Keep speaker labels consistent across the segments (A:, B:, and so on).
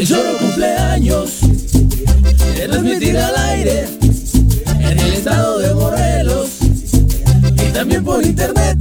A: El Choro
B: cumpleaños, de transmitir al aire, en el estado de Morelos, y también por internet.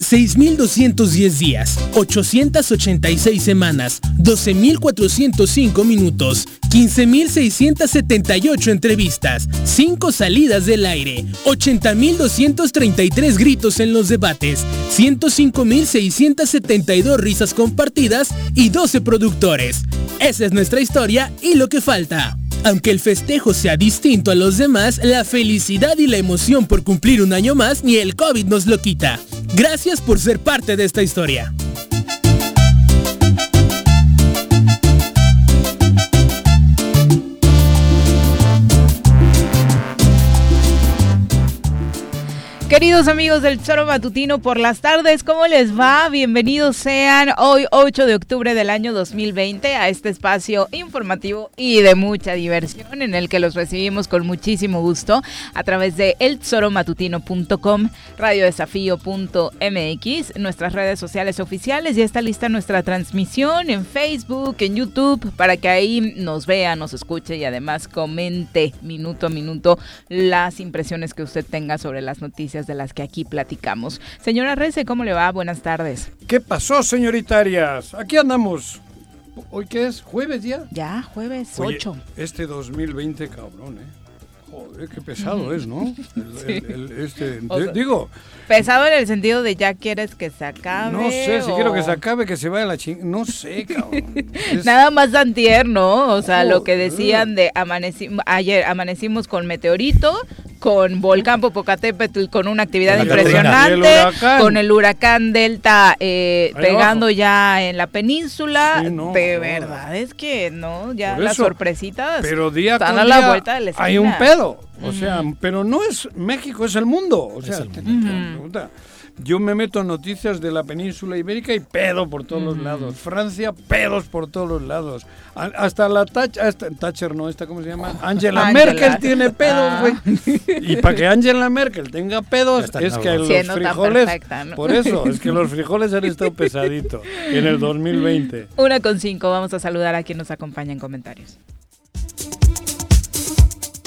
C: 6.210 días, 886 semanas, 12.405 minutos, 15.678 entrevistas, 5 salidas del aire, 80.233 gritos en los debates, 105.672 risas compartidas y 12 productores. Esa es nuestra historia y lo que falta. Aunque el festejo sea distinto a los demás, la felicidad y la emoción por cumplir un año más ni el COVID nos lo quita. Gracias por ser parte de esta historia.
D: Queridos amigos del Choro Matutino por las tardes, ¿cómo les va? Bienvenidos sean hoy 8 de octubre del año 2020 a este espacio informativo y de mucha diversión en el que los recibimos con muchísimo gusto a través de elchoromatutino.com, radiodesafío.mx, nuestras redes sociales oficiales. Ya está lista nuestra transmisión en Facebook, en YouTube, para que ahí nos vea, nos escuche y además comente minuto a minuto las impresiones que usted tenga sobre las noticias de las que aquí platicamos. Señora Rece, ¿cómo le va? Buenas tardes.
E: ¿Qué pasó, señorita Arias? Aquí andamos. ¿Hoy qué es? ¿Jueves ya?
D: Ya, jueves
E: Oye,
D: 8.
E: Este 2020, cabrón, ¿eh? Joder, qué pesado es, ¿no? El-
D: Sí.
E: el- el- este,
D: O sea,
E: digo,
D: Pesado en el sentido de ya quieres que se acabe.
E: no sé si
D: o-
E: quiero que se acabe, que se vaya la ching... No sé, cabrón. Es-
D: Nada más antier, ¿no? O sea, lo que
E: Joder.
D: decían de amaneci ayer amanecimos con meteorito, con volcán Popocatépetl con una actividad
E: la
D: impresionante,
E: el
D: con el huracán Delta eh, pegando
E: abajo.
D: ya en la península.
E: Sí, no,
D: de
E: no.
D: verdad es que no, ya
E: Por
D: las
E: eso,
D: sorpresitas
E: Pero día
D: están
E: con
D: a la
E: día
D: vuelta de la
E: hay un pedo. O sea, pero no es México, es el mundo. O sea, yo me meto en noticias de la península ibérica y pedo por todos los lados. Francia, pedos por todos los lados. A- hasta la Thatcher, hasta, Thatcher no, esta, ¿cómo se llama? Angela,
D: Angela.
E: Merkel tiene pedos,
D: Ah.
E: güey. Y para que Angela Merkel tenga pedos,
F: está
E: es que los
D: Siendo
E: frijoles.
D: perfecta, ¿no?
E: Por eso, es que los frijoles han estado pesaditos en el 2020.
D: Una con cinco, vamos a saludar a quien nos acompaña en comentarios.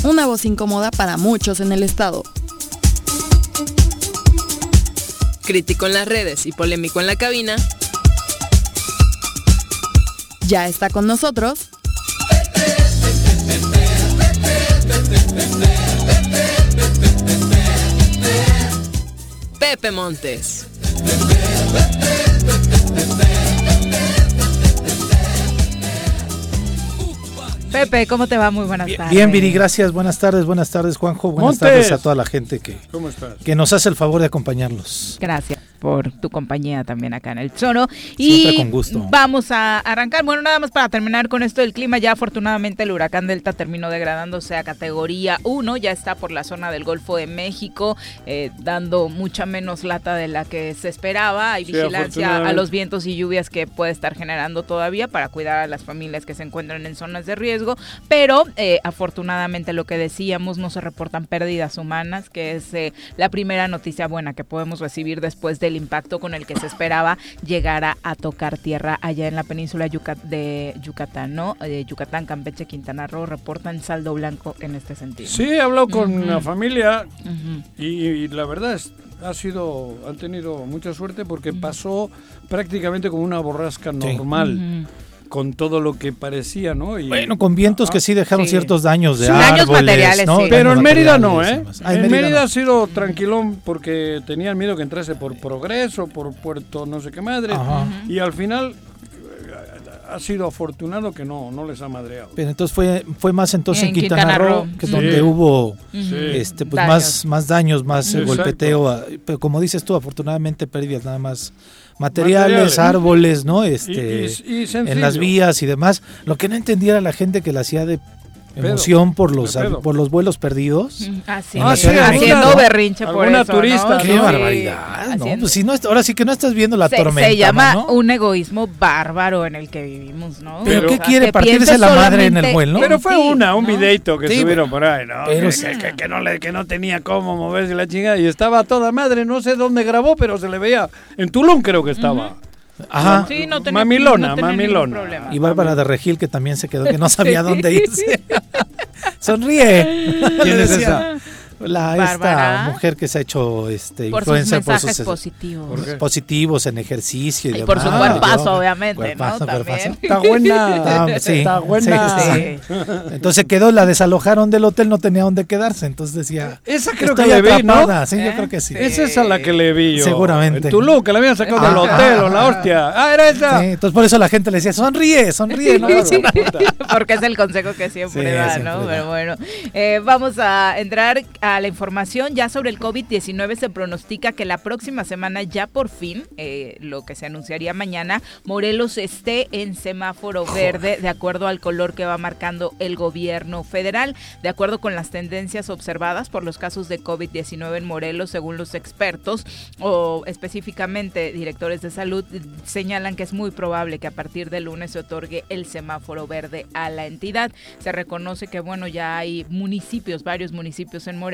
G: Una voz incómoda para muchos en el estado.
H: Crítico en las redes y polémico en la cabina.
G: Ya está con nosotros
H: Pepe Montes.
D: Pepe, ¿cómo te va? Muy buenas tardes.
F: Bien, Viri, gracias. Buenas tardes, buenas tardes, Juanjo. Buenas
E: Montes.
F: tardes a toda la gente que,
E: ¿Cómo estás?
F: que nos hace el favor de acompañarlos.
D: Gracias por tu compañía también acá en el Choro.
F: Siempre
D: Y
F: con gusto.
D: vamos a arrancar. Bueno, nada más para terminar con esto del clima. Ya afortunadamente el huracán Delta terminó degradándose a categoría 1. Ya está por la zona del Golfo de México, eh, dando mucha menos lata de la que se esperaba. Hay
E: Sí,
D: vigilancia a los vientos y lluvias que puede estar generando todavía para cuidar a las familias que se encuentran en zonas de riesgo. Pero eh, afortunadamente lo que decíamos, no se reportan pérdidas humanas, que es eh, la primera noticia buena que podemos recibir después del impacto con el que se esperaba llegara a tocar tierra allá en la península Yuca- de Yucatán, ¿no? De Yucatán, Campeche, Quintana Roo reportan saldo blanco en este sentido.
E: Sí, he hablado con la familia y, y la verdad es, ha sido, han tenido mucha suerte porque pasó prácticamente como una borrasca normal.
D: Ujú.
E: Con todo lo que parecía, ¿no? Y-
F: Bueno, con vientos que sí dejaron
D: Sí.
F: ciertos daños de
D: Sí, daños materiales,
F: ¿no?
D: sí.
E: Pero
F: Daños
E: en Mérida no, ¿eh?
F: Ah,
E: en Mérida,
F: no.
E: ha sido tranquilón porque tenían miedo que entrase por Progreso, por Puerto no sé qué madre.
F: Ajá.
E: Y al final eh, ha sido afortunado que no, no les ha madreado.
F: Pero entonces fue, fue más entonces en,
D: En
F: Quintana,
D: Quintana
F: Roo,
D: Roo.
F: que
E: Sí.
F: donde hubo
E: Sí.
F: este pues
D: Daños.
F: más más daños, más eh,
E: Exacto.
F: golpeteo, pero como dices tú, afortunadamente pérdidas nada más materiales,
E: Materiales.
F: árboles, ¿no? Este
E: y- y sencillo.
F: en las vías y demás. Lo que no entendía era la gente que la hacía de. Emoción por los por los vuelos perdidos.
D: Así,
F: de
D: haciendo berrinche por eso,
E: turista,
D: ¿no?
F: Qué
D: Sí,
F: barbaridad, Pues si no, ahora sí que no estás viendo la
D: se,
F: tormenta,
D: se llama
F: ¿no?
D: un egoísmo bárbaro en el que vivimos, ¿no?
F: ¿Pero
D: O
F: qué
D: sea,
F: quiere? ¿Partirse la madre en el vuelo?
E: Pero fue una, un
D: ¿no?
E: videito que
F: Sí,
E: subieron por ahí, ¿no?
F: pero
E: que,
F: sí.
E: que- que- que no le, que no tenía cómo moverse la chingada. Y estaba toda madre, no sé dónde grabó, pero se le veía. En Tulum creo que estaba.
F: Ajá.
D: Sí, no tenía,
E: Mamilona,
D: no tenía ningún
E: mamilona.
D: problema.
F: Y Bárbara de Regil, que también se quedó, que no sabía dónde irse. Sonríe.
E: ¿Quién es
F: Decía, La, esta mujer que se ha hecho este,
D: Por sus
F: influencer
D: mensajes
F: sus
D: positivos.
E: ¿Por
F: positivos en ejercicio y,
D: Y por su
F: demás.
D: cuerpazo,
F: Yo-
D: obviamente,
F: cuerpazo,
D: ¿no? También.
F: cuerpazo.
E: Está buena.
F: Está, sí,
E: Está buena.
F: sí, sí. Entonces quedó, la desalojaron del hotel, no tenía dónde quedarse. Entonces decía,
E: Esa creo que le vi, ¿no?
F: Sí, yo
D: ¿Eh?
F: creo que sí.
E: Esa es a la que le vi yo.
F: Seguramente.
E: En que la habían sacado del
F: Ah.
E: hotel o la hostia. Ah, era esa.
F: Sí, entonces por eso la gente le decía, sonríe, sonríe. No pasa nada".
D: Porque es el consejo que siempre
F: Sí,
D: da,
F: siempre
D: ¿no?
F: da.
D: Pero bueno, eh, vamos a entrar a la información ya sobre el COVID-19. Se pronostica que la próxima semana, ya por fin, eh, lo que se anunciaría mañana, Morelos esté en semáforo verde de acuerdo al color que va marcando el gobierno federal. De acuerdo con las tendencias observadas por los casos de COVID-19 en Morelos, según los expertos o específicamente directores de salud, señalan que es muy probable que a partir del lunes se otorgue el semáforo verde a la entidad. Se reconoce que, bueno, ya hay municipios, varios municipios en Morelos,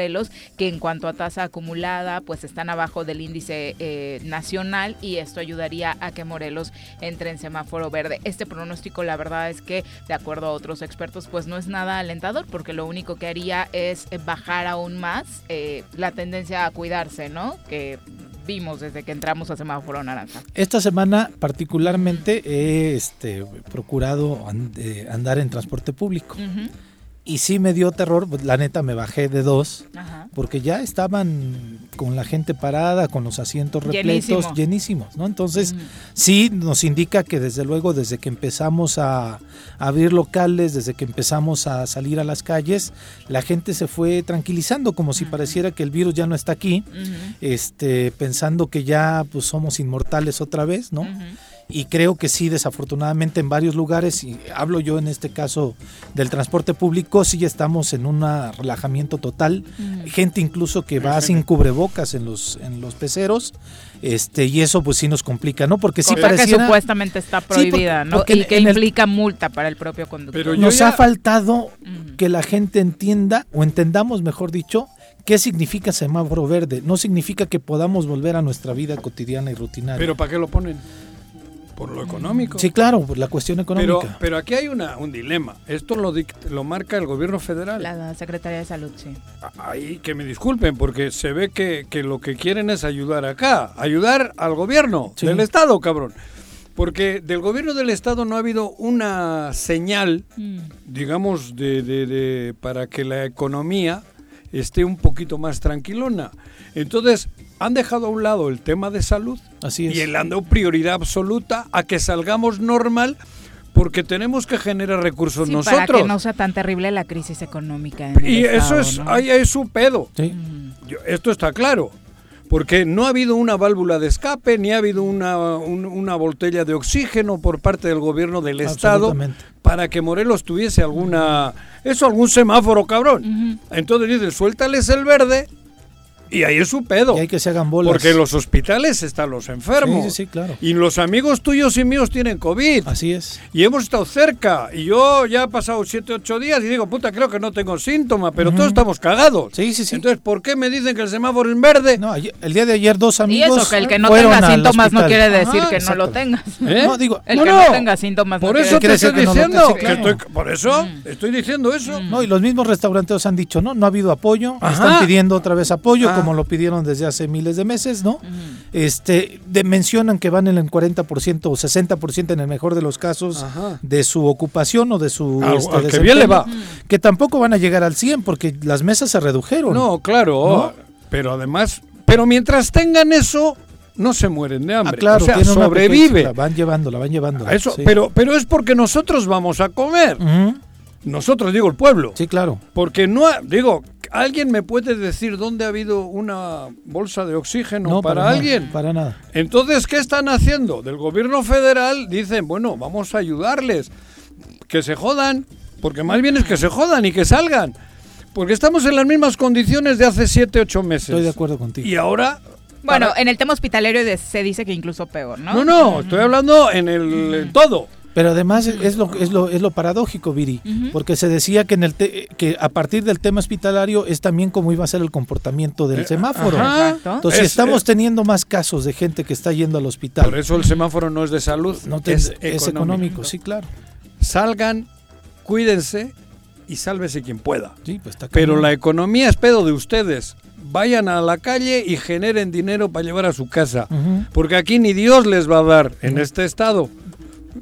D: que en cuanto a tasa acumulada, pues están abajo del índice eh, nacional y esto ayudaría a que Morelos entre en semáforo verde. Este pronóstico, la verdad es que, de acuerdo a otros expertos, pues no es nada alentador, porque lo único que haría es eh, bajar aún más eh, la tendencia a cuidarse, ¿no? Que vimos desde que entramos a semáforo naranja.
F: Esta semana particularmente he este, procurado an- andar en transporte público. Y sí me dio terror, pues, la neta me bajé de dos,
D: Ajá.
F: porque ya estaban con la gente parada, con los asientos repletos,
D: Llenísimo.
F: llenísimos, ¿no? Entonces, sí nos indica que desde luego, desde que empezamos a, a abrir locales, desde que empezamos a salir a las calles, la gente se fue tranquilizando, como si pareciera que el virus ya no está aquí, este, pensando que ya pues somos inmortales otra vez, ¿no? Y creo que sí, desafortunadamente en varios lugares, y hablo yo en este caso del transporte público, sí estamos en un relajamiento total.
D: Ujú.
F: Gente incluso que va sin cubrebocas en los, en los peceros, este, y eso pues sí nos complica, ¿no? Porque sí
D: Cosa que supuestamente está
F: porque-
D: prohibida, ¿no?
F: porque
D: y
F: en-
D: que
F: el-
D: implica multa para el propio conductor.
E: Pero
F: Nos
E: ya-
F: ha faltado que la gente entienda, o entendamos mejor dicho, qué significa semáforo verde. No significa que podamos volver a nuestra vida cotidiana y rutinaria.
E: Pero ¿para qué lo ponen? Por lo económico.
F: sí, claro, por la cuestión
E: Pero,
F: económica.
E: pero aquí hay una, un dilema. Esto lo, lo marca el gobierno federal.
D: La Secretaría de Salud, sí.
E: Ahí que me disculpen, porque se ve que, que lo que quieren es ayudar acá, ayudar al gobierno
F: Sí.
E: del Estado, cabrón. Porque del gobierno del Estado no ha habido una señal, digamos, de, de- de- para que la economía esté un poquito más tranquilona. Entonces, han dejado a un lado el tema de salud
F: Así es.
E: y le han dado prioridad absoluta a que salgamos normal porque tenemos que generar recursos
D: Sí,
E: nosotros.
D: para que no sea tan terrible la crisis económica. en el
E: Y eso
D: estado,
E: es,
D: ¿no?
E: ahí es su pedo.
F: Sí.
E: Yo- esto está claro. Porque no ha habido una válvula de escape, ni ha habido una, un- una botella de oxígeno por parte del gobierno del Estado para que Morelos tuviese alguna. Eso, algún semáforo, cabrón. Entonces dices, suéltales el verde y ahí es su pedo.
F: Y hay que se hagan bolas.
E: Porque en los hospitales están los enfermos.
F: Sí, sí, sí, claro.
E: Y los amigos tuyos y míos tienen COVID.
F: Así es.
E: Y hemos estado cerca. Y yo ya he pasado 7, 8 días y digo, puta, creo que no tengo síntomas, pero todos estamos cagados.
F: Sí, sí, sí.
E: Entonces, ¿por qué me dicen que el semáforo es verde?
F: No, el día de ayer dos
D: Y
F: amigos
D: eso, que el que no tenga síntomas no quiere decir
F: Ajá,
D: que no lo tengas.
E: ¿Eh?
F: No, digo,
D: El
E: No,
D: que
E: no.
D: no tenga síntomas
E: Por
D: no
E: eso
D: quiere
E: te
F: decir
E: estoy
F: que no lo-
E: diciendo. que
F: claro.
E: estoy- por eso estoy diciendo eso.
F: No, y los mismos restauranteros han dicho, no, no ha habido apoyo,
E: Ajá.
F: están pidiendo otra vez apoyo,
E: Ajá.
F: Como lo pidieron desde hace miles de meses, ¿no? Este, de- mencionan que van en el 40% o 60% en el mejor de los casos
E: Ajá.
F: de su ocupación o de su este,
E: que bien le va.
F: que tampoco van a llegar al 100 porque las mesas se redujeron.
E: No, claro, pero además, pero mientras tengan eso, no se mueren de
F: Ah,
E: hambre.
F: claro,
E: o sea, sobrevive.
F: pequeña- van llevándola, van llevándola.
E: A Eso,
F: sí.
E: pero, pero es porque nosotros vamos a comer. Nosotros, digo, el pueblo.
F: Sí, claro.
E: Porque no, digo, ¿alguien me puede decir dónde ha habido una bolsa de oxígeno
F: No,
E: para,
F: nada,
E: alguien?
F: para nada.
E: Entonces, ¿qué están haciendo? Del gobierno federal dicen, bueno, vamos a ayudarles, que se jodan, porque más bien es que se jodan y que salgan. Porque estamos en las mismas condiciones de hace 7, 8 meses.
F: Estoy de acuerdo contigo.
E: Y ahora...
D: Bueno,
E: para-
D: en el tema hospitalario se dice que incluso peor, ¿no?
E: no, no, estoy hablando en el en todo.
F: Pero además es lo, es lo, es lo paradójico, Viri, porque se decía que, en el te- que a partir del tema hospitalario es también como iba a ser el comportamiento del
E: Eh,
F: semáforo.
E: ajá.
D: Exacto.
F: Entonces,
E: Es-
F: estamos
E: es-
F: teniendo más casos de gente que está yendo al hospital.
E: Por eso el semáforo no es de salud,
F: no te-
E: es,
F: es,
E: económico.
F: económico, sí, claro.
E: Salgan, cuídense y sálvese quien pueda.
F: Sí, pues está
E: Pero la economía es pedo de ustedes. Vayan a la calle y generen dinero para llevar a su casa. Porque aquí ni Dios les va a dar en este estado.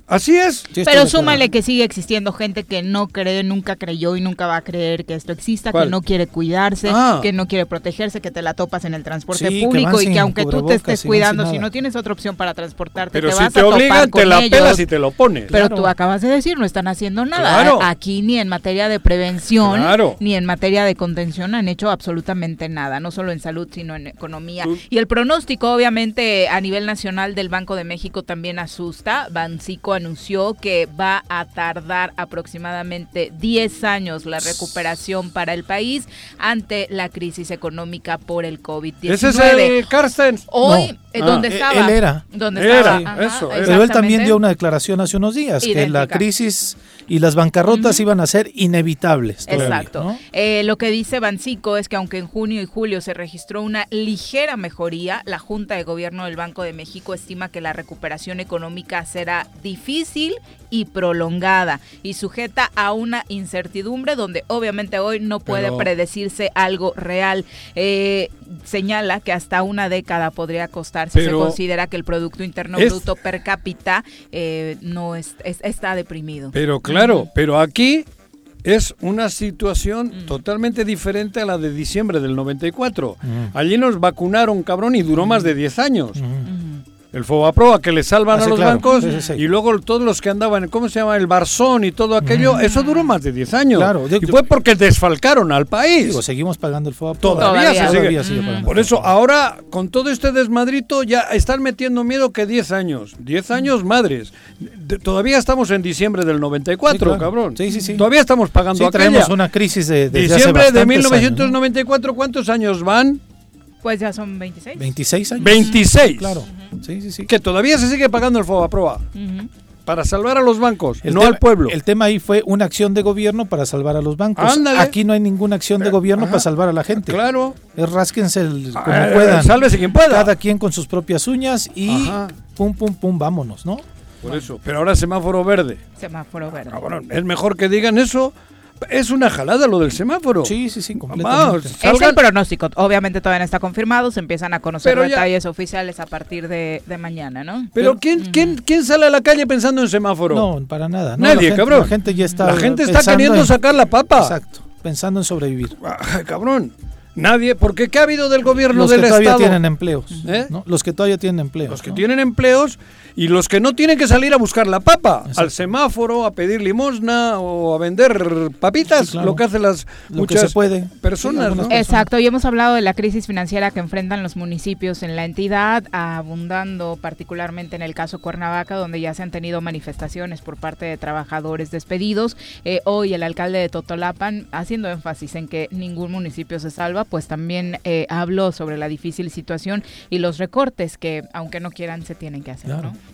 E: Así es.
F: Sí,
D: Pero
F: acuerdo.
D: súmale que sigue existiendo gente que no cree, nunca creyó y nunca va a creer que esto exista,
E: ¿Cuál?
D: que no quiere cuidarse,
E: Ah.
D: que no quiere protegerse, que te la topas en el transporte
F: Sí,
D: público y que aunque tú te estés cuidando, si no tienes otra opción para transportarte,
E: Pero
D: te
E: si
D: vas
E: te
D: a topar con
E: te la
D: ellos.
E: pelas y te lo pones.
D: Pero
F: Claro.
D: tú acabas de decir, no están haciendo nada.
E: Claro.
D: Aquí ni en materia de prevención,
E: Claro.
D: ni en materia de contención han hecho absolutamente nada, no solo en salud, sino en economía. Y el pronóstico, obviamente, a nivel nacional del Banco de México también asusta. Bancico anunció que va a tardar aproximadamente 10 años la recuperación para el país ante la crisis económica por el COVID-19.
E: Ese es el Carsten.
D: Hoy,
F: No.
D: Eh,
E: Ah,
D: ¿dónde
F: él-
D: estaba?
F: él era.
D: ¿Dónde estaba? Ajá,
E: eso, era.
F: Pero él también dio una declaración hace unos días, que la crisis y las bancarrotas iban a ser inevitables. todavía,
D: Exacto.
F: ¿no?
D: Eh, lo que dice Bancico es que aunque en junio y julio se registró una ligera mejoría, la Junta de Gobierno del Banco de México estima que la recuperación económica será difícil y prolongada y sujeta a una incertidumbre donde obviamente hoy no puede
E: Pero-
D: predecirse algo real. Eh, señala que hasta una década podría costar si se
E: Pero-
D: considera que el Producto Interno
E: Es-
D: Bruto per cápita eh, no es, es- está deprimido.
E: Pero claro, pero aquí es una situación totalmente diferente a la de diciembre del 94. Allí nos vacunaron, cabrón, y duró más de 10 años. El Fobaproa que le salvan
F: Ah,
E: a
F: sí,
E: los
F: claro.
E: bancos
F: Sí, sí, sí.
E: y luego todos los que andaban, ¿cómo se llama? El Barzón y todo aquello, eso duró más de 10 años.
F: Claro, yo-
E: y fue porque desfalcaron al país.
F: Digo, seguimos pagando el FOAP.
E: Todavía
D: se sigue.
F: Todavía sigue pagando.
E: Por eso ahora, con todo este desmadrito, ya están metiendo miedo que 10 años. 10 años madres. De- todavía estamos en diciembre del 94,
F: Sí, claro.
E: cabrón.
F: Sí, sí, sí.
E: Todavía estamos pagando
F: Sí,
E: aquella.
F: traemos una crisis de hace
E: Diciembre de
F: bastantes años,
E: 1994, ¿cuántos años van?
D: Pues ya son 26.
F: ¿no? 26 años.
E: 26.
F: Claro. Sí, sí, sí.
E: Que todavía se sigue pagando el Fobaproa.
D: Ujú.
E: Para salvar a los bancos,
F: El
E: no
F: tema-
E: al pueblo.
F: El tema ahí fue una acción de gobierno para salvar a los bancos.
E: Ándale.
F: Aquí no hay ninguna acción de gobierno
E: Ajá.
F: para salvar a la gente.
E: Claro.
F: Rásquense el, como
E: Ah,
F: puedan.
E: Sálvese quien pueda.
F: Cada quien con sus propias uñas y
E: Ajá.
F: pum, pum, pum, vámonos, ¿no?
E: Por eso. Pero ahora semáforo verde.
D: Semáforo verde.
E: Cabrón, es mejor que digan eso. Es una jalada lo del semáforo.
F: Sí, sí, sí,
E: Vamos,
F: completamente.
D: Es el pronóstico. Obviamente todavía no está confirmado. Se empiezan a conocer
E: Pero ya-
D: detalles oficiales a partir de, de mañana, ¿no?
E: Pero ¿quién, quién, ¿quién sale a la calle pensando en semáforo?
F: No, para nada. No,
E: Nadie,
F: la gente,
E: cabrón.
F: La gente ya está.
E: La gente está queriendo
F: en-
E: sacar la papa.
F: Exacto, pensando en sobrevivir.
E: Ay, cabrón. Nadie, porque ¿qué ha habido del gobierno
F: Los
E: del
F: que todavía
E: Estado?
F: tienen empleos.
E: ¿Eh?
F: ¿no? Los que todavía tienen empleos.
E: Los que
F: ¿no?
E: tienen empleos y los que no tienen que salir a buscar la papa,
F: Exacto.
E: al semáforo, a pedir limosna o a vender papitas,
F: Sí, claro.
E: lo que hacen las
F: Lo que
E: muchas
F: se puede.
E: personas,
F: Sí,
E: ¿no?
D: Exacto, y hemos hablado de la crisis financiera que enfrentan los municipios en la entidad, abundando particularmente en el caso Cuernavaca, donde ya se han tenido manifestaciones por parte de trabajadores despedidos. Eh, hoy el alcalde de Totolapan, haciendo énfasis en que ningún municipio se salva, pues también eh, habló sobre la difícil situación y los recortes que, aunque no quieran, se tienen que hacer.
F: Claro.
D: ¿no?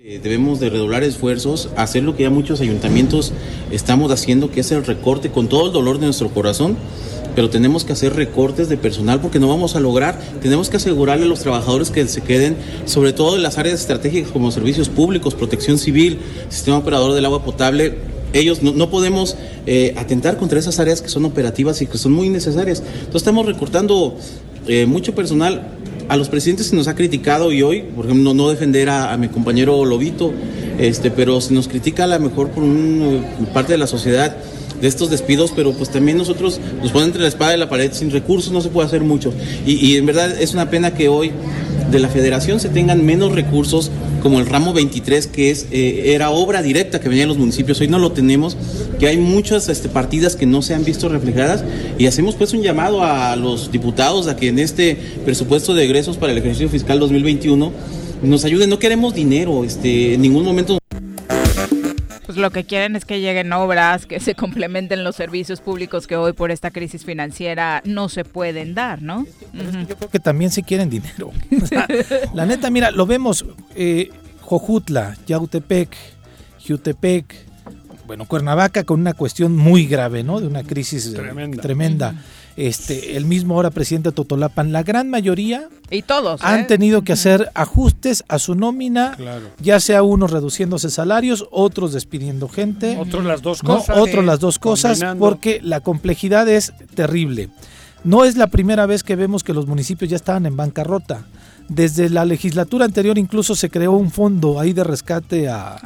I: Eh, Debemos de redoblar esfuerzos, hacer lo que ya muchos ayuntamientos estamos haciendo, que es el recorte con todo el dolor de nuestro corazón, pero tenemos que hacer recortes de personal porque no vamos a lograr, tenemos que asegurarle a los trabajadores que se queden, sobre todo en las áreas estratégicas como servicios públicos, protección civil, sistema operador del agua potable, ellos no, no podemos eh, atentar contra esas áreas que son operativas y que son muy necesarias. Entonces estamos recortando eh, mucho personal. A los presidentes se nos ha criticado y hoy, por ejemplo, no, defender a, mi compañero Lobito, este, pero se nos critica a lo mejor por un, parte de la sociedad de estos despidos, pero pues también nosotros nos ponen entre la espada y la pared sin recursos, no se puede hacer mucho. Y en verdad es una pena que hoy de la federación se tengan menos recursos como el ramo 23 que es eh, era obra directa que venía de los municipios hoy no lo tenemos que hay muchas este, partidas que no se han visto reflejadas y hacemos pues un llamado a los diputados a que en este presupuesto de egresos para el ejercicio fiscal 2021 nos ayuden. No queremos dinero este en ningún momento
D: pues lo que quieren es que lleguen obras, que se complementen los servicios públicos que hoy por esta crisis financiera no se pueden dar, ¿no?
F: Yo creo que también se quieren dinero. la neta, mira, lo vemos, eh, Jojutla, Yautepec, Jutepec, bueno, Cuernavaca con una cuestión muy grave, ¿no? De una crisis tremenda. tremenda este, el mismo ahora presidente Totolapan, la gran mayoría
D: y todos
F: han ¿eh? tenido que hacer ajustes a su nómina, ya sea unos reduciéndose salarios, otros despidiendo gente,
E: otros las dos cosas,
F: otros las dos cosas, porque la complejidad es terrible. No es la primera vez que vemos que los municipios ya estaban en bancarrota. Desde la legislatura anterior incluso se creó un fondo ahí de rescate a,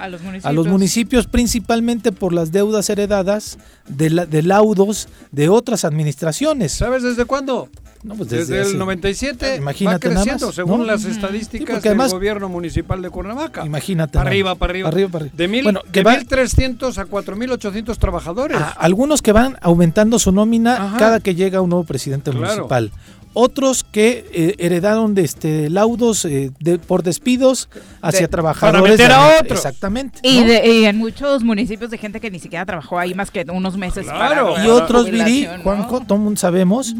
F: los, municipios. principalmente por las deudas heredadas de, de laudos de otras administraciones.
E: ¿Sabes desde cuándo? Pues desde, el 97 imagínate va creciendo, según las estadísticas del gobierno municipal de Cuernavaca.
F: Imagínate.
E: arriba, para arriba.
F: arriba, para
E: De, mil, bueno, de 1.300 a 4.800 trabajadores.
F: algunos que van aumentando su nómina cada que llega un nuevo presidente municipal otros que eh, heredaron de este laudos eh, por despidos hacia trabajadores.
E: Para meter a otros.
F: Exactamente.
D: Y, en muchos municipios de gente que ni siquiera trabajó ahí más que unos meses.
E: Claro.
F: y otros, Viri, Juanjo, todo mundo sabemos,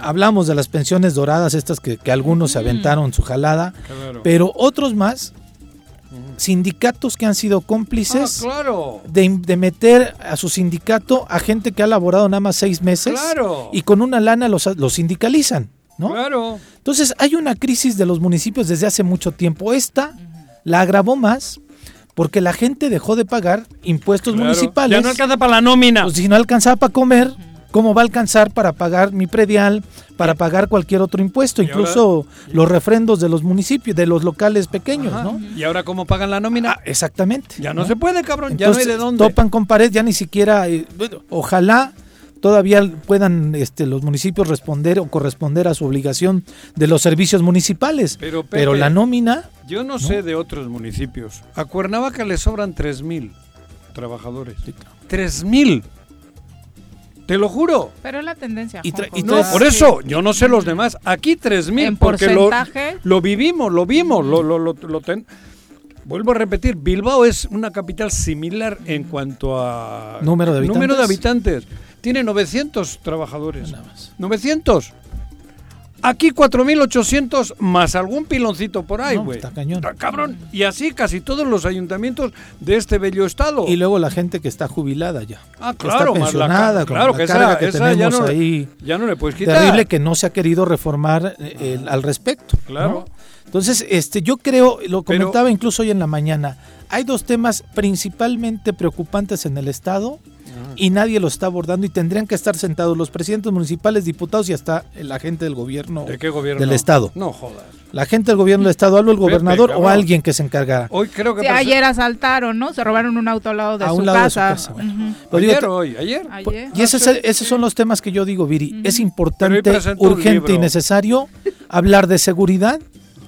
F: hablamos de las pensiones doradas, estas que, algunos se aventaron su jalada, pero otros más sindicatos que han sido cómplices
E: ah, claro.
F: de, meter a su sindicato a gente que ha laborado nada más seis meses y con una lana los, los sindicalizan. ¿no?
E: Claro.
F: Entonces hay una crisis de los municipios desde hace mucho tiempo. Esta la agravó más porque la gente dejó de pagar impuestos municipales.
E: Ya no alcanza para la nómina.
F: Pues si no alcanzaba para comer, ¿cómo va a alcanzar para pagar mi predial, para pagar cualquier otro impuesto, incluso los refrendos de los municipios, de los locales pequeños, ¿no?
E: ¿Y ahora cómo pagan la nómina? Ah,
F: exactamente.
E: Ya no, se puede, cabrón, ya no hay de dónde.
F: Topan con pared, ya ni siquiera, eh, ojalá todavía puedan este, los municipios responder o corresponder a su obligación de los servicios municipales. Pero, la nómina...
E: Yo no, sé de otros municipios. A Cuernavaca le sobran 3.000 trabajadores. ¡Tres mil! Te lo juro.
D: Pero la tendencia.
E: Y no, por eso, yo no sé los demás. Aquí 3.000, porque lo, lo, vivimos, lo vimos, lo, lo, lo, Vuelvo a repetir, Bilbao es una capital similar en cuanto a
F: número de habitantes.
E: Número de habitantes. Tiene 900 trabajadores. Nada más. 900. Aquí 4.800 más algún piloncito por ahí, güey.
F: está cañón. Está
E: cabrón. Y así casi todos los ayuntamientos de este bello estado.
F: Y luego la gente que está jubilada ya.
E: Ah, claro.
F: Está pensionada, claro, que esa, que tenemos ya no, ahí.
E: Ya no le puedes quitar.
F: Terrible que no se ha querido reformar eh, al respecto.
E: Claro.
F: Entonces, este, yo creo, lo comentaba incluso hoy en la mañana, hay dos temas principalmente preocupantes en el Estado y nadie lo está abordando y tendrían que estar sentados los presidentes municipales, diputados y hasta la gente del gobierno,
E: ¿De qué gobierno?
F: del Estado.
E: No jodas.
F: La gente del gobierno del Estado, hablo el gobernador o alguien que se encarga.
E: Hoy creo que
D: ayer asaltaron, ¿no? Se robaron un auto al lado de, su, casa.
E: Ayer hoy, ayer.
F: Y esos, esos son los temas que yo digo, Viri. Es importante, urgente y necesario hablar de seguridad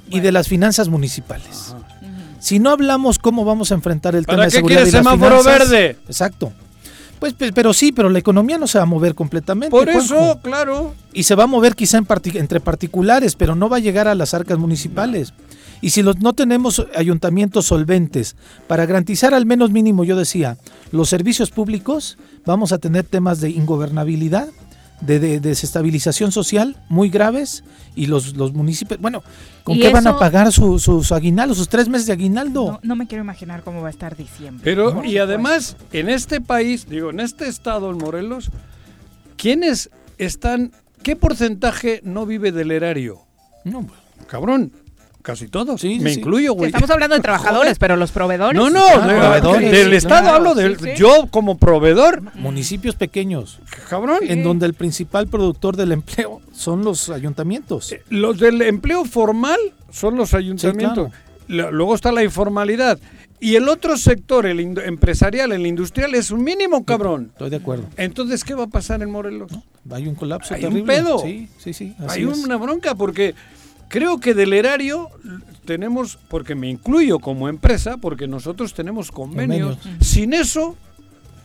F: y de las finanzas municipales. Si no hablamos cómo vamos a enfrentar el tema de seguridad y
E: semáforo verde?
F: Exacto. Pues, pero sí, pero la economía no se va a mover completamente.
E: Por eso, claro.
F: Y se va a mover quizá entre particulares, pero no va a llegar a las arcas municipales. Y si los, no tenemos ayuntamientos solventes para garantizar al menos mínimo, yo decía, los servicios públicos, vamos a tener temas de ingobernabilidad, de, desestabilización social muy graves y los, los municipios, bueno, ¿con qué van a pagar sus su, aguinaldos, sus tres meses de aguinaldo?
D: No, me quiero imaginar cómo va a estar diciembre.
E: Pero, y además, en este país, digo, en este estado, en Morelos, ¿quiénes están, qué porcentaje no vive del erario? No, cabrón, Casi todos. Sí, Me incluyo, güey.
D: Estamos hablando de trabajadores, pero los proveedores.
E: No, no, ah, del Estado hablo del. Yo como proveedor.
F: Municipios pequeños.
E: Cabrón.
F: En donde el principal productor del empleo son los ayuntamientos.
E: Eh, Los del empleo formal son los ayuntamientos. Luego está la informalidad. Y el otro sector, el empresarial, el industrial, es un mínimo, cabrón.
F: Estoy de acuerdo.
E: Entonces, ¿qué va a pasar en Morelos?
F: Hay un colapso
E: Hay un pedo.
F: Sí, sí, sí. así
E: Hay
F: es.
E: una bronca porque creo que del erario tenemos, porque me incluyo como empresa, porque nosotros tenemos convenios.
F: Convenios.
E: Sin eso,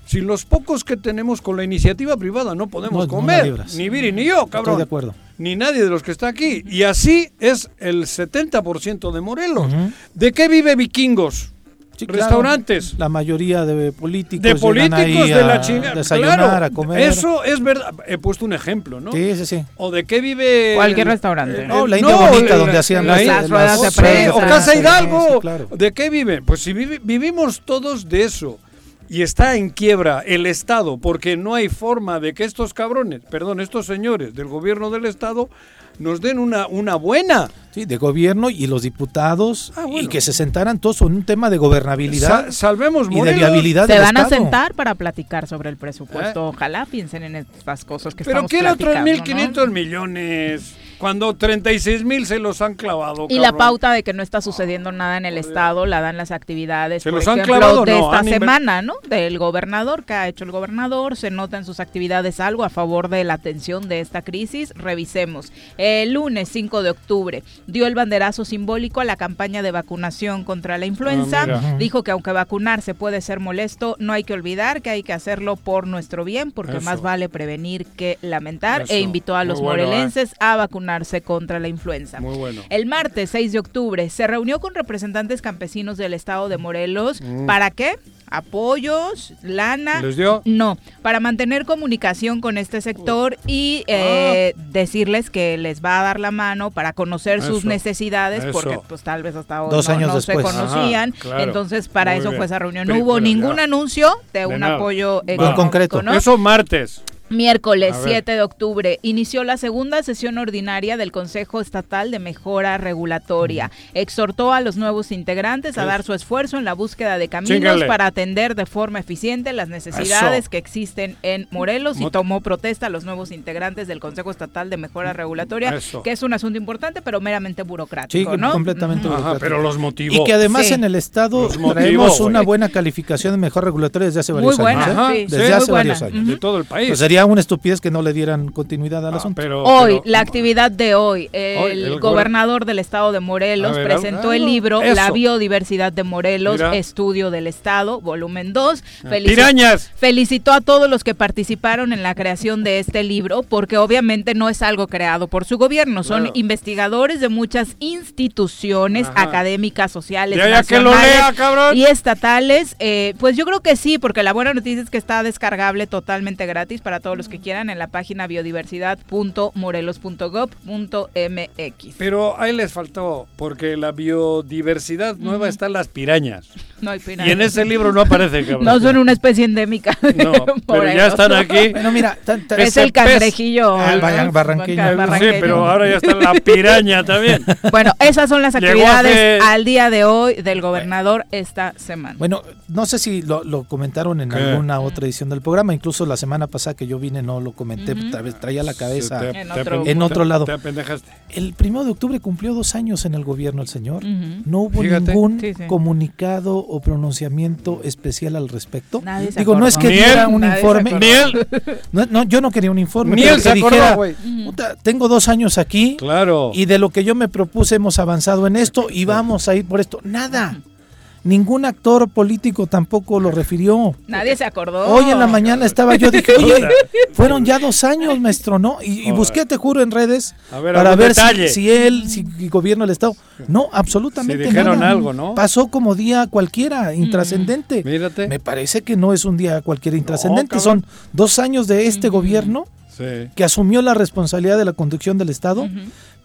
E: sin los pocos que tenemos con la iniciativa privada, no podemos
F: No,
E: comer. ni Viri ni yo,
F: Estoy
E: cabrón.
F: de acuerdo.
E: Ni nadie de los que está aquí. Y así es el 70% de Morelos. ¿De qué vive Vikingos?
F: Sí, claro.
E: Restaurantes.
F: La mayoría de políticos.
E: De políticos
F: ahí
E: de la chingada.
F: Desayunar,
E: Claro,
F: a comer.
E: Eso es verdad. He puesto un ejemplo, ¿no?
F: Sí, sí, sí.
E: ¿O de qué vive?
D: Cualquier
E: el-
D: restaurante.
E: el-
F: No, la India
E: no,
F: Bonita, donde hacían
E: la-
D: las ruedas de prensa.
E: o Casa Hidalgo.
F: claro.
E: ¿De qué viven? Pues si vivi- vivimos todos de eso. Y está en quiebra el Estado, porque no hay forma de que estos cabrones, perdón, estos señores del gobierno del Estado nos den una, una buena.
F: Sí, de gobierno y los diputados
E: Ah, bueno.
F: y que se sentaran todos en un tema de gobernabilidad
E: Sa- salvemos
F: y de viabilidad
D: Se
F: del
D: van a sentar para platicar sobre el presupuesto. Ojalá piensen en estas cosas que
E: Pero
D: estamos
E: quiere otros
D: platicando,
E: 1.500
D: ¿no?
E: millones, cuando 36 mil se los han clavado.
D: Y la pauta de que no está sucediendo nada en el estado la dan las actividades,
E: ¿Se
D: por
E: los han
D: ejemplo,
E: clavado?
D: de
E: No,
D: esta semana, ¿no? Del gobernador, que ha hecho el gobernador, se nota en sus actividades algo a favor de la atención de esta crisis. Revisemos. El lunes 5 de octubre dio el banderazo simbólico a la campaña de vacunación contra la influenza.
E: Ah.
D: Dijo que aunque vacunarse puede ser molesto, no hay que olvidar que hay que hacerlo por nuestro bien, porque
E: Eso.
D: más vale prevenir que lamentar.
E: Eso.
D: E invitó a los
E: bueno, ¿eh?
D: morelenses a vacunarse contra la influenza.
E: Muy bueno.
D: El martes 6 de octubre se reunió con representantes campesinos del estado de Morelos.
E: Mm.
D: ¿Para qué? Apoyos, lana.
E: ¿Les dio?
D: No, para mantener comunicación con este sector y eh, decirles que les va a dar la mano para conocer sus necesidades,
E: eso.
D: porque pues tal vez hasta hoy
F: Dos
D: no,
F: años
D: no se conocían.
E: Ajá, claro.
D: Entonces, para
E: Muy
D: eso
E: bien.
D: fue esa reunión.
E: Pero-
D: No hubo ningún
E: ya.
D: anuncio de,
E: De
D: un
E: nada.
D: apoyo económico,
F: concreto.
D: ¿no?
E: Eso martes.
D: Miércoles
E: A ver.
D: 7 de octubre inició la segunda sesión ordinaria del Consejo Estatal de Mejora Regulatoria. Exhortó a los nuevos integrantes a dar su esfuerzo en la búsqueda de caminos
E: Chíngale.
D: para atender de forma eficiente las necesidades
E: Eso.
D: que existen en Morelos y tomó protesta a los nuevos integrantes del Consejo Estatal de Mejora Regulatoria,
E: Eso.
D: que es un asunto importante pero meramente
F: Sí,
D: burocrático, ¿no?
F: completamente.
E: Ajá,
F: burocrático.
E: pero los motivó.
F: Y que además
D: Sí.
F: en el Estado
E: motivó,
F: traemos una buena calificación de mejor regulatoria desde hace varios
D: Muy buena,
F: años. ¿eh?
D: Sí,
F: desde
E: sí,
F: hace
D: muy
F: varios años.
E: de todo el país.
F: Pues sería una estupidez que no le dieran continuidad al
E: Ah,
F: asunto.
E: pero-
D: Hoy,
E: pero-
D: la actividad de hoy, el,
E: Hoy, el
D: gobernador del estado de Morelos
E: ver,
D: presentó el
E: algo.
D: libro
E: Eso.
D: La biodiversidad de Morelos,
E: Mira.
D: Estudio del Estado, volumen 2.
E: ¡Pirañas!
D: Felicitó a todos los que participaron en la creación de este libro, porque obviamente no es algo creado por su gobierno, son
E: Claro.
D: investigadores de muchas instituciones
E: Ajá.
D: académicas, sociales,
E: Ya, ya que lo
D: nacionales
E: lea, cabrón.
D: y estatales. Eh, pues yo creo que sí, porque la buena noticia es que está descargable totalmente gratis para todos los que quieran en la página biodiversidad.morelos.gov.mx.
E: Pero ahí les faltó, porque la biodiversidad nueva está en las pirañas.
D: No hay pirañas.
E: Y en ese libro no aparece, cabrón.
D: No son una especie endémica.
E: No, pero ya están aquí.
F: Bueno, mira, tan- tan-
D: Es el cangrejillo.
F: Ah, el
D: ¿no?
F: barran- barranqueño.
D: Barran-
E: Sí, pero ahora ya está la piraña también.
D: Bueno, esas son las actividades
E: hace-
D: al día de hoy del gobernador esta semana.
F: Bueno, no sé si lo, lo comentaron en
E: ¿Qué?
F: alguna otra edición del programa, incluso la semana pasada que yo vine no lo comenté, tal vez traía la cabeza.
E: Te-
D: En
E: te
D: otro-
F: En lado.
E: Te apendejaste.
F: El primero de octubre cumplió dos años en el gobierno el señor. No hubo
E: Fíjate.
F: ningún
D: Sí, sí.
F: comunicado o pronunciamiento especial al respecto.
D: Nadie se
F: Digo, no es que
E: Ni
F: diera
E: él,
F: un
D: nadie
F: informe.
D: acordó.
E: Ni él.
F: No, no, yo no quería un informe.
E: Ni él
F: que
E: se acordó,
F: dijera. "Puta, tengo dos años aquí
E: Claro.
F: y de lo que yo me propuse hemos avanzado en esto y vamos a ir por esto. Nada. Ningún actor político tampoco lo refirió.
D: Nadie se acordó.
F: Hoy en la mañana estaba yo, dije, oye, fueron ya dos años, maestro, ¿no? Y, y busqué, te juro, en redes
E: A ver,
F: para ver si,
E: detalle.
F: si él, si el gobierno del Estado. No, absolutamente
E: Si dijeron
F: nada.
E: algo, ¿no?
F: Pasó como día cualquiera, intrascendente.
E: Mírate.
F: Me parece que no es un día cualquiera intrascendente, son dos años de este gobierno
E: Sí.
F: que asumió la responsabilidad de la conducción del Estado,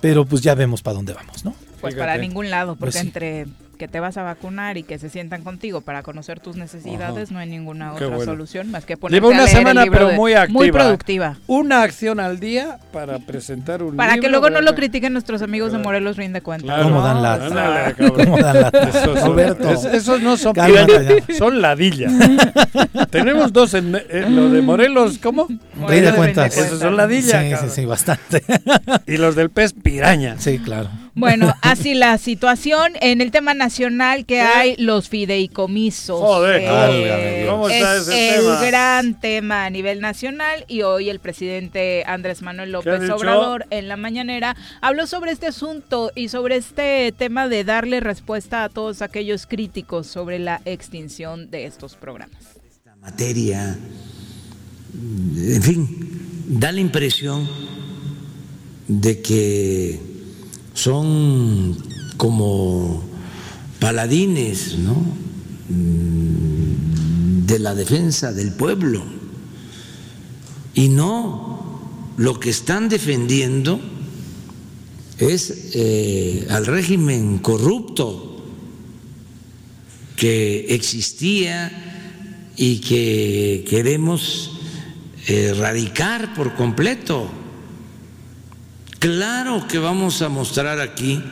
F: pero pues ya vemos para dónde vamos, ¿no?
D: Pues
E: Fíjate.
D: para ningún lado, porque
F: Pues sí.
D: entre que te vas a vacunar y que se sientan contigo para conocer tus necesidades, no hay ninguna
E: Qué
D: otra
E: bueno.
D: solución más que ponerte
E: Lleva
D: a
E: una
D: leer el
E: semana,
D: libro
E: pero
D: de-
E: muy activa.
D: Muy productiva.
E: Una acción al día para presentar un
D: Para que luego no lo critiquen nuestros amigos de Morelos Rinde Cuenta.
E: Claro.
F: ¿Cómo dan lata? ¿Cómo dan lata?
E: Esos, son-
F: Roberto.
E: es- esos no son
F: Cálmate
E: son ladillas. Tenemos dos en, en lo de Morelos, ¿cómo?
F: Rey de
D: Morelos
F: cuentas.
E: Esos son ladillas.
F: Sí, sí, sí, bastante.
E: Y los del pez piraña.
F: Sí, claro.
D: Bueno, así la situación en el tema nacional que hay los fideicomisos.
E: Joder,
F: Dios.
E: ¿cómo está
D: es
E: ese
D: el
E: tema?
D: gran tema a nivel nacional y hoy el presidente Andrés Manuel López? Obrador en la mañanera habló sobre este asunto y sobre este tema de darle respuesta a todos aquellos críticos sobre la extinción de estos programas.
J: materia, en fin, da la impresión de que son como paladines, ¿no? Mm, de la defensa del pueblo. Y no, lo que están defendiendo es eh, al régimen corrupto que existía y que queremos erradicar por completo. Claro que vamos a mostrar aquí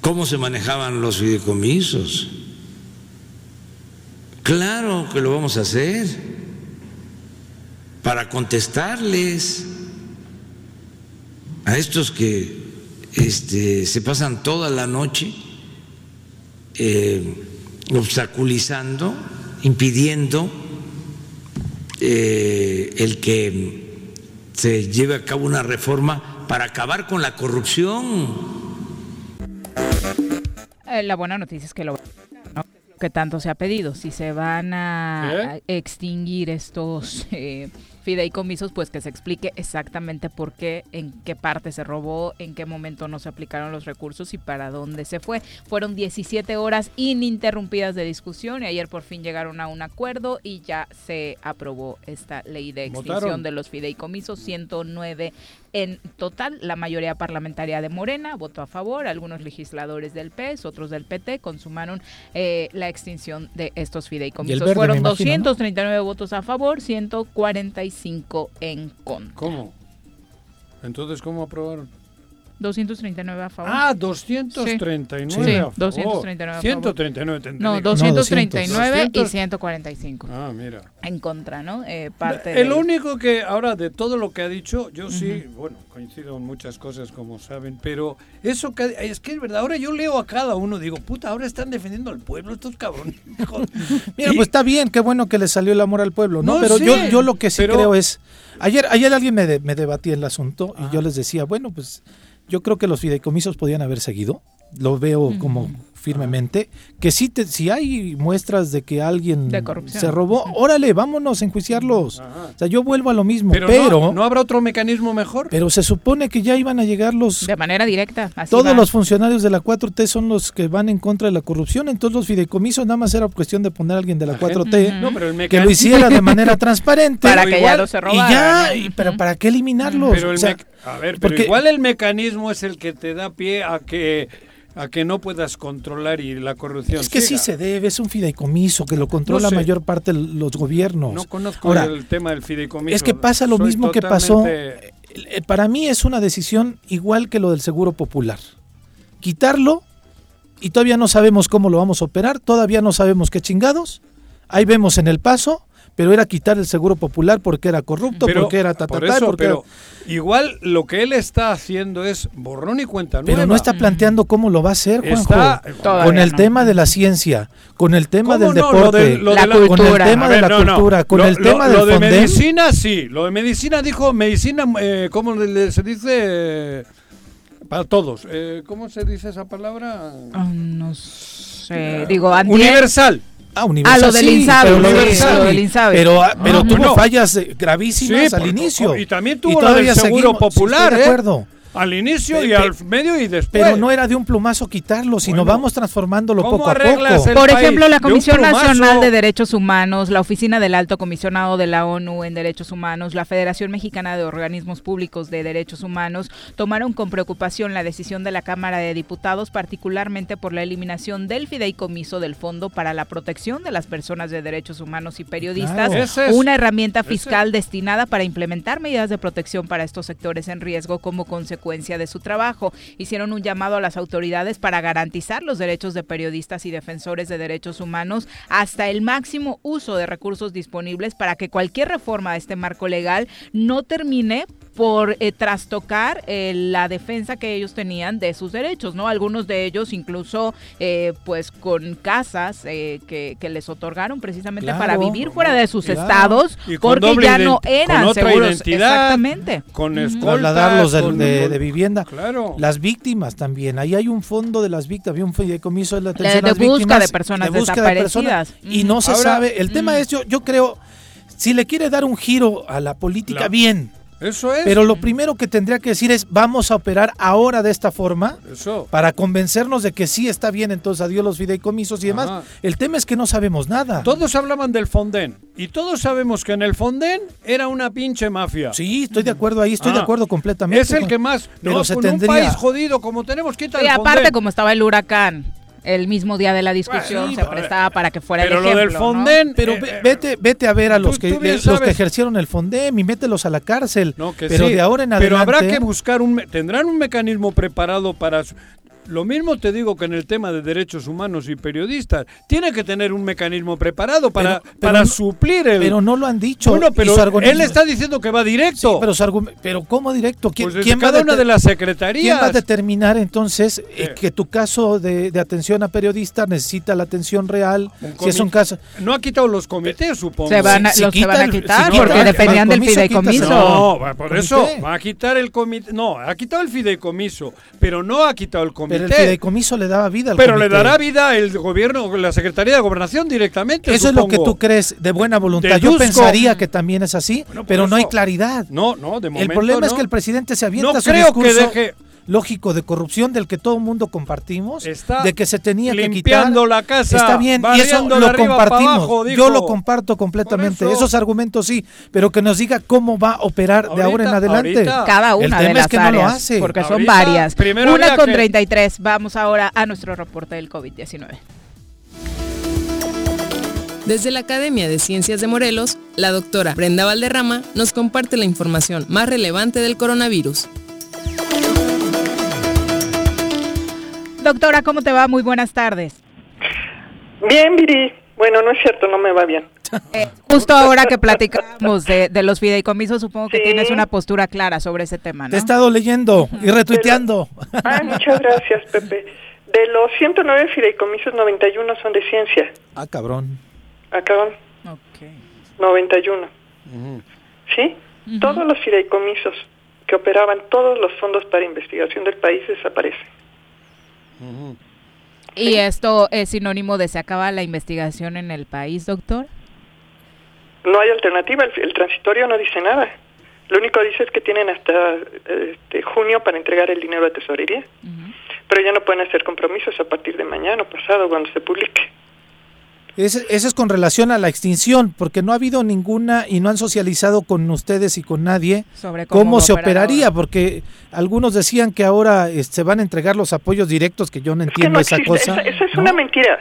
J: cómo se manejaban los fideicomisos. Claro que lo vamos a hacer para contestarles a estos que este, se pasan toda la noche eh, obstaculizando, impidiendo eh, el que se lleve a cabo una reforma para acabar con la corrupción.
D: Eh, la buena noticia es que lo ¿no? que tanto se ha pedido, si se van a, a extinguir estos eh, fideicomisos, pues que se explique exactamente por qué, en qué parte se robó, en qué momento no se aplicaron los recursos y para dónde se fue. Fueron 17 horas ininterrumpidas de discusión y ayer por fin llegaron a un acuerdo y ya se aprobó esta ley de extinción
E: ¿Votaron?
D: de los fideicomisos, 109 en total. La mayoría parlamentaria de Morena votó a favor, algunos legisladores del PES, otros del PT consumaron eh, la extinción de estos fideicomisos.
F: verde,
D: Fueron
F: me imagino, ¿no?
D: 239 votos a favor, 145 en contra.
E: ¿Cómo? Entonces, ¿cómo aprobaron?
D: 239 a favor.
E: Ah, 239
D: Sí,
E: a favor.
D: 239 a favor.
E: 139 te
D: no,
E: entendí.
D: 239 y
E: 200.
D: 145
E: Ah, mira.
D: en contra, ¿no? Eh, parte
E: El único que ahora de todo lo que ha dicho, yo sí, bueno, coincido en muchas cosas como saben, pero eso que es que es verdad, ahora yo leo a cada uno, digo, puta, ahora están defendiendo al pueblo estos cabrones.
F: Mira,
E: Y-
F: pues está bien, qué bueno que le salió el amor al pueblo, ¿no?
E: No,
F: pero
E: sí,
F: yo, yo lo que sí
E: pero-
F: creo es, ayer, ayer alguien me, de- me debatía el asunto y yo les decía, bueno, pues yo creo que los fideicomisos podían haber seguido, lo veo como firmemente, que si, te, si hay muestras de que alguien
D: De
F: se robó, órale, vámonos a enjuiciarlos. O sea, yo vuelvo a lo mismo,
E: pero,
F: pero,
E: no, ¿no habrá otro mecanismo mejor?
F: pero se supone que ya iban a llegar los
D: de manera directa. Así
F: todos
D: va.
F: los funcionarios de la 4T son los que van en contra de la corrupción, entonces los fideicomisos nada más era cuestión de poner a alguien de la 4T
E: No, pero el
F: que lo hiciera de manera transparente.
D: Para que ya
F: igual-
D: no se
F: Y
D: robaran,
F: ya,
D: ¿no?
F: y- pero ¿para qué eliminarlos?
E: Pero el
F: O sea,
E: mec- a ver, pero
F: porque-
E: igual el mecanismo es el que te da pie a que a que no puedas controlar y la corrupción.
F: es que sí se debe, es un fideicomiso que lo controla
E: No sé.
F: la mayor parte de los gobiernos.
E: No conozco
F: Ahora,
E: el tema del fideicomiso.
F: es que pasa lo
E: Soy
F: mismo que pasó. eh, Para mí es una decisión igual que lo del seguro popular. Quitarlo y todavía no sabemos cómo lo vamos a operar, todavía no sabemos qué chingados. Ahí vemos en el paso, pero era quitar el seguro popular porque era corrupto,
E: Pero,
F: porque era
E: por
F: tatatá,
E: eso,
F: porque era-
E: pero igual lo que él está haciendo es borrón y cuenta nueva.
F: Pero no está planteando cómo lo va a hacer, Juanjo.
E: Está-
F: con el
D: no.
F: tema de la ciencia, con el tema
E: ¿Cómo
F: del
E: no? Lo
F: deporte,
E: de- lo de
D: La
E: la-
F: con el tema de la
E: no, no.
F: cultura, con
E: Lo-
F: el
E: lo-
F: tema
E: lo
F: del
E: de
F: Fondem.
E: medicina sí, lo de medicina dijo medicina, eh, ¿cómo le- se dice? Eh, para todos. Eh, ¿Cómo se dice esa palabra?
D: Ah, no sé. Digo, antier-
E: Universal.
F: Ah, universal,
D: Ah, lo del
F: sí,
D: Insabi,
F: pero lo
E: sí,
F: del
E: lo
F: Insabi.
D: del Insabi.
F: Pero, ah, pero
E: Ah,
F: tuvo
E: bueno.
F: fallas gravísimas
E: Sí,
F: al inicio.
E: y también tuvo la
F: todavía
E: del Seguro
F: seguimos- sí,
E: Popular,
F: estoy de
E: ¿eh?
F: acuerdo.
E: Al inicio
F: Pe-
E: y
F: pe-
E: al medio y después.
F: Pero no era de un plumazo quitarlo, sino
E: Bueno,
F: vamos transformándolo
E: ¿cómo
F: poco a poco.
D: Por ejemplo, la Comisión? Nacional de Derechos Humanos, la Oficina del Alto Comisionado de la ONU en Derechos Humanos, la Federación Mexicana de Organismos Públicos de Derechos Humanos tomaron con preocupación la decisión de la Cámara de Diputados, particularmente por la eliminación del fideicomiso del Fondo para la Protección de las Personas de Derechos Humanos y Periodistas,
E: Claro. Ese es-
D: una herramienta
E: ese-
D: fiscal destinada para implementar medidas de protección para estos sectores en riesgo como consecuencia de su trabajo. Hicieron un llamado a las autoridades para garantizar los derechos de periodistas y defensores de derechos humanos hasta el máximo uso de recursos disponibles para que cualquier reforma a este marco legal no termine por eh, trastocar eh, la defensa que ellos tenían de sus derechos, ¿no? Algunos de ellos incluso eh, pues con casas eh, que, que les otorgaron precisamente para vivir fuera de sus
F: claro.
D: estados
E: Y
D: porque ya no eran
E: con otra
D: seguros
E: identidad,
D: exactamente.
E: Con escoltas,
F: trasladarlos de,
E: con-
F: de- de vivienda.
E: Claro.
F: Las víctimas también. Ahí hay un fondo de las víctimas, había un fideicomiso de la
D: De-
F: atención
D: de
F: a las
D: busca
F: víctimas,
D: de personas
F: búsqueda de personas,
D: desaparecidas.
F: y no se
E: Ahora-
F: sabe. El tema es, yo, yo creo, si le quiere dar un giro a la política, bien.
E: Eso es.
F: Pero lo primero que tendría que decir es, vamos a operar ahora de esta forma
E: Eso.
F: para convencernos de que sí está bien, entonces adiós los fideicomisos y demás.
E: Ajá.
F: El tema es que no sabemos nada.
E: Todos hablaban del Fonden. Y todos sabemos que en el Fonden era una pinche mafia.
F: Sí, estoy de acuerdo ahí, estoy de acuerdo completamente.
E: Es el
F: con-
E: que más.
F: Pero
E: no,
F: se
E: con
F: tendría-
E: un país jodido como tenemos, quita
D: Y
E: el
D: aparte,
E: Fonden.
D: como estaba el huracán, el mismo día de la discusión
E: Bueno,
D: se prestaba para que fuera
E: Pero
D: el
E: lo
D: ejemplo,
E: del
D: ¿no?
E: Fonden.
F: Pero
E: eh,
F: ve- vete, vete a ver a
E: tú-
F: los que,
E: tú
F: los que ejercieron el Fondem y mételos a la cárcel.
E: No, que
F: pero
E: sí,
F: de ahora en
E: Pero
F: adelante.
E: habrá que buscar un. me- Tendrán un mecanismo preparado para. Lo mismo te digo que en el tema de derechos humanos y periodistas. Tiene que tener un mecanismo preparado para,
F: Pero- pero
E: para
F: no-
E: suplir el.
F: Pero no lo han dicho.
E: Bueno, pero él está diciendo que va
F: Sí,
E: directo.
F: pero, su argum- pero ¿cómo directo? ¿Quién,
E: pues
F: quién va a
E: cada una de las
F: ¿Quién
E: secretarías.
F: va a determinar entonces eh,
E: Eh.
F: que tu caso de, de atención a periodista necesita la atención real? Si es un caso.
E: No ha quitado los comités, supongo.
D: Se van a,
F: Si- si
D: los se
F: quita
D: van a
F: el-
D: quitar
F: si
D: porque
F: el
D: dependían del
F: fideicomiso.
E: No, va, por
F: Comité.
E: eso va a quitar el comité. No, ha quitado el fideicomiso, pero no ha quitado el comité.
F: Pero el fideicomiso le daba vida al
E: Pero le dará vida el gobierno, la Secretaría de Gobernación directamente.
F: Eso es lo que tú crees de buena voluntad.
E: Deduzco.
F: Yo pensaría que también es así,
E: Bueno,
F: pero no hay claridad.
E: No, no, de momento
F: el problema es que el presidente se avienta
E: No
F: su
E: creo que deje-
F: lógico de corrupción del que todo el mundo compartimos,
E: Está
F: de que se tenía que quitar.
E: la casa,
F: Está bien, y eso lo compartimos.
E: abajo,
F: Yo lo comparto completamente.
E: Eso.
F: Esos argumentos sí, pero que nos diga cómo va a operar de ahora en adelante.
E: ahorita.
D: Cada
F: El
D: una
F: tema
D: de
F: es
D: las
F: que no lo hace.
D: porque son varias.
E: primero
D: Una con
E: que-
D: 33. Vamos ahora a nuestro reporte del COVID-19.
H: Desde la Academia de Ciencias de Morelos, la doctora Brenda Valderrama nos comparte la información más relevante del coronavirus.
D: Doctora, ¿cómo te va? Muy buenas tardes.
K: Bien, Viri. Bueno, no es cierto, no me va bien.
D: Eh, justo ahora que platicamos de, de los fideicomisos, supongo que
K: Sí.
D: tienes una postura clara sobre ese tema,
F: Te
D: ¿no?
F: he estado leyendo y retuiteando.
K: Ay, muchas gracias, Pepe. De los 109 fideicomisos, 91 son de ciencia.
F: ah, cabrón.
K: Acaban
D: Ok.
K: 91. ¿Sí? Todos los fideicomisos que operaban todos los fondos para investigación del país desaparecen.
D: ¿Y esto es sinónimo de se acaba la investigación en el país, doctor?
K: No hay alternativa, el, el transitorio no dice nada. Lo único que dice es que tienen hasta este, junio para entregar el dinero a tesorería, pero ya no pueden hacer compromisos a partir de mañana o pasado cuando se publique.
F: Ese, ese es con relación a la extinción, porque no ha habido ninguna y no han socializado con ustedes y con nadie
D: Sobre cómo,
F: se
D: operar
F: operaría, porque algunos decían que ahora eh, se van a entregar los apoyos directos, que yo no
K: Es que
F: entiendo
K: no
F: esa
K: existe,
F: cosa.
K: Esa, esa es
F: ¿no?
K: una mentira.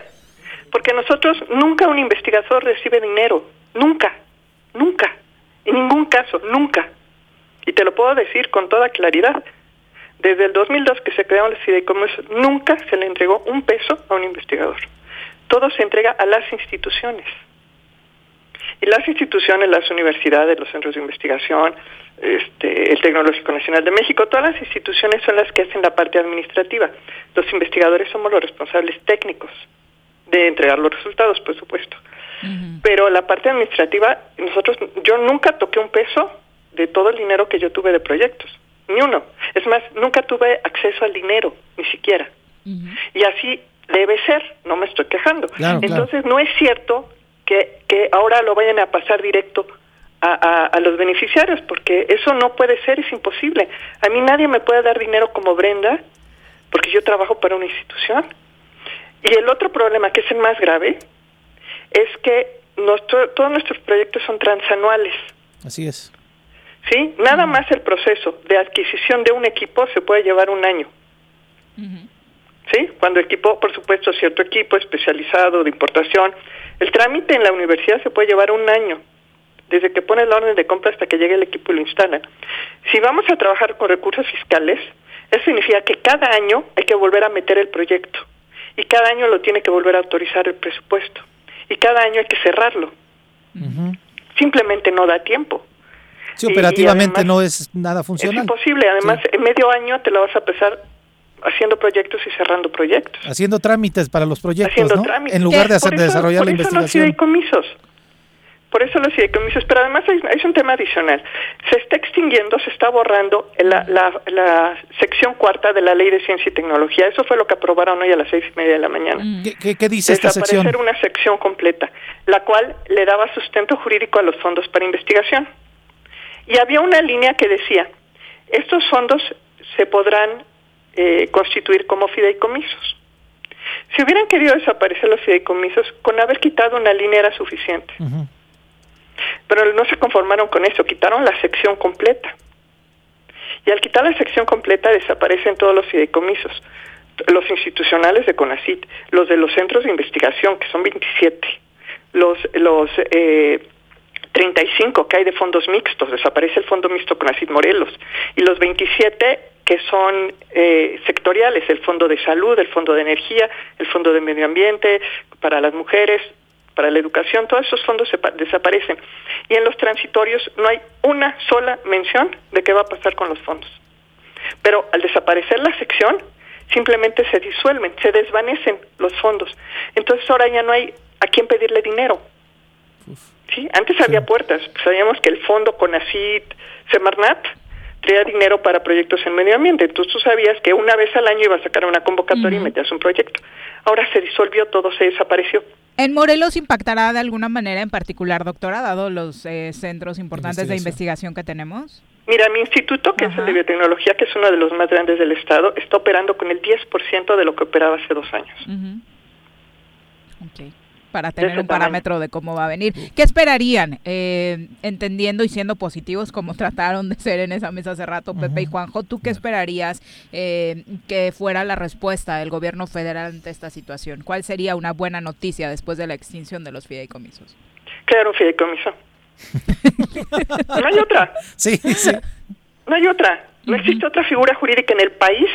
K: Porque nosotros, nunca un investigador recibe dinero. Nunca. Nunca. En ningún caso. Nunca. Y te lo puedo decir con toda claridad. Desde el 2002 que se crearon los fideicomisos, nunca se le entregó un peso a un investigador. Todo se entrega a las instituciones. Y las instituciones, las universidades, los centros de investigación, este, el Tecnológico Nacional de México, todas las instituciones son las que hacen la parte administrativa. Los investigadores somos los responsables técnicos de entregar los resultados, por supuesto. Pero la parte administrativa, nosotros, yo nunca toqué un peso de todo el dinero que yo tuve de proyectos, ni uno. Es más, nunca tuve acceso al dinero, ni siquiera. Y así debe ser, no me estoy quejando.
F: Claro, claro.
K: Entonces no es cierto que, que ahora lo vayan a pasar directo a, a, los beneficiarios, porque eso no puede ser, es imposible. A mí nadie me puede dar dinero como Brenda, porque yo trabajo para una institución. Y el otro problema, que es el más grave, es que nuestro, todos nuestros proyectos son transanuales.
F: Así es.
K: ¿Sí? Nada más el proceso de adquisición de un equipo se puede llevar un año. ¿Sí? Cuando equipo, por supuesto, cierto equipo especializado de importación, el trámite en la universidad se puede llevar un año, desde que pones la orden de compra hasta que llegue el equipo y lo instala. Si vamos a trabajar con recursos fiscales, eso significa que cada año hay que volver a meter el proyecto y cada año lo tiene que volver a autorizar el presupuesto y cada año hay que cerrarlo. Simplemente no da tiempo.
F: Sí, operativamente no es nada funcional.
K: Es imposible, además en medio año te la vas a pesar haciendo proyectos y cerrando proyectos.
F: Haciendo trámites para los proyectos, ¿no? En lugar de, hacer, desarrollar la investigación.
K: Por eso los fideicomisos, pero además hay, un tema adicional. Se está extinguiendo, se está borrando la, la, sección cuarta de la Ley de Ciencia y Tecnología. Eso fue lo que aprobaron hoy a las seis y media de la mañana.
F: ¿Qué, qué, dice esta sección?
K: una sección completa, la cual le daba sustento jurídico a los fondos para investigación. Y había una línea que decía, estos fondos se podrán eh, constituir como fideicomisos. Si hubieran querido desaparecer los fideicomisos, con haber quitado una línea era suficiente. Pero no se conformaron con eso, quitaron la sección completa. Y al quitar la sección completa desaparecen todos los fideicomisos, los institucionales de CONACIT, los de los centros de investigación, que son 27, los, los eh, 35 que hay de fondos mixtos, desaparece el fondo mixto CONACIT Morelos, y los 27 que son eh, sectoriales, el fondo de salud, el fondo de energía, el fondo de medio ambiente, para las mujeres, para la educación, todos esos fondos se desaparecen. Y en los transitorios no hay una sola mención de qué va a pasar con los fondos. Pero al desaparecer la sección, simplemente se disuelven, se desvanecen los fondos. Entonces ahora ya no hay a quién pedirle dinero. ¿Sí? Antes había puertas. Sabíamos que el fondo CONACIT, Semarnat, traía dinero para proyectos en medio ambiente. Entonces tú sabías que una vez al año iba a sacar una convocatoria y metías un proyecto. Ahora se disolvió, todo se desapareció.
D: ¿En Morelos impactará de alguna manera en particular, doctora, dado los eh, centros importantes de investigación que tenemos?
K: Mira, mi instituto, que es el de biotecnología, que es uno de los más grandes del Estado, está operando con el 10% de lo que operaba hace dos años
D: para tener un parámetro de cómo va a venir. ¿Qué esperarían, eh, entendiendo y siendo positivos como trataron de ser en esa mesa hace rato Pepe y Juanjo? ¿Tú qué esperarías eh, que fuera la respuesta del gobierno federal ante esta situación? ¿Cuál sería una buena noticia después de la extinción de los fideicomisos?
K: Claro, un fideicomiso. no hay otra.
F: Sí, sí.
K: No hay otra. No existe otra figura jurídica en el país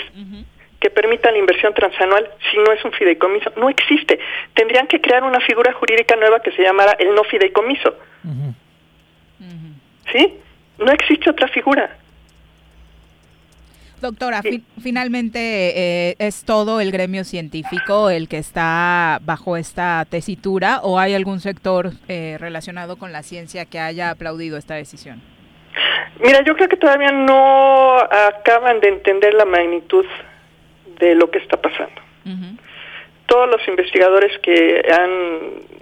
K: que permita la inversión transanual si no es un fideicomiso. No existe. Tendrían que crear una figura jurídica nueva que se llamara el no fideicomiso. ¿Sí? No existe otra figura.
D: Doctora, finalmente eh, es todo el gremio científico el que está bajo esta tesitura o hay algún sector eh, relacionado con la ciencia que haya aplaudido esta decisión?
K: Mira, yo creo que todavía no acaban de entender la magnitud de lo que está pasando. Todos los investigadores que han,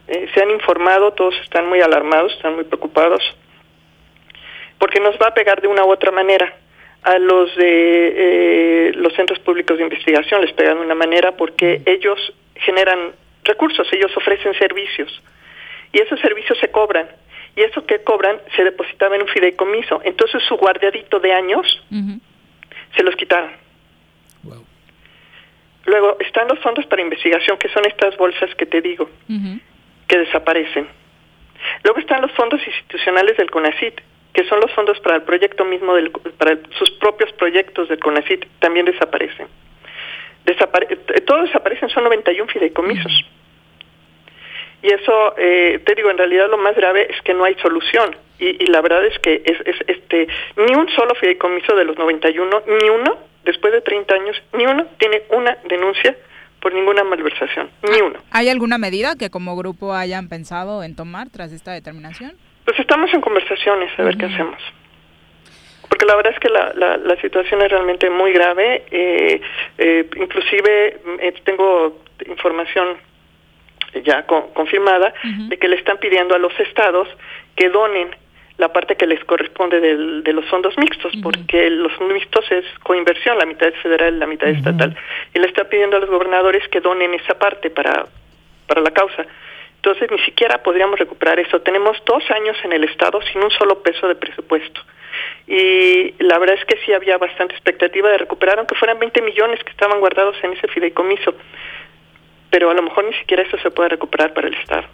K: eh, se han informado, todos están muy alarmados, están muy preocupados, porque nos va a pegar de una u otra manera. A los de eh, los centros públicos de investigación les pega de una manera porque ellos generan recursos, ellos ofrecen servicios y esos servicios se cobran y eso que cobran se depositaba en un fideicomiso. Entonces su guardiadito de años se los quitaron. Luego están los fondos para investigación, que son estas bolsas que te digo, que desaparecen. Luego están los fondos institucionales del CONACIT, que son los fondos para el proyecto mismo, del, para sus propios proyectos del CONACIT, también desaparecen. todos desaparecen, son 91 fideicomisos. Y eso, eh, te digo, en realidad lo más grave es que no hay solución. Y, y la verdad es que es, es, este ni un solo fideicomiso de los 91, ni uno después de 30 años, ni uno tiene una denuncia por ninguna malversación, ni uno.
D: ¿Hay alguna medida que como grupo hayan pensado en tomar tras esta determinación?
K: Pues estamos en conversaciones a ver qué hacemos. Porque la verdad es que la, la, situación es realmente muy grave. Eh, eh, inclusive eh, tengo información ya confirmada de que le están pidiendo a los estados que donen la parte que les corresponde del, de los fondos mixtos, porque los mixtos es coinversión, la mitad es federal y la mitad es estatal. Y le está pidiendo a los gobernadores que donen esa parte para, para la causa. Entonces ni siquiera podríamos recuperar eso. Tenemos dos años en el Estado sin un solo peso de presupuesto. Y la verdad es que sí había bastante expectativa de recuperar, aunque fueran 20 millones que estaban guardados en ese fideicomiso. Pero a lo mejor ni siquiera eso se puede recuperar para el Estado.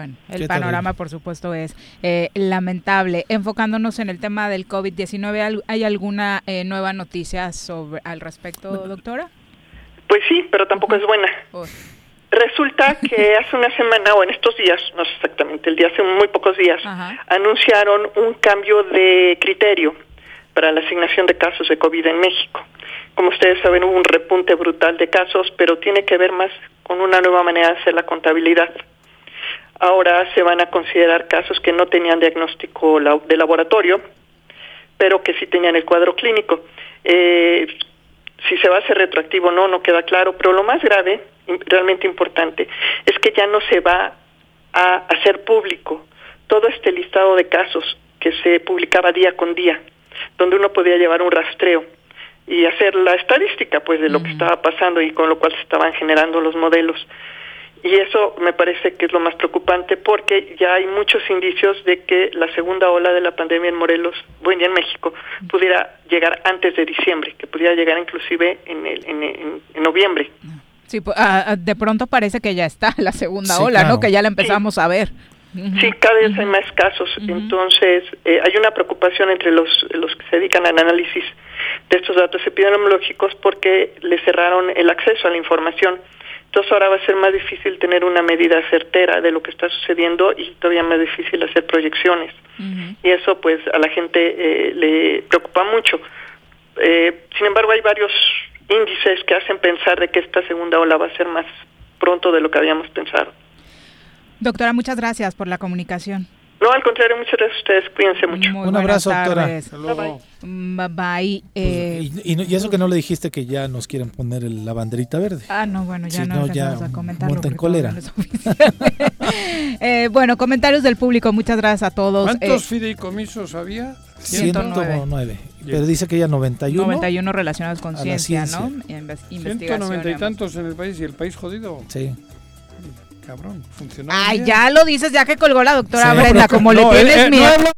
D: Bueno, el panorama, por supuesto, es eh, lamentable. Enfocándonos en el tema del COVID-19, ¿hay alguna eh, nueva noticia sobre al respecto, doctora?
K: Pues sí, pero tampoco es buena. Resulta que hace una semana o en estos días, no sé exactamente, el día hace muy pocos días, anunciaron un cambio de criterio para la asignación de casos de COVID en México. Como ustedes saben, hubo un repunte brutal de casos, pero tiene que ver más con una nueva manera de hacer la contabilidad. Ahora se van a considerar casos que no tenían diagnóstico de laboratorio, pero que sí tenían el cuadro clínico. Eh, si se va a hacer retroactivo o no, no queda claro, pero lo más grave, realmente importante, es que ya no se va a hacer público todo este listado de casos que se publicaba día con día, donde uno podía llevar un rastreo y hacer la estadística pues de lo que estaba pasando y con lo cual se estaban generando los modelos. Y eso me parece que es lo más preocupante porque ya hay muchos indicios de que la segunda ola de la pandemia en Morelos, bueno, en México, pudiera llegar antes de diciembre, que pudiera llegar inclusive en, el, en, noviembre.
D: Sí, pues, ah, ah, de pronto parece que ya está la segunda ola, ¿no? Que ya la empezamos a ver.
K: Sí, cada vez hay más casos. Entonces, eh, hay una preocupación entre los, los que se dedican al análisis de estos datos epidemiológicos porque le cerraron el acceso a la información entonces ahora va a ser más difícil tener una medida certera de lo que está sucediendo y todavía más difícil hacer proyecciones. Y eso pues a la gente eh, le preocupa mucho. Eh, sin embargo hay varios índices que hacen pensar de que esta segunda ola va a ser más pronto de lo que habíamos pensado.
D: Doctora, muchas gracias por la comunicación.
K: No, al contrario, muchas gracias a ustedes. Cuídense mucho.
F: Un abrazo, doctora.
D: Bye bye.
F: Eh, y, eso que no le dijiste que ya nos quieren poner la banderita verde.
D: Ah, no, bueno, ya no, ya a comentar.
F: en cólera.
D: eh, bueno, comentarios del público. Muchas gracias a todos.
E: ¿Cuántos eh, fideicomisos había?
F: 109. Pero dice que ya 91.
D: 91 relacionados con ciencia, ¿no?
E: 190 y tantos en el país y el país jodido.
F: Sí
E: cabrón, funcionó.
D: Ay, ya lo dices, ya que colgó la doctora Brenda, como le tienes eh, eh, miedo.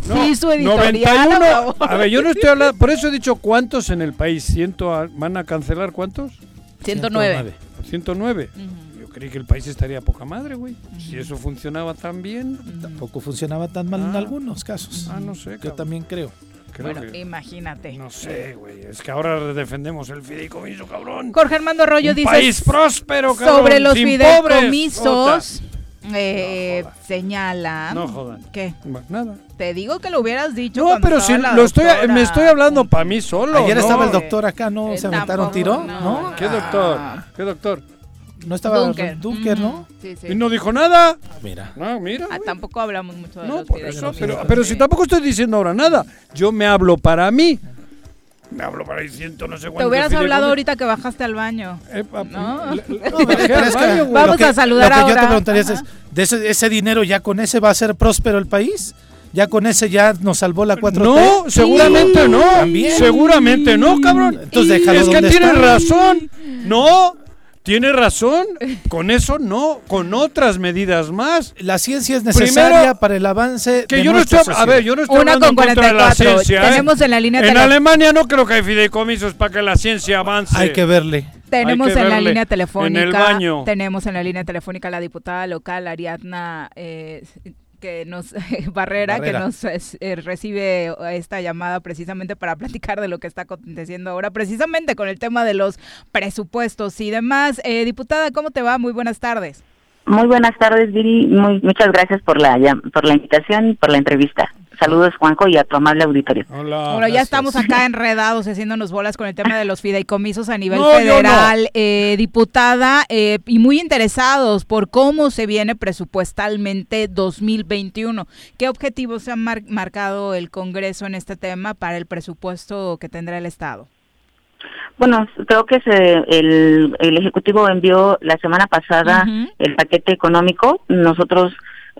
D: sí, su editorial.
E: a ver, yo no estoy hablando, por eso he dicho cuántos en el país. Ciento, ¿Van a cancelar cuántos?
D: 109.
E: 109. Yo creí que el país estaría poca madre, güey. Si eso funcionaba tan bien.
F: Tampoco funcionaba tan mal en ah. algunos casos.
E: Ah, no sé.
F: Yo también creo
D: bueno, imagínate.
E: No sé, güey. Es que ahora defendemos el fideicomiso, cabrón.
D: Jorge Armando Rollo dice.
E: País próspero, cabrón.
D: Sobre los fideicomisos. Eh, señala.
E: No jodan.
D: ¿Qué?
E: Nada.
D: Te digo que lo hubieras dicho.
E: No, pero si lo estoy, me estoy hablando para mí solo.
F: Ayer estaba el doctor acá, ¿no? Eh, ¿Se aventaron tiro? ¿No?
E: ¿Qué doctor? ¿Qué doctor?
F: No estaba Dunker, Dunker ¿no?
E: Sí, sí. Y no dijo nada.
F: Mira.
E: No, mira.
D: Ah, tampoco hablamos mucho de
E: no,
D: los
E: por eso, pero, pero si tampoco estoy diciendo ahora nada. Yo me hablo para mí. Me hablo para ahí ciento, no sé cuánto.
D: Te hubieras hablado ahorita que bajaste al baño.
E: Eh,
D: ¿no? Vamos a saludar
F: lo
D: que
F: yo te preguntaría es, ¿de ese, ese dinero ya con ese va a ser próspero el país? ya con ese ya nos salvó la 4T.
E: No, seguramente no. Seguramente no, cabrón.
F: Entonces déjalo
E: Es que tienes razón. No, tiene razón, con eso no, con otras medidas más.
F: La ciencia es necesaria para el avance
E: que yo no estoy, A ver, yo no estoy hablando en contra de la ciencia.
D: ¿eh? Tenemos en la línea
E: En Alemania no creo que hay fideicomisos para que la ciencia avance.
F: Hay que verle.
D: Tenemos en la línea telefónica. En el baño. Tenemos en la línea telefónica la diputada local Ariadna eh, que nos Barrera, que nos eh, recibe esta llamada precisamente para platicar de lo que está aconteciendo ahora, precisamente con el tema de los presupuestos y demás. Eh, diputada, ¿cómo te va? Muy buenas tardes.
L: Muy buenas tardes, Viri. Muy, muchas gracias por la por la invitación y por la entrevista. Saludos, Juanjo, y a tu amable auditorio.
D: Hola. Bueno, ya estamos acá enredados, haciéndonos bolas con el tema de los fideicomisos a nivel federal. Eh, diputada, eh, y muy interesados por cómo se viene presupuestalmente 2021. ¿Qué objetivos se han marcado el Congreso en este tema para el presupuesto que tendrá el Estado?
L: Bueno, creo que el, Ejecutivo envió la semana pasada el paquete económico. Nosotros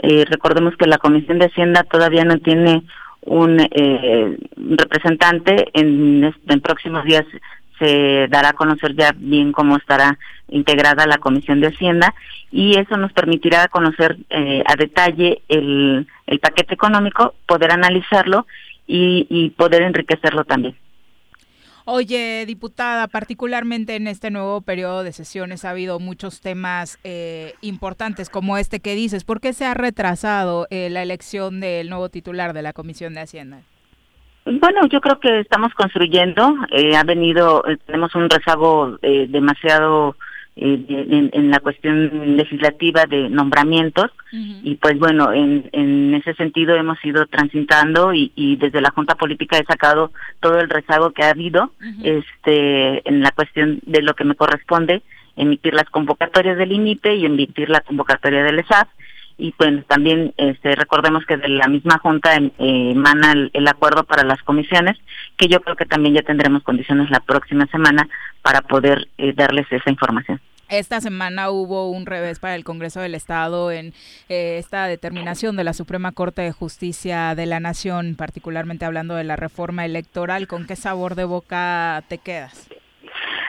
L: Eh, recordemos que la Comisión de Hacienda todavía no tiene un eh, representante. En, en próximos días se dará a conocer ya bien cómo estará integrada la Comisión de Hacienda y eso nos permitirá conocer eh, a detalle el, el paquete económico, poder analizarlo y, y poder enriquecerlo también.
D: Oye, diputada, particularmente en este nuevo periodo de sesiones ha habido muchos temas eh, importantes como este que dices. ¿Por qué se ha retrasado eh, la elección del nuevo titular de la Comisión de Hacienda?
L: Bueno, yo creo que estamos construyendo. Eh, ha venido, tenemos un rezago demasiado eh, en, la cuestión legislativa de nombramientos. Y pues bueno en, en ese sentido hemos ido transitando y, y, desde la junta política he sacado todo el rezago que ha habido este en la cuestión de lo que me corresponde emitir las convocatorias del INIPE y emitir la convocatoria del ESAF y pues también este, recordemos que de la misma junta em, eh, emana el, acuerdo para las comisiones que yo creo que también ya tendremos condiciones la próxima semana para poder eh, darles esa información.
D: Esta semana hubo un revés para el Congreso del Estado en eh, esta determinación de la Suprema Corte de Justicia de la Nación, particularmente hablando de la reforma electoral. ¿Con qué sabor de boca te quedas?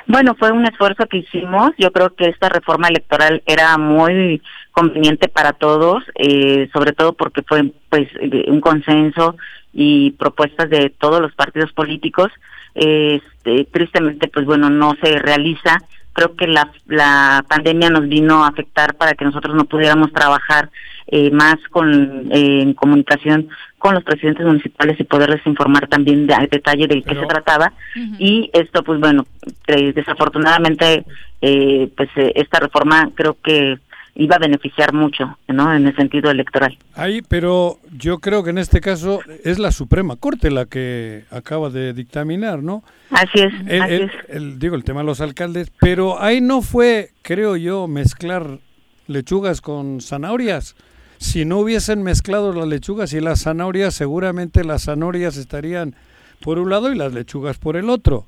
L: Bueno, fue un esfuerzo que hicimos. Yo creo que esta reforma electoral era muy conveniente para todos, eh, sobre todo porque fue pues un consenso y propuestas de todos los partidos políticos. Este, tristemente, pues bueno, no se realiza creo que la, la pandemia nos vino a afectar para que nosotros no pudiéramos trabajar eh, más con eh, en comunicación con los presidentes municipales y poderles informar también de, al detalle de qué se trataba y esto pues bueno eh, desafortunadamente eh, pues esta reforma creo que iba a beneficiar mucho, ¿no? En el sentido electoral.
E: Ahí, pero yo creo que en este caso es la Suprema Corte la que acaba de dictaminar, ¿no?
L: Así es.
E: digo, el tema de los alcaldes, pero ahí no fue, creo yo, mezclar lechugas con zanahorias. Si no hubiesen mezclado las lechugas y las zanahorias, seguramente las zanahorias estarían por un lado y las lechugas por el otro.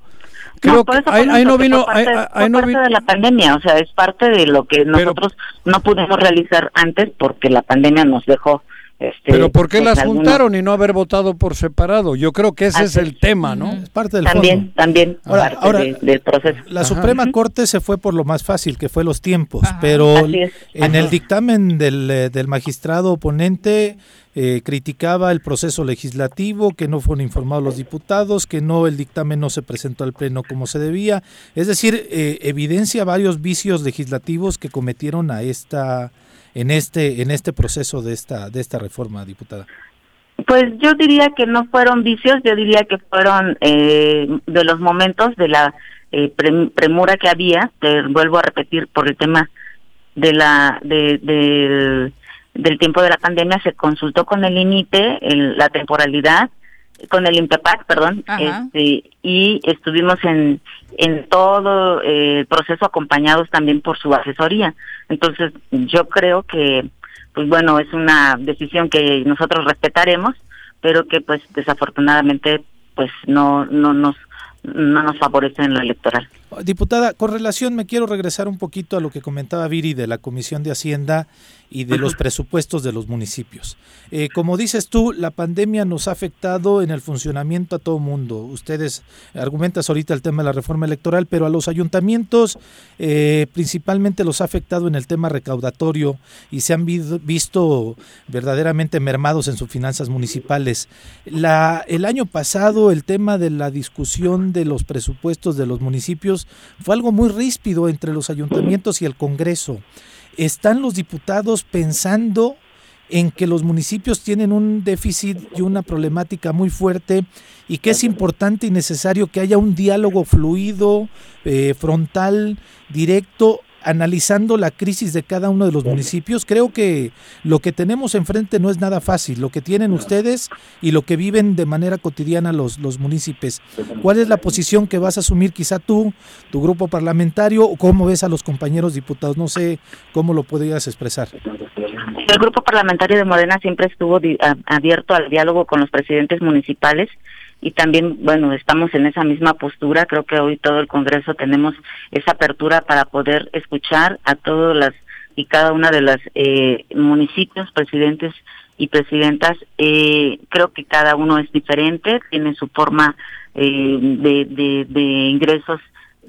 L: Creo que ahí, no vino, parte, ahí, no de la pandemia, o sea, es parte de lo que nosotros no pudimos realizar antes porque la pandemia nos dejó este,
E: pero ¿por qué pues, las juntaron y no haber votado por separado? Yo creo que ese es el tema, ¿no? Es
L: parte del también, También, ahora, del proceso.
F: La Suprema Corte se fue por lo más fácil, que fue los tiempos, pero en el dictamen del, eh, del magistrado oponente eh, criticaba el proceso legislativo, que no fueron informados los diputados, que no el dictamen no se presentó al pleno como se debía, es decir, eh, evidencia varios vicios legislativos que cometieron a esta en este en este proceso de esta de esta reforma, diputada.
L: Pues yo diría que no fueron vicios, yo diría que fueron eh, de los momentos de la premura que había, te vuelvo a repetir por el tema de la de, del tiempo de la pandemia se consultó con el INIPE la temporalidad, con el INPEPAC, perdón, este, y estuvimos en, en todo eh, el proceso acompañados también por su asesoría. Entonces, yo creo que, pues bueno, es una decisión que nosotros respetaremos, pero que pues desafortunadamente pues no, no nos no nos favorece en lo electoral.
F: Diputada, con relación, me quiero regresar un poquito a lo que comentaba Viri de la Comisión de Hacienda y de los presupuestos de los municipios. Eh, como dices tú, la pandemia nos ha afectado en el funcionamiento a todo mundo. Ustedes argumentas ahorita el tema de la reforma electoral, pero a los ayuntamientos eh, principalmente los ha afectado en el tema recaudatorio y se han visto verdaderamente mermados en sus finanzas municipales. La, el año pasado el tema de la discusión de los presupuestos de los municipios fue algo muy ríspido entre los ayuntamientos y el Congreso. Están los diputados pensando en que los municipios tienen un déficit y una problemática muy fuerte y que es importante y necesario que haya un diálogo fluido, eh, frontal, directo analizando la crisis de cada uno de los municipios, creo que lo que tenemos enfrente no es nada fácil, lo que tienen ustedes y lo que viven de manera cotidiana los, los municipios. ¿Cuál es la posición que vas a asumir quizá tú, tu grupo parlamentario, o cómo ves a los compañeros diputados? No sé cómo lo podrías expresar.
L: El grupo parlamentario de Morena siempre estuvo abierto al diálogo con los presidentes municipales y también, bueno, estamos en esa misma postura. Creo que hoy todo el Congreso tenemos esa apertura para poder escuchar a todas las y cada una de las eh, municipios, presidentes y presidentas, eh, creo que cada uno es diferente, tiene su forma eh, de, de, ingresos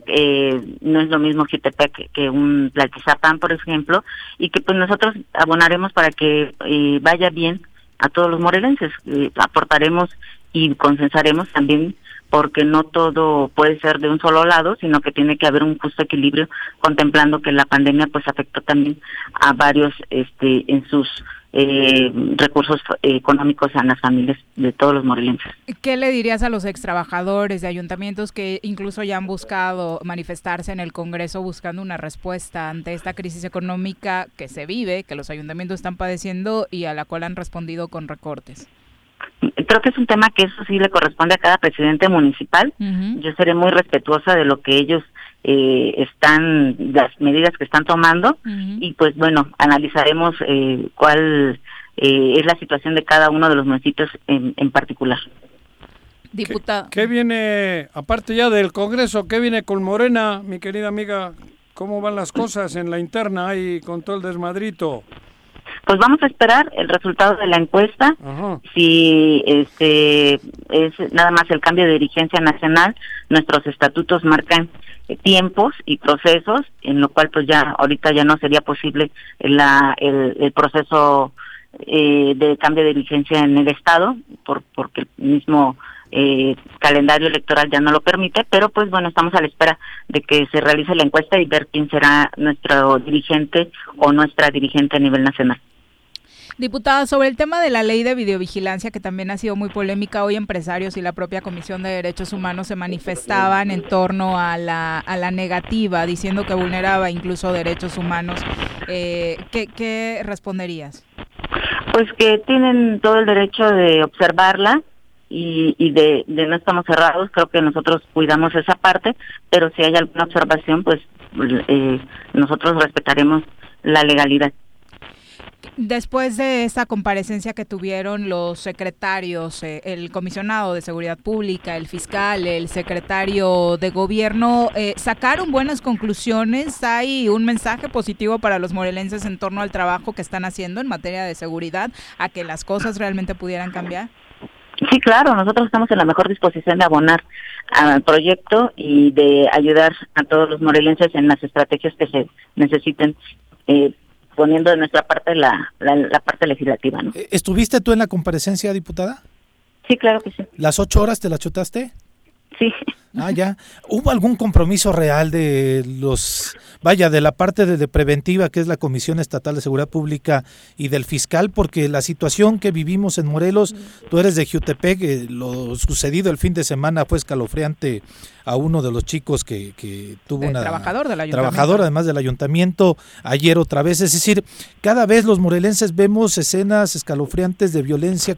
L: eh, no es lo mismo Jutepec que un Tlaltizapán, por ejemplo, y que pues nosotros abonaremos para que eh, vaya bien a todos los morelenses. Eh, aportaremos y consensaremos también porque no todo puede ser de un solo lado, sino que tiene que haber un justo equilibrio contemplando que la pandemia pues afectó también a varios este en sus eh, recursos económicos a las familias de todos los morelenses.
D: ¿Qué le dirías a los ex trabajadores de ayuntamientos que incluso ya han buscado manifestarse en el Congreso buscando una respuesta ante esta crisis económica que se vive, que los ayuntamientos están padeciendo y a la cual han respondido con recortes?
L: Creo que es un tema que eso sí le corresponde a cada presidente municipal. Yo seré muy respetuosa de lo que ellos eh, están, las medidas que están tomando y pues bueno, analizaremos eh, cuál eh, es la situación de cada uno de los municipios en, en particular.
D: Diputado.
E: ¿Qué, viene, aparte ya del Congreso, qué viene con Morena, mi querida amiga? ¿Cómo van las cosas en la interna ahí con todo el desmadrito?
L: Pues vamos a esperar el resultado de la encuesta. Si este es nada más el cambio de dirigencia nacional, nuestros estatutos marcan eh, tiempos y procesos, en lo cual pues ya ahorita ya no sería posible la, el, proceso eh, de cambio de dirigencia en el estado, por, porque el mismo eh, calendario electoral ya no lo permite, pero pues bueno, estamos a la espera de que se realice la encuesta y ver quién será nuestro dirigente o nuestra dirigente a nivel nacional.
D: Diputada, sobre el tema de la ley de videovigilancia, que también ha sido muy polémica, hoy empresarios y la propia Comisión de Derechos Humanos se manifestaban en torno a la, a la negativa, diciendo que vulneraba incluso derechos humanos. Eh, ¿qué, ¿Qué responderías?
L: Pues que tienen todo el derecho de observarla, y, y de, de, no estamos cerrados, creo que nosotros cuidamos esa parte, pero si hay alguna observación, pues eh, nosotros respetaremos la legalidad.
D: Después de esta comparecencia que tuvieron los secretarios, eh, el comisionado de Seguridad Pública, el fiscal, el secretario de Gobierno, eh, ¿sacaron buenas conclusiones? ¿Hay un mensaje positivo para los morelenses en torno al trabajo que están haciendo en materia de seguridad, a que las cosas realmente pudieran cambiar?
L: Sí, claro, nosotros estamos en la mejor disposición de abonar al proyecto y de ayudar a todos los morelenses en las estrategias que se necesiten. Eh, poniendo de nuestra parte la, la, parte legislativa. ¿no?
F: ¿Estuviste tú en la comparecencia, diputada?
L: Sí, claro que sí.
F: ¿Las ocho horas te la chutaste?
L: Sí.
F: Ah, ya. ¿Hubo algún compromiso real de los, vaya, de la parte de, preventiva que es la Comisión Estatal de Seguridad Pública y del fiscal? Porque la situación que vivimos en Morelos, tú eres de Jutepec, eh, lo sucedido el fin de semana fue escalofriante a uno de los chicos que, que tuvo una...
D: Trabajador del ayuntamiento.
F: Trabajador además del ayuntamiento, ayer otra vez. Es decir, cada vez los morelenses vemos escenas escalofriantes de violencia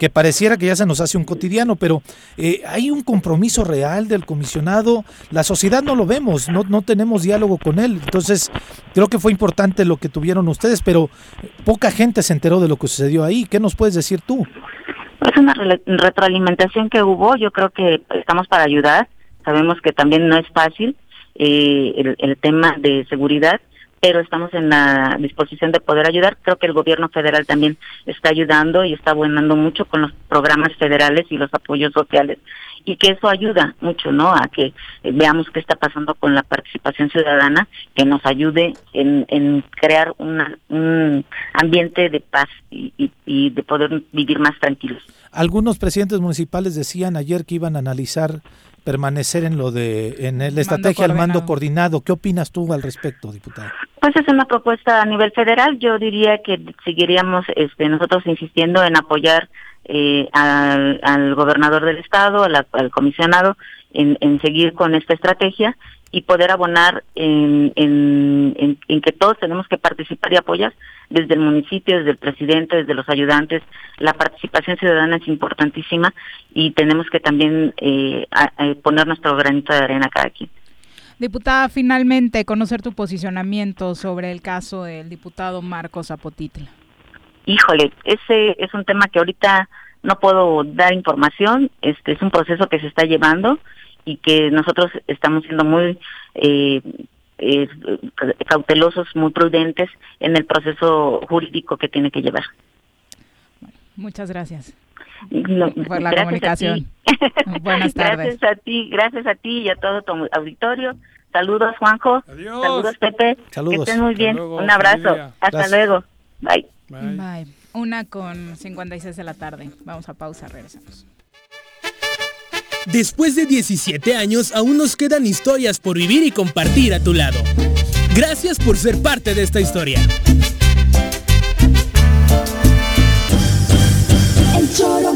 F: que pareciera que ya se nos hace un cotidiano, pero eh, hay un compromiso real real del comisionado, la sociedad no lo vemos, no, no tenemos diálogo con él. Entonces, creo que fue importante lo que tuvieron ustedes, pero poca gente se enteró de lo que sucedió ahí. ¿Qué nos puedes decir tú?
L: Es una retroalimentación que hubo, yo creo que estamos para ayudar, sabemos que también no es fácil eh, el, tema de seguridad, pero estamos en la disposición de poder ayudar. Creo que el gobierno federal también está ayudando y está abonando mucho con los programas federales y los apoyos sociales y que eso ayuda mucho, ¿no? A que veamos qué está pasando con la participación ciudadana, que nos ayude en, en crear una, un ambiente de paz y, y, y de poder vivir más tranquilos.
F: Algunos presidentes municipales decían ayer que iban a analizar permanecer en lo de en la estrategia del mando coordinado. ¿Qué opinas tú al respecto, diputada?
L: Pues es una propuesta a nivel federal. Yo diría que seguiríamos este, nosotros insistiendo en apoyar eh, al, gobernador del estado, al, comisionado, en, en, seguir con esta estrategia y poder abonar en, en, en, que todos tenemos que participar y apoyar desde el municipio, desde el presidente, desde los ayudantes. La participación ciudadana es importantísima y tenemos que también eh, poner nuestro granito de arena cada quien.
D: Diputada, finalmente, conocer tu posicionamiento sobre el caso del diputado Marcos Zapotitla.
L: Híjole, ese es un tema que ahorita no puedo dar información, este es un proceso que se está llevando y que nosotros estamos siendo muy eh, eh, cautelosos, muy prudentes en el proceso jurídico que tiene que llevar.
D: Muchas gracias.
L: No,
D: por la
L: gracias
D: comunicación. Buenas tardes.
L: Gracias a ti, gracias a ti y a todo tu auditorio. Saludos, Juanjo. Saludos, Pepe.
F: Saludos.
L: Que estén muy
F: Hasta
L: bien.
F: luego,
L: Un abrazo.
F: familia.
L: Hasta
F: Gracias.
L: luego. Bye.
D: Bye. Una con 56 de la tarde. Vamos a pausa, regresamos.
C: Después de 17 años, aún nos quedan historias por vivir y compartir a tu lado. Gracias por ser parte de esta historia.
B: El.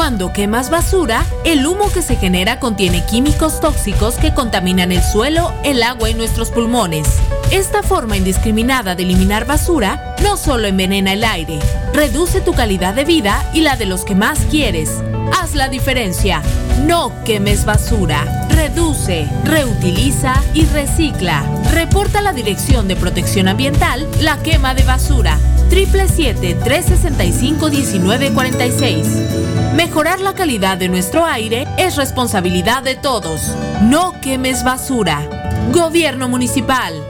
M: Cuando quemas basura, el humo que se genera contiene químicos tóxicos que contaminan el suelo, el agua y nuestros pulmones. Esta forma indiscriminada de eliminar basura no solo envenena el aire, reduce tu calidad de vida y la de los que más quieres. Haz la diferencia. No quemes basura. Reduce, reutiliza y recicla. Reporta la Dirección de Protección Ambiental la quema de basura. 777-365-1946. Mejorar la calidad de nuestro aire es responsabilidad de todos. No quemes basura. Gobierno Municipal.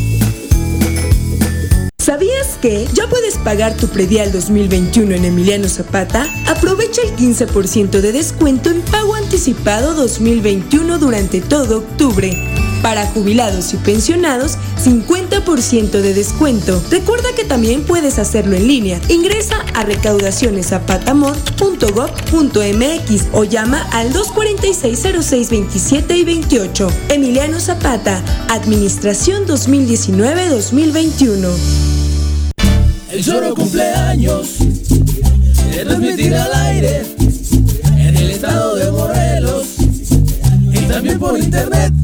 N: ¿Sabías que ya puedes pagar tu predial 2021 en Emiliano Zapata? Aprovecha el 15% de descuento en pago anticipado 2021 durante todo octubre. Para jubilados y pensionados, 50% de descuento. Recuerda que también puedes hacerlo en línea. Ingresa a recaudacioneszapatamor.gov.mx o llama al 246-0627 y 28. Emiliano Zapata, Administración 2019-2021.
B: El choro cumpleaños se transmitirá al aire en el estado de Morelos y también por internet.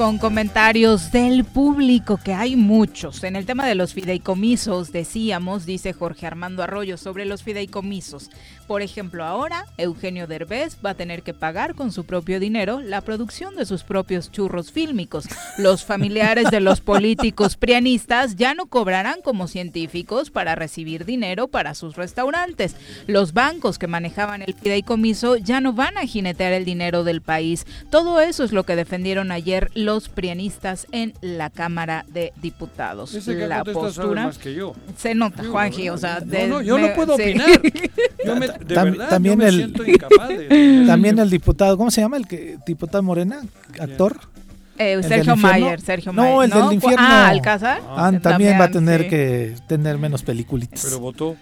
D: Con comentarios del público, que hay muchos. En el tema de los fideicomisos, decíamos, dice Jorge Armando Arroyo, sobre los fideicomisos. Por ejemplo, ahora Eugenio Derbez va a tener que pagar con su propio dinero la producción de sus propios churros fílmicos. Los familiares de los políticos prianistas ya no cobrarán como científicos para recibir dinero para sus restaurantes. Los bancos que manejaban el fideicomiso ya no van a jinetear el dinero del país. Todo eso es lo que defendieron ayer los prianistas en la Cámara de Diputados.
E: Ese que
D: la postura
E: más que yo.
D: se nota, Juanji, o sea,
E: No,
D: de-
E: no, yo
D: me-
E: no puedo
D: sí.
E: opinar. Yo me, de
F: Tam-
E: verdad,
F: también
E: yo me
F: el
E: siento incapaz de...
F: también el diputado, ¿cómo se llama el que diputado Morena, actor?
D: Eh,
F: ¿El del
D: Sergio? Mayer, Sergio
F: No,
D: Mayer.
F: el del infierno.
D: Ah, Alcázar.
F: Ah, también va a tener
D: sí.
F: que tener menos peliculitas.
E: Pero votó.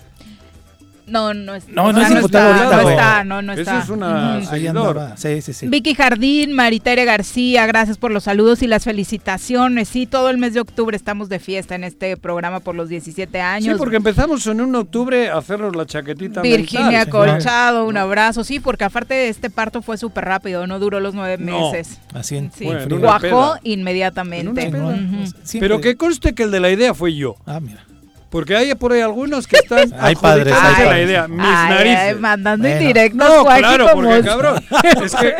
D: No, no es,
F: No, no es
D: está,
F: ahorita,
D: no está, no, no está.
E: es una.
F: Sí, sí, sí.
D: Vicky Jardín, Maritere García, gracias por los saludos y las felicitaciones. Sí, todo el mes de octubre estamos de fiesta en este programa por los 17
E: Sí,
D: años.
E: porque empezamos en un octubre a hacernos la chaquetita
D: Virginia
E: mental.
D: Colchado, un abrazo. Sí, porque aparte este parto fue súper rápido, no duró los nueve
E: No.
D: meses.
F: Así en,
D: Sí,
E: Bueno, en peda.
D: inmediatamente.
E: En una peda.
D: Ujú.
F: Siempre-
E: Pero que conste que el de la idea fue yo.
F: Ah, mira.
E: Porque hay por ahí algunos que están
F: Hay padres, hay
E: la idea. Mis
D: Ay,
E: narices.
D: ay, mandando
F: Bueno.
E: No, claro, porque cabrón. Es que,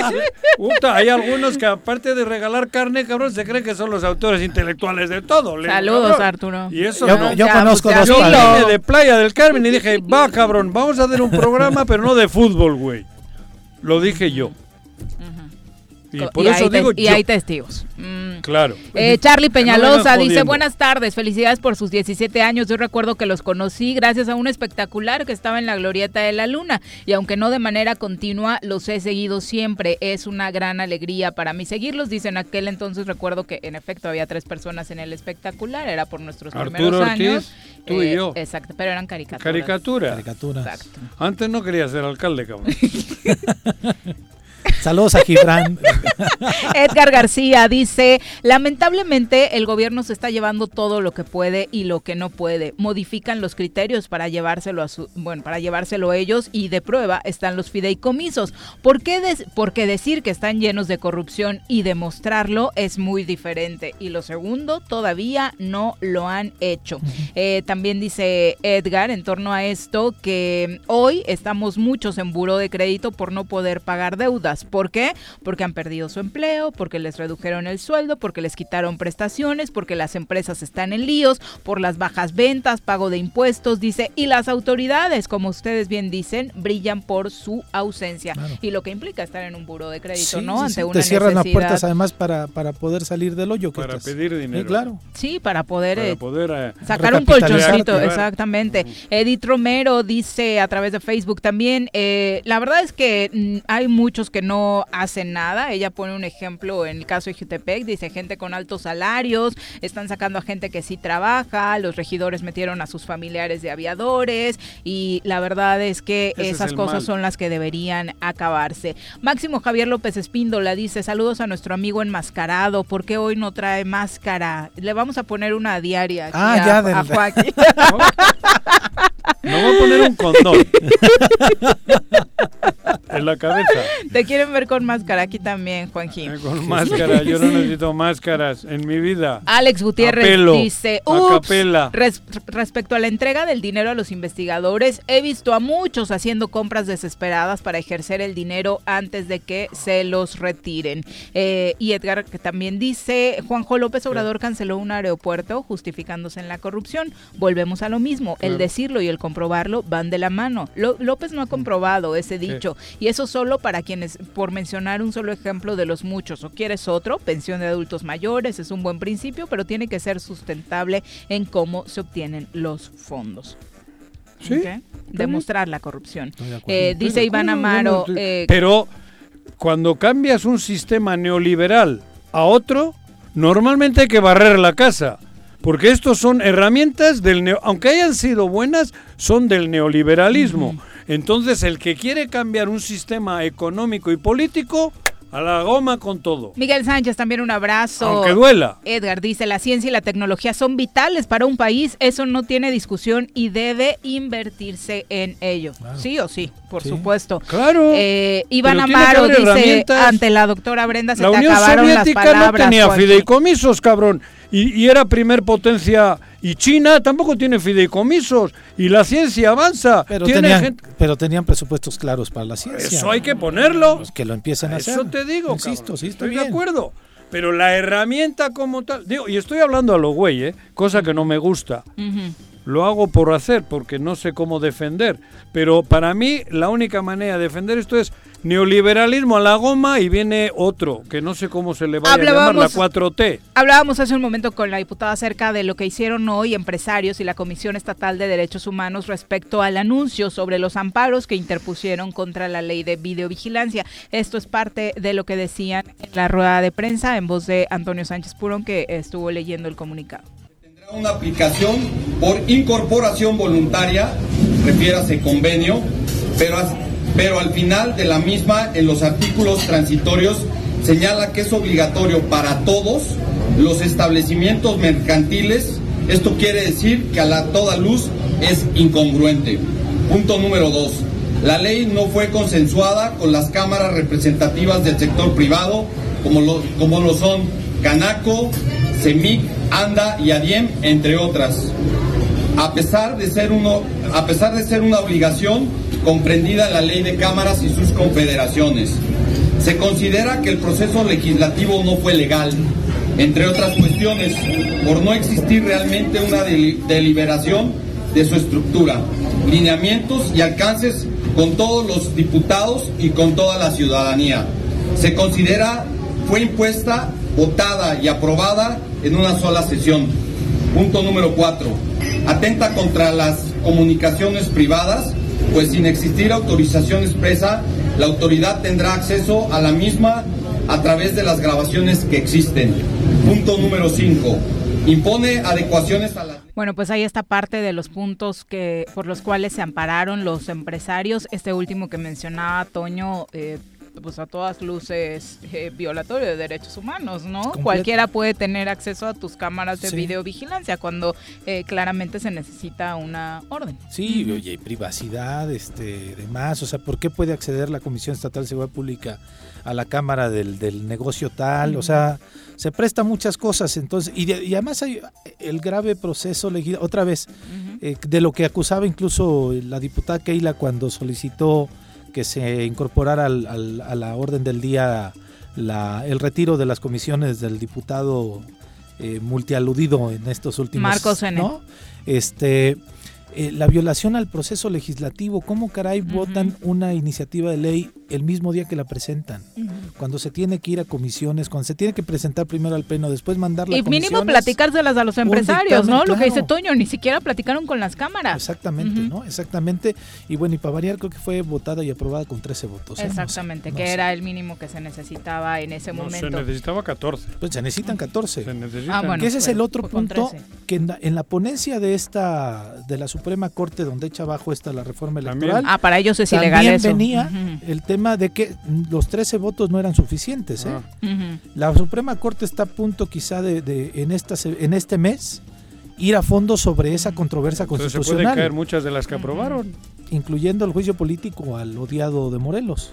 E: puta, hay algunos que aparte de regalar carne, cabrón, se creen que son los autores intelectuales de todo.
D: Saludos,
E: cabrón.
D: Arturo.
E: Y eso
F: Yo-
E: no.
F: yo
D: Ya,
F: conozco
D: pues, ya
F: dos
E: Yo vine de Playa del Carmen y dije, va cabrón, vamos a hacer un programa, pero no de fútbol, güey. Lo dije yo. Y por
D: y
E: eso
D: hay te-
E: digo
D: y
E: yo.
D: hay testigos. Mm.
E: Claro.
D: Eh, Charlie
E: no
D: Peñalosa dice, buenas tardes, felicidades por sus 17 años. Yo recuerdo que los conocí gracias a un espectacular que estaba en la Glorieta de la Luna y aunque no de manera continua, los he seguido siempre. Es una gran alegría para mí seguirlos. Dice, en aquel entonces recuerdo que en efecto había tres personas en el espectacular, era por nuestros
E: Arturo
D: primeros
E: Ortiz,
D: años.
E: tú y
D: Eh,
E: yo.
D: Exacto, pero eran caricaturas.
E: Caricatura.
F: Caricaturas.
D: Exacto.
E: Antes no quería ser alcalde, cabrón.
F: Saludos a Gibran.
D: Edgar García dice, lamentablemente el gobierno se está llevando todo lo que puede y lo que no puede. Modifican los criterios para llevárselo a su, bueno, para llevárselo ellos y de prueba están los fideicomisos. ¿Por qué des- porque decir que están llenos de corrupción y demostrarlo es muy diferente. Y lo segundo, todavía no lo han hecho. Eh, también dice Edgar en torno a esto que hoy estamos muchos en buró de crédito por no poder pagar deudas. ¿Por qué? Porque han perdido su empleo, porque les redujeron el sueldo, porque les quitaron prestaciones, porque las empresas están en líos, por las bajas ventas, pago de impuestos, dice, y las autoridades, como ustedes bien dicen, brillan por su ausencia. Y lo que implica estar en un buró de crédito,
F: Sí,
D: ¿no?
F: sí,
D: Ante
F: sí.
D: una
F: Te cierran las
D: necesidad.
F: puertas además para, para poder salir del hoyo. que
E: Para
F: estás.
E: pedir dinero.
F: Sí, claro.
D: Sí, para poder,
E: Para
D: eh,
E: poder eh,
D: sacar un colchoncito, exactamente. Edith Romero dice a través de Facebook también, eh, la verdad es que mm, hay muchos que no hacen nada. Ella pone un ejemplo en el caso de Jutepec, dice gente con altos salarios, están sacando a gente que sí trabaja, los regidores metieron a sus familiares de aviadores y la verdad es que
E: Ese
D: esas cosas
E: mal.
D: son las que deberían acabarse. Máximo Javier López Espíndola dice, saludos a nuestro amigo enmascarado, ¿por qué hoy no trae máscara? Le vamos a poner una diaria aquí
F: Ah,
D: a,
F: ya,
D: a
F: del-
D: Joaquín.
E: No voy a poner un condón. en la cabeza.
D: Te quieren ver con máscara aquí también, Juanjín.
E: Eh, Con máscara. Yo no necesito máscaras en mi vida.
D: Alex Gutiérrez dice, "Ups,
E: capela".
D: res- respecto a la entrega del dinero a los investigadores, he visto a muchos haciendo compras desesperadas para ejercer el dinero antes de que se los retiren. Eh, y Edgar que también dice, Juanjo López Obrador canceló un aeropuerto justificándose en la corrupción. Volvemos a lo mismo, el decirlo y el comprobarlo van de la mano. López no ha comprobado ese dicho y eso solo para quienes, por mencionar un solo ejemplo de los muchos, o quieres otro, pensión de adultos mayores es un buen principio, pero tiene que ser sustentable en cómo se obtienen los fondos. Demostrar la corrupción. Eh, dice Iván Amaro, eh,
E: Pero cuando cambias un sistema neoliberal a otro, normalmente hay que barrer la casa. Porque estos son herramientas del neo, aunque hayan sido buenas, son del neoliberalismo. Entonces, el que quiere cambiar un sistema económico y político, a la goma con todo.
D: Miguel Sánchez, también un abrazo.
E: Aunque duela.
D: Edgar dice, la ciencia y la tecnología son vitales para un país, eso no tiene discusión y debe invertirse en ello. Sí o sí, por supuesto.
E: Claro.
D: Eh, Iván Amaro dice, ante la doctora Brenda se
E: La
D: te
E: Unión
D: acabaron las
E: Soviética
D: palabras.
E: no tenía
D: Joaquín.
E: fideicomisos, cabrón. Y, y era primer potencia. Y China tampoco tiene fideicomisos. Y la ciencia avanza.
F: Pero
E: Tiene
F: tenían,
E: gente-
F: pero tenían presupuestos claros para la ciencia.
E: Eso hay que ponerlo.
F: Pues que lo empiecen a hacer.
E: Eso te digo,
F: Insisto,
E: cabrón.
F: sí,
E: estoy de acuerdo. Pero la herramienta como tal, digo, y estoy hablando a lo güey, ¿eh? cosa que no me gusta.
D: Ujú.
E: Lo hago por hacer, porque no sé cómo defender. Pero para mí, la única manera de defender esto es neoliberalismo a la goma y viene otro, que no sé cómo se le va a llamar, la
D: Hablábamos-
E: 4T.
D: Hablábamos hace un momento con la diputada acerca de lo que hicieron hoy empresarios y la Comisión Estatal de Derechos Humanos respecto al anuncio sobre los amparos que interpusieron contra la ley de videovigilancia. Esto es parte de lo que decían en la rueda de prensa en voz de Antonio Sánchez Purón que estuvo leyendo el comunicado.
O: Una aplicación por incorporación voluntaria, refiérase convenio, pero, pero al final de la misma, en los artículos transitorios, señala que es obligatorio para todos los establecimientos mercantiles. Esto quiere decir que a la toda luz es incongruente. Punto número dos. La ley no fue consensuada con las cámaras representativas del sector privado, como lo, como lo son Canaco, CEMIC, ANDA y ADIEM, entre otras. a pesar de ser, uno, a pesar de ser una obligación comprendida en la ley de cámaras y sus confederaciones. Se considera que el proceso legislativo no fue legal, entre otras cuestiones, por no existir realmente una deliberación de su estructura, lineamientos y alcances con todos los diputados y con toda la ciudadanía. Se considera fue impuesta, votada y aprobada en una sola sesión. Punto número cuatro. Atenta contra las comunicaciones privadas, pues sin existir autorización expresa, la autoridad tendrá acceso a la misma a través de las grabaciones que existen. Punto número 5. Impone adecuaciones a la...
D: Bueno, pues ahí está parte de los puntos que por los cuales se ampararon los empresarios. Este último que mencionaba Toño, eh, pues a todas luces eh, violatorio de derechos humanos, ¿no? Cualquiera puede tener acceso a tus cámaras de videovigilancia cuando eh, claramente se necesita una orden.
F: Sí, oye, y privacidad, este, demás, o sea, ¿por qué puede acceder la Comisión Estatal de Seguridad Pública a la cámara del, negocio tal? O sea, se presta muchas cosas, entonces, y, además hay el grave proceso legislativo, otra vez, eh, de lo que acusaba incluso la diputada Keila cuando solicitó que se incorporara al, a la orden del día la, el retiro de las comisiones del diputado eh, multialudido en estos últimos
D: Marcos
F: ¿no? Este eh, la violación al proceso legislativo, ¿cómo caray votan una iniciativa de ley el mismo día que la presentan? Cuando se tiene que ir a comisiones, cuando se tiene que presentar primero al pleno, después mandarla
D: y
F: a comisiones.
D: Y mínimo platicárselas a los empresarios, ¿no? Lo que dice Toño, ni siquiera platicaron con las cámaras.
F: Exactamente, ¿no? Exactamente. Y bueno, y para variar, creo que fue votada y aprobada con 13 votos.
D: ¿eh? Exactamente, que era el mínimo que se necesitaba en ese momento.
E: Se necesitaba 14.
F: Pues se necesitan 14.
E: Se necesitan.
D: Ah, bueno,
F: que ese es
D: pues,
F: el otro
D: pues
F: punto que en la, en la ponencia de esta de la Suprema Corte donde echa abajo esta la reforma electoral.
D: Ah, para ellos es
F: también
D: ilegal eso.
F: venía el tema de que los 13 votos no eran suficientes. ¿eh? La Suprema Corte está a punto quizá de, de en, esta, en este mes ir a fondo sobre esa controversia
E: Entonces
F: constitucional.
E: se pueden caer muchas de las que aprobaron.
F: Incluyendo el juicio político al odiado de Morelos.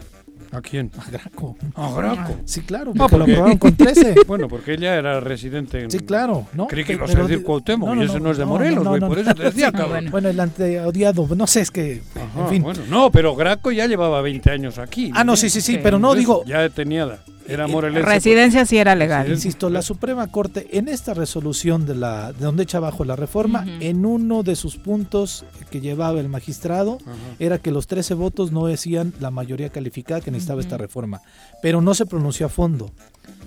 E: ¿A quién?
F: A Graco.
E: A Graco.
F: Sí, claro,
E: No,
F: porque lo aprobaron con 13.
E: Bueno, porque ella era residente en...
F: Sí, claro, ¿no?
E: Creí que ibas a decir Cuauhtémoc,
F: no, no,
E: y ese no, es de Morelos,
F: no,
E: güey,
F: no,
E: por eso te decía, cabrón.
F: Bueno, el anteodiado, no sé, es que, en fin.
E: Bueno, no, pero Graco ya llevaba 20 años aquí.
F: Ah, no, sí, sí, sí, pero no, digo-
E: Ya tenía, era morelense.
D: Residencia sí era legal.
F: Insisto, la Suprema Corte en esta resolución de la de donde echa abajo la reforma, en uno de sus puntos que llevaba el magistrado era que los 13 votos no decían la mayoría calificada que necesitaba esta reforma, pero no se pronunció a fondo.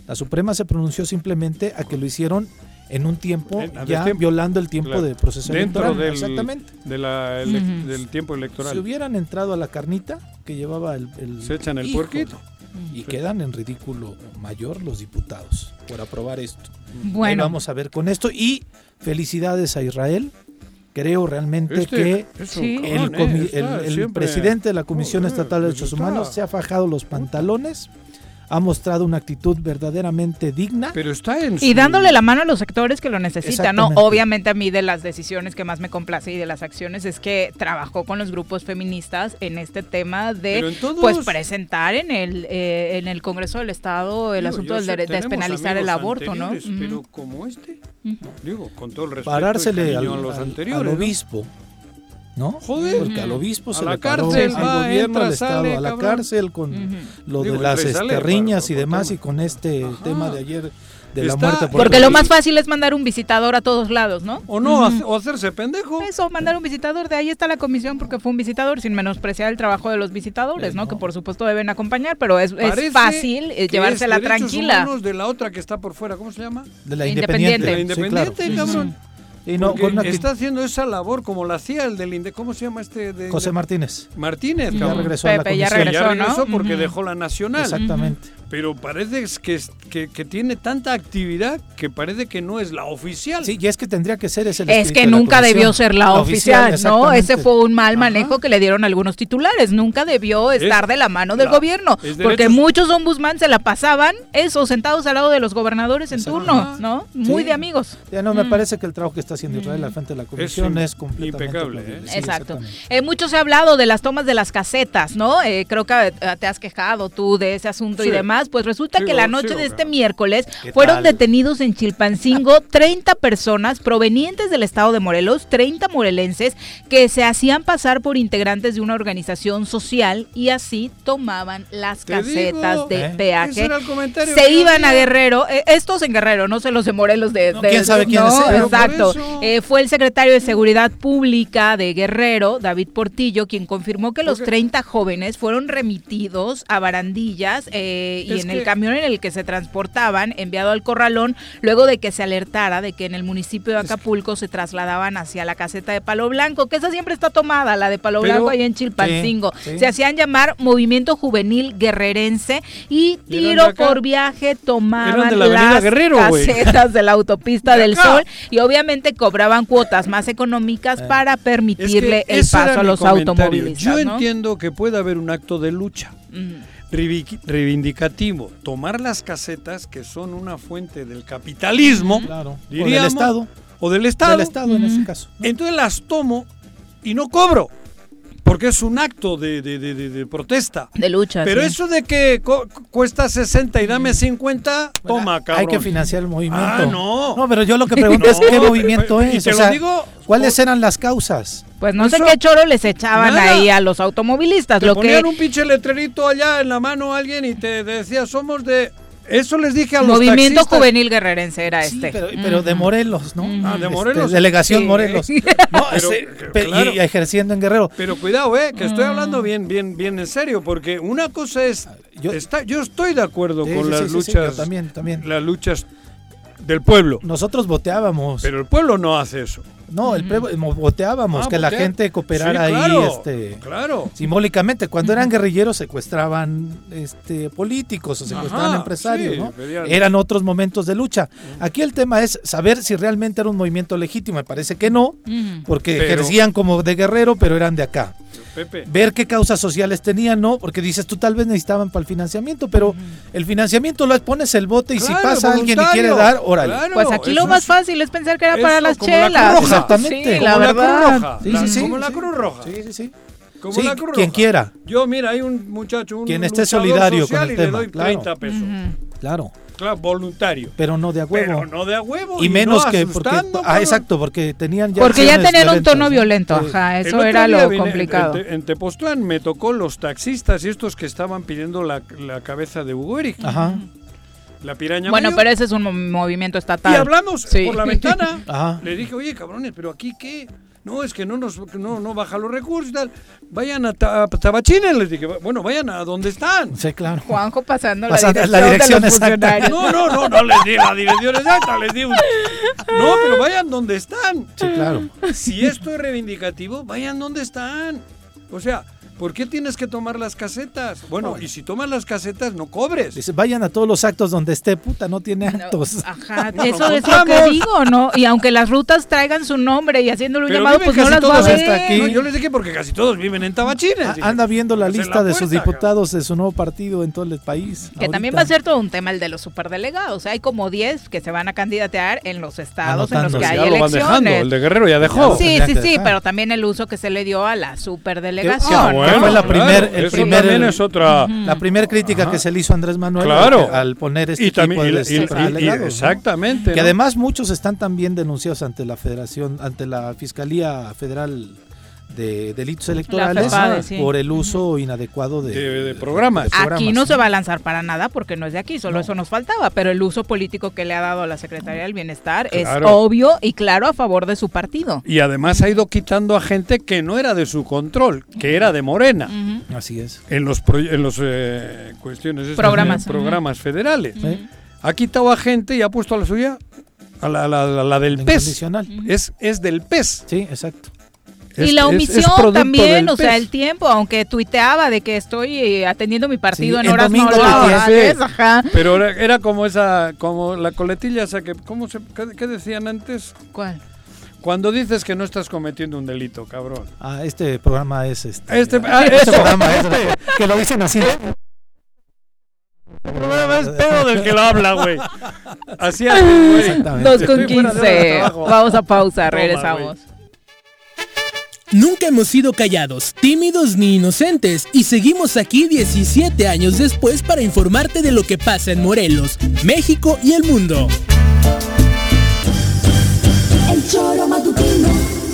F: La Suprema se pronunció simplemente a que lo hicieron en un tiempo
E: En-
F: ya
E: tiempo.
F: violando el tiempo
E: Claro.
F: de proceso
E: Dentro
F: electoral.
E: del,
F: Exactamente.
E: de la ele-
F: Ujú.
E: del tiempo electoral.
F: Si hubieran entrado a la carnita que llevaba el... el-
E: Se echan el puerquito.
F: Y quedan en ridículo mayor los diputados por aprobar esto.
D: Bueno.
F: Ahí vamos a ver con esto. Y felicidades a Israel. Creo realmente
E: Este
F: que el,
E: ¿eh?
F: El- el presidente de la Comisión
E: Joder,
F: Estatal de Derechos. Humanos se ha fajado los pantalones, ha mostrado una actitud verdaderamente digna.
E: Pero está en
D: Y dándole la mano a los sectores que lo necesitan, ¿no? Obviamente a mí de las decisiones que más me complace y de las acciones es que trabajó con los grupos feministas en este tema de
E: en todos-
D: pues presentar en el eh, en el Congreso del Estado el
E: Digo,
D: asunto
E: yo
D: del de despenalizar el aborto, ¿no?
E: Pero como este, digo, con todo el respeto
F: parársele
E: y
F: al,
E: cariño a los
F: al-
E: anteriores.
F: al
E: ¿no?
F: obispo. ¿No?
E: Joder.
F: Porque al obispo
E: A
F: se
E: la
F: le paró
E: cárcel,
F: al
E: va,
F: gobierno
E: entra,
F: del Estado,
E: sale,
F: a la
E: cabrón.
F: cárcel con lo
E: Digo,
F: de las
E: entra y
F: demás y con este tema de ayer de la muerte por
D: Porque lo más fácil es mandar un visitador a todos lados, ¿no?
E: O no, o hacerse pendejo.
D: Eso, mandar un visitador, de ahí está la comisión porque fue un visitador, sin menospreciar el trabajo de los visitadores, ¿no? Que por supuesto deben acompañar, pero es, fácil eh, llevársela
E: es
D: tranquila.
E: de la otra que está por fuera, ¿cómo se llama?
F: de la
D: Independiente.
E: De la
F: independiente.
E: independiente,
F: Sí, claro.
E: cabrón.
F: Y no, con actitud-
E: está haciendo esa labor como la hacía el del inde ¿cómo se llama este? De,
F: José Martínez.
E: Martínez,
F: Ya regresó a la
D: ya
F: comisión.
D: regresó,
E: ya regresó
D: ¿no?
E: porque dejó la nacional.
F: Exactamente.
E: Pero parece que, que, que tiene tanta actividad que parece que no es la oficial.
F: Sí, y es que tendría que ser ese el
D: Es que nunca debió ser la, oficial, ¿no? Ese fue un mal manejo que le dieron algunos titulares. Nunca debió estar de la mano del
E: la-
D: gobierno.
E: es
D: Porque
E: derechos-
D: muchos ombudsman se la pasaban, eso, sentados al lado de los gobernadores en
F: Exacto.
D: turno, ¿no? Muy
F: Sí.
D: de amigos.
F: Ya no, me
D: Mm.
F: parece que el trabajo que está haciendo Israel al frente de la comisión
E: im-
F: es, completamente
E: impecable. ¿eh?
F: Sí,
D: Exacto. Eh, mucho se ha hablado de las tomas de las casetas, ¿no? Eh, creo que te has quejado tú de ese asunto y demás. Más, pues resulta que la
E: Sigo,
D: noche de este miércoles
F: ¿Qué
D: fueron
F: tal?
D: detenidos en Chilpancingo 30 personas provenientes del estado de Morelos, 30 morelenses que se hacían pasar por integrantes de una organización social y así tomaban las
E: Te
D: casetas
E: digo,
D: de
F: ¿eh?
D: peaje. Se iban a. Guerrero, eh, estos en Guerrero, no sé los de Morelos de,
F: No,
D: de-
F: quién sabe
D: no,
F: quiénes sean.
D: Exacto. Eh, fue el secretario de Seguridad Pública de Guerrero, David Portillo, quien confirmó que los
E: Porque-
D: 30 jóvenes fueron remitidos a barandillas eh, y
E: Es
D: en
E: que-
D: el camión en el que se transportaban, enviado al corralón, luego de que se alertara de que en el municipio de Acapulco se trasladaban hacia la caseta de Palo Blanco, que esa siempre está tomada, la de Palo
E: Pero-
D: Blanco ahí en Chilpancingo.
F: Sí, sí.
D: Se hacían llamar Movimiento Juvenil Guerrerense y tiro por viaje tomaban
E: de la
D: las
E: Guerrero,
D: casetas de la autopista
E: De
D: del
E: acá.
D: Sol y obviamente cobraban cuotas más económicas para
E: Eh. Es que
D: permitirle el paso a los
E: comentario.
D: automovilistas.
E: Yo
D: ¿no?
E: entiendo que puede haber un acto de lucha. Reivi- reivindicativo, tomar las casetas que son una fuente del capitalismo,
F: Claro. O
E: diríamos,
F: del Estado.
E: o del Estado.
F: Del Estado en ese caso.
E: Entonces las tomo y no cobro, porque es un acto de, de- de- de- de protesta.
D: De lucha.
E: Pero
D: sí.
E: eso de que cuesta 60 y dame 50, toma, cabrón.
F: Hay que financiar el movimiento.
E: Ah, no.
F: No, pero yo lo que pregunto es qué movimiento
E: y
F: es.
E: te
F: o
E: lo
F: sea,
E: digo,
F: ¿Cuáles eran las causas?
D: Pues no sé
E: Eso-
D: qué choro les echaban
E: Nada.
D: ahí a los automovilistas.
E: Te
D: Lo que
E: ponían un pinche letrerito allá en la mano a alguien y te decía, somos de... Eso les dije a los
D: Movimiento
E: taxistas.
D: Juvenil Guerrerense era
F: Sí,
D: este.
F: pero, pero de. Morelos, ¿no?
E: Ah, de
F: Este,
E: Morelos.
F: delegación
D: Sí.
F: Morelos. No,
E: Pero, claro.
F: y ejerciendo en Guerrero.
E: Pero cuidado, eh, que estoy
D: Mm.
E: hablando bien, bien, bien en serio, porque una cosa es,
F: Yo-
E: está, yo estoy de acuerdo
F: Sí,
E: con
F: sí,
E: las
F: sí, sí, sí,
E: luchas,
F: yo también, también.
E: las luchas del pueblo,
F: Nosotros voteábamos.
E: pero el pueblo no hace eso.
F: No, el pre- mo- voteábamos
E: Ah,
F: que la gente cooperara
E: Sí,
F: ahí este
E: claro.
F: simbólicamente. Cuando eran guerrilleros secuestraban este políticos o secuestraban
E: Ajá,
F: empresarios,
E: sí,
F: ¿no?
E: pedían-
F: Eran otros momentos de lucha. Aquí el tema es saber si realmente era un movimiento legítimo. Me parece que no, porque
E: Pero-
F: ejercían como de guerrero, pero eran de acá.
E: Pepe,
F: ver qué causas sociales tenían, ¿no? Porque dices, tú tal vez necesitaban para el financiamiento, pero el financiamiento lo pones el bote y si pasa alguien y quiere dar, órale.
E: Claro,
D: Pues aquí lo más
E: es-
D: fácil es pensar que era
E: eso,
D: para las
E: como la Cruz
D: chelas.
E: Roja.
F: Exactamente.
D: Sí,
F: Como
D: la
E: como la Cruz
D: verdad.
E: Roja,
F: Sí, sí, sí.
E: como la Cruz Roja.
F: Sí, sí, sí.
E: Como
F: Sí,
E: la Cruz
F: quien
E: Roja.
F: quiera.
E: Yo, mira, hay un muchacho, un
F: Quien esté solidario con
E: social
F: el
E: y le
F: tema,
E: doy
F: claro.
E: 30 pesos.
F: Claro,
E: Claro, voluntario.
F: pero no de a huevo.
E: Pero no de a huevo.
F: y menos
E: no
F: que porque ah, exacto, porque tenían ya
D: Porque ya tenían un tono
F: ¿no?
D: violento, ajá, eso era lo
E: vine-
D: complicado.
E: En, Te- en Tepoztlán me tocó los taxistas y estos que estaban pidiendo la, la cabeza de Hugo Eric,
F: Ajá.
E: la piraña
D: Bueno,
E: mayor.
D: pero ese es un mo- movimiento estatal.
E: Y hablamos
D: Sí.
E: por la ventana.
F: Ajá.
E: Le dije, oye, cabrones, pero aquí qué. No, es que no nos no, no baja los recursos y tal. Vayan a, Ta- a Tabachines, les dije. Bueno, vayan a donde están.
F: Sí, claro.
D: Juanjo pasando
F: Pasando
D: la
F: la
D: dirección,
F: dirección
D: de los
F: exacta.
D: funcionarios.
E: No, no, no, no les di la dirección exacta, les di un... No, pero vayan donde están.
F: Sí, claro.
E: Si esto es reivindicativo, vayan donde están. O sea, ¿por qué tienes que tomar las casetas? Bueno, y si tomas las casetas, no cobres.
F: Dice, vayan a todos los actos donde esté, puta, no tiene actos.
D: Ajá,
E: No,
D: eso es lo que digo, ¿no? Y aunque las rutas traigan su nombre y haciéndolo un
E: Pero
D: llamado, pues no las va a ver.
F: hasta aquí.
E: No, yo les dije porque casi todos viven en Tabachines.
F: A- Anda viendo la lista de sus diputados de su nuevo partido en todo el país.
D: Que también va a ser todo un tema el de los superdelegados. Hay como 10 que se van a candidatear en los estados en los que hay
E: Ya lo van
D: elecciones.
E: dejando, el de Guerrero ya dejó.
D: Sí, sí, sí,
F: dejar.
D: pero también el uso que se le dio a la superdelegación. ¿No?
F: bueno, fue la primer- el
E: eso
F: primer-
E: también es otra...
F: La primera crítica que se le hizo a Andrés Manuel
E: Claro.
F: al, poner este
E: Y también-
F: tipo de
E: y- y- exactamente,
F: Que
E: ¿no?
F: además muchos están también denunciados ante la Federación, ante la Fiscalía Federal de Delitos Electorales
D: FEPADE, sí.
F: por el uso inadecuado de,
E: De- de programas.
F: de
D: Aquí
F: programas,
D: no se va a lanzar para nada porque no es de aquí, solo
F: No.
D: eso nos faltaba, pero el uso político que le ha dado a la Secretaría del Bienestar es obvio y claro a favor de su partido.
E: Y además ha ido quitando a gente que no era de su control, que era de Morena.
F: Así es.
E: En los, proye- en los eh, cuestiones estas,
D: Programas.
E: programas federales.
F: Sí.
E: Ha quitado a gente y ha puesto a la suya, a la, la- la- la del
F: incondicional.
E: Es, es del PES.
F: Sí, exacto.
D: Y la
E: es- es
D: omisión también, o sea, el tiempo, aunque tuiteaba de que estoy eh, atendiendo mi partido
F: Sí,
D: en horas no laborales, ajá.
E: Pero era, era como esa, como la coletilla esa que, ¿cómo se, qué, qué decían antes?
D: ¿Cuál?
E: Cuando dices que no estás cometiendo un delito, cabrón.
F: Ah, este programa es este.
E: Este, ah,
F: este
E: eso.
F: programa es que lo dicen así.
E: El problema es pedo del que lo habla, güey. Así es, güey.
F: Exactamente.
D: Dos con
E: Estoy fuera de hora de
D: quince.
E: trabajo.
D: Vamos a pausa,
E: Toma,
D: regresamos.
C: Nunca hemos sido callados, tímidos ni inocentes y seguimos aquí 17 años después para informarte de lo que pasa en Morelos, México y el mundo.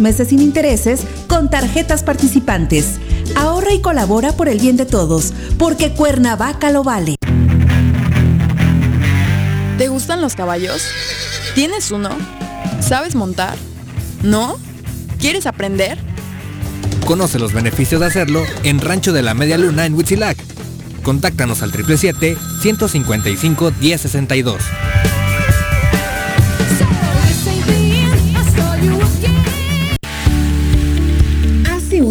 P: meses sin intereses con tarjetas participantes. Ahorra y colabora por el bien de todos, porque Cuernavaca lo vale.
G: ¿Te gustan los caballos? ¿Tienes uno? ¿Sabes montar? ¿No? ¿Quieres aprender?
A: Conoce los beneficios de hacerlo en Rancho de la Media Luna en Huitzilac. Contáctanos al 777-155-1062.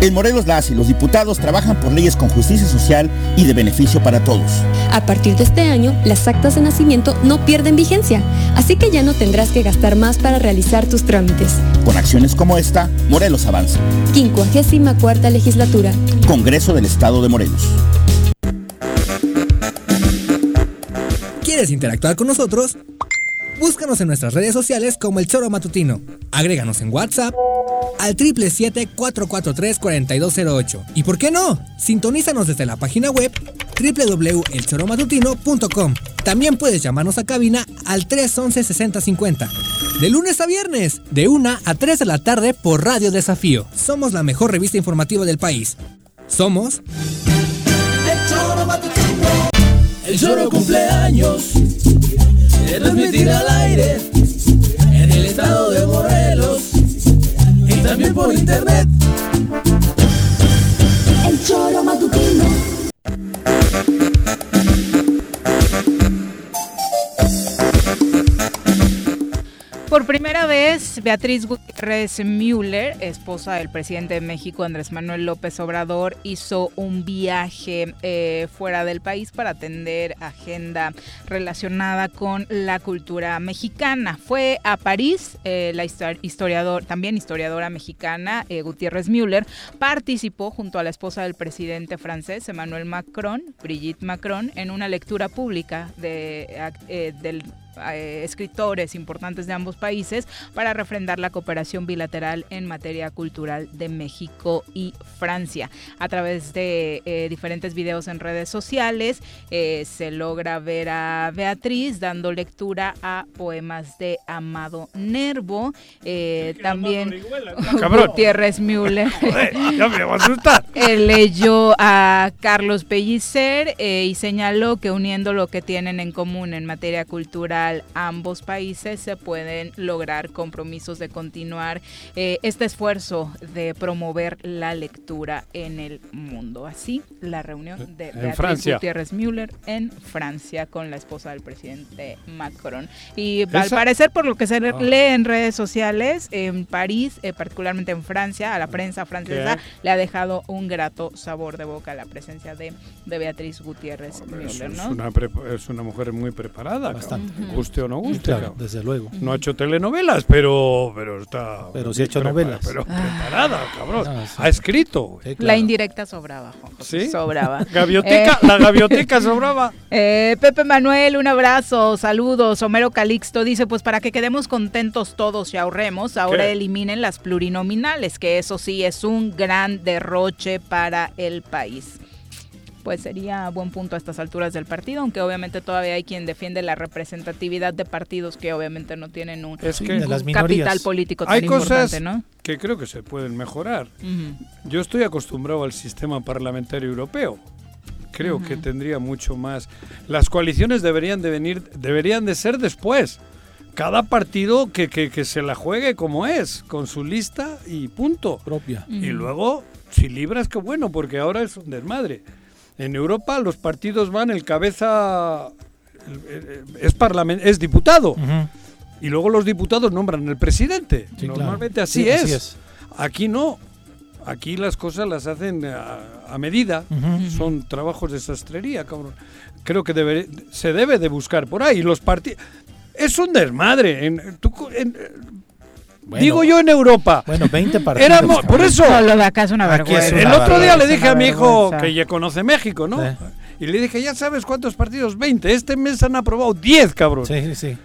Q: En Morelos las y los diputados trabajan por leyes con justicia social y de beneficio para todos.
R: A partir de este año, las actas de nacimiento no pierden vigencia, así que ya no tendrás que gastar más para realizar tus trámites.
Q: Con acciones como esta, Morelos avanza.
R: 54 legislatura.
Q: Congreso del Estado de Morelos.
A: ¿Quieres interactuar con nosotros? Búscanos en nuestras redes sociales como El Choro Matutino. Agréganos en WhatsApp al 777-443-4208. ¿Y por qué no? Sintonízanos desde la página web www.elchoromatutino.com. También puedes llamarnos a cabina al 311-6050. De lunes a viernes, de 1 a 3 de la tarde por Radio Desafío. Somos la mejor revista informativa del país. Somos...
B: El choro matutino. El choro cumpleaños. Se transmitirá al aire. En el estado de Morelos. También por internet.
D: Por primera vez, Beatriz Gutiérrez Müller, esposa del presidente de México, Andrés Manuel López Obrador, hizo un viaje eh, fuera del país para atender agenda relacionada con la cultura mexicana. Fue a París, eh, la historiador, también historiadora mexicana, eh, Gutiérrez Müller, participó junto a la esposa del presidente francés, Emmanuel Macron, Brigitte Macron, en una lectura pública de, del eh, escritores importantes de ambos países para refrendar la cooperación bilateral en materia cultural de México y Francia. A través de eh, diferentes videos en redes sociales eh, se logra ver a Beatriz dando lectura a poemas de Amado Nervo, también Gutiérrez Müller. leyó a Carlos Pellicer y señaló que uniendo lo que tienen en común en materia cultural ambos países se pueden lograr compromisos de continuar eh, este esfuerzo de promover la lectura en el mundo. Así, la reunión de Beatriz Gutiérrez Müller en Francia con la esposa del presidente Macron. Y al parecer, por lo que se
E: Ah.
D: lee en redes sociales, en París, eh, particularmente en Francia, a la prensa francesa,
E: ¿Qué?
D: le ha dejado un grato sabor de boca la presencia de, de Beatriz Gutiérrez Müller,
E: es una prepa- es una mujer muy preparada.
F: Bastante.
E: Guste o no guste.
F: Claro, desde luego.
E: No ha hecho telenovelas, pero, pero está.
F: Pero sí ha hecho novelas.
E: Pero
D: Ah.
E: preparada, cabrón.
F: Ah, sí.
E: Ha escrito.
D: La indirecta sobraba, Juan José,
E: ¿Sí?
D: Sobraba.
E: Gavioteca,
D: Eh,
E: la gavioteca sobraba.
D: eh, Pepe Manuel, un abrazo, saludos. Homero Calixto dice, pues para que quedemos contentos todos y ahorremos, ahora
E: ¿Qué?
D: eliminen las plurinominales, que eso sí es un gran derroche para el país. Pues sería buen punto a estas alturas del partido, aunque obviamente todavía hay quien defiende la representatividad de partidos que obviamente no tienen un,
E: Es que-
D: un
E: las
D: capital político tan
E: Hay cosas
D: importante, ¿no?
E: que creo que se pueden mejorar.
D: Ujú.
E: Yo estoy acostumbrado al sistema parlamentario europeo, creo que tendría mucho más. Las coaliciones deberían de venir, deberían de ser después. Cada partido que, que, que se la juegue como es, con su lista y punto.
F: Propia.
E: Y luego, si libras, qué bueno, porque ahora es un desmadre. En Europa los partidos van, el cabeza es, es diputado. Y luego los diputados nombran el presidente.
F: Sí, claro.
E: Normalmente así,
F: Sí,
E: es.
F: así es.
E: Aquí no. Aquí las cosas las hacen a, a medida. Son trabajos de sastrería, cabrón. Creo que debe- se debe de buscar por ahí. Los partidos... Es un desmadre. En, tú co- en-
F: Bueno.
E: digo yo en Europa.
F: Bueno, 20 partidos.
E: Éramos, por eso.
D: No, lo de acá es una
F: Aquí es
D: vergüenza.
F: una
E: El otro día le dije a mi hijo
D: vergüenza.
E: que ya conoce México, ¿no?
F: Sí.
E: Y le dije, ya sabes cuántos partidos, 20. Este mes han aprobado 10, cabrón.
F: Sí, sí, sí.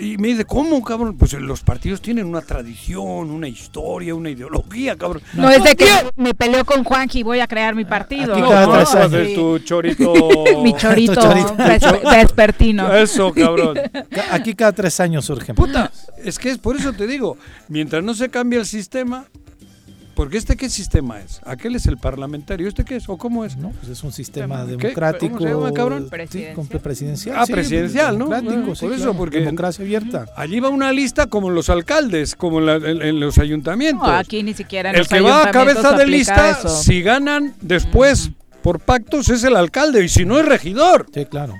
E: Y me dice, ¿cómo, cabrón? Pues los partidos tienen una tradición, una historia, una ideología, cabrón.
D: No es de que me peleo con Juanji y voy a crear mi partido.
F: Aquí
D: ¿no?
F: cada
E: No,
F: tres años.
E: haces tu chorito.
D: Mi chorito,
F: Tu chorito.
D: vespertino.
E: Eso, cabrón.
F: Ca- Aquí cada tres años surgen.
E: Puta, es que es por eso te digo, mientras no se cambie el sistema, porque este qué sistema es? ¿Aquel es el parlamentario? ¿Este qué es? ¿O cómo es?
F: No, pues es un sistema
E: ¿Qué?
F: democrático.
E: ¿Cómo se llama, cabrón?
F: sí,
D: Presidencial.
E: Ah,
F: sí,
E: presidencial, ¿no?
F: Democrático,
E: Bueno,
F: sí,
E: por eso,
F: claro,
E: porque-
F: Democracia abierta.
E: Allí va una lista como los alcaldes, como en, la- en- en los ayuntamientos.
D: No, aquí ni siquiera en
E: el
D: los
E: que va a cabeza de lista,
D: eso.
E: si ganan después por pactos, es el alcalde, y si no es regidor.
F: Sí, claro.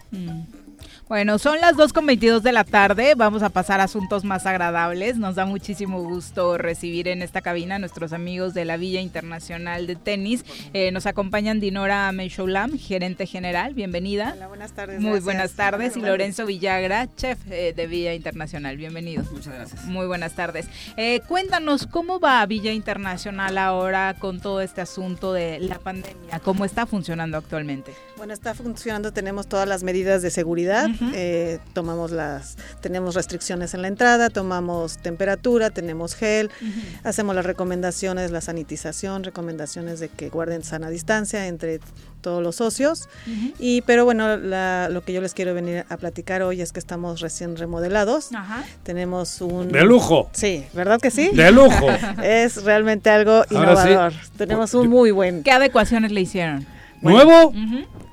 D: Bueno, son las 2.22 de la tarde, vamos a pasar a asuntos más agradables. Nos da muchísimo gusto recibir en esta cabina a nuestros amigos de la Villa Internacional de Tenis. Eh, nos acompañan Dinora Meishoulam, gerente general, bienvenida.
S: Hola, buenas tardes.
D: Muy
S: gracias.
D: buenas tardes. Y Lorenzo Villagra, chef eh, de Villa Internacional, bienvenido.
T: Muchas gracias.
D: Muy buenas tardes. Eh, cuéntanos, ¿cómo va Villa Internacional ahora con todo este asunto de la pandemia? ¿Cómo está funcionando actualmente?
S: Bueno, está funcionando, tenemos todas las medidas de seguridad, eh, tomamos las, tenemos restricciones en la entrada, tomamos temperatura, tenemos gel, hacemos las recomendaciones, la sanitización, recomendaciones de que guarden sana distancia entre todos los socios. Y pero bueno, la- lo que yo les quiero venir a platicar hoy es que estamos recién remodelados.
D: Ajá.
S: Tenemos un
E: De lujo.
S: Sí, ¿verdad que sí?
E: De lujo.
S: es realmente algo
E: Ahora sí.
S: innovador. Tenemos un muy buen
D: ¿Qué adecuaciones le hicieron?
E: ¿Nuevo?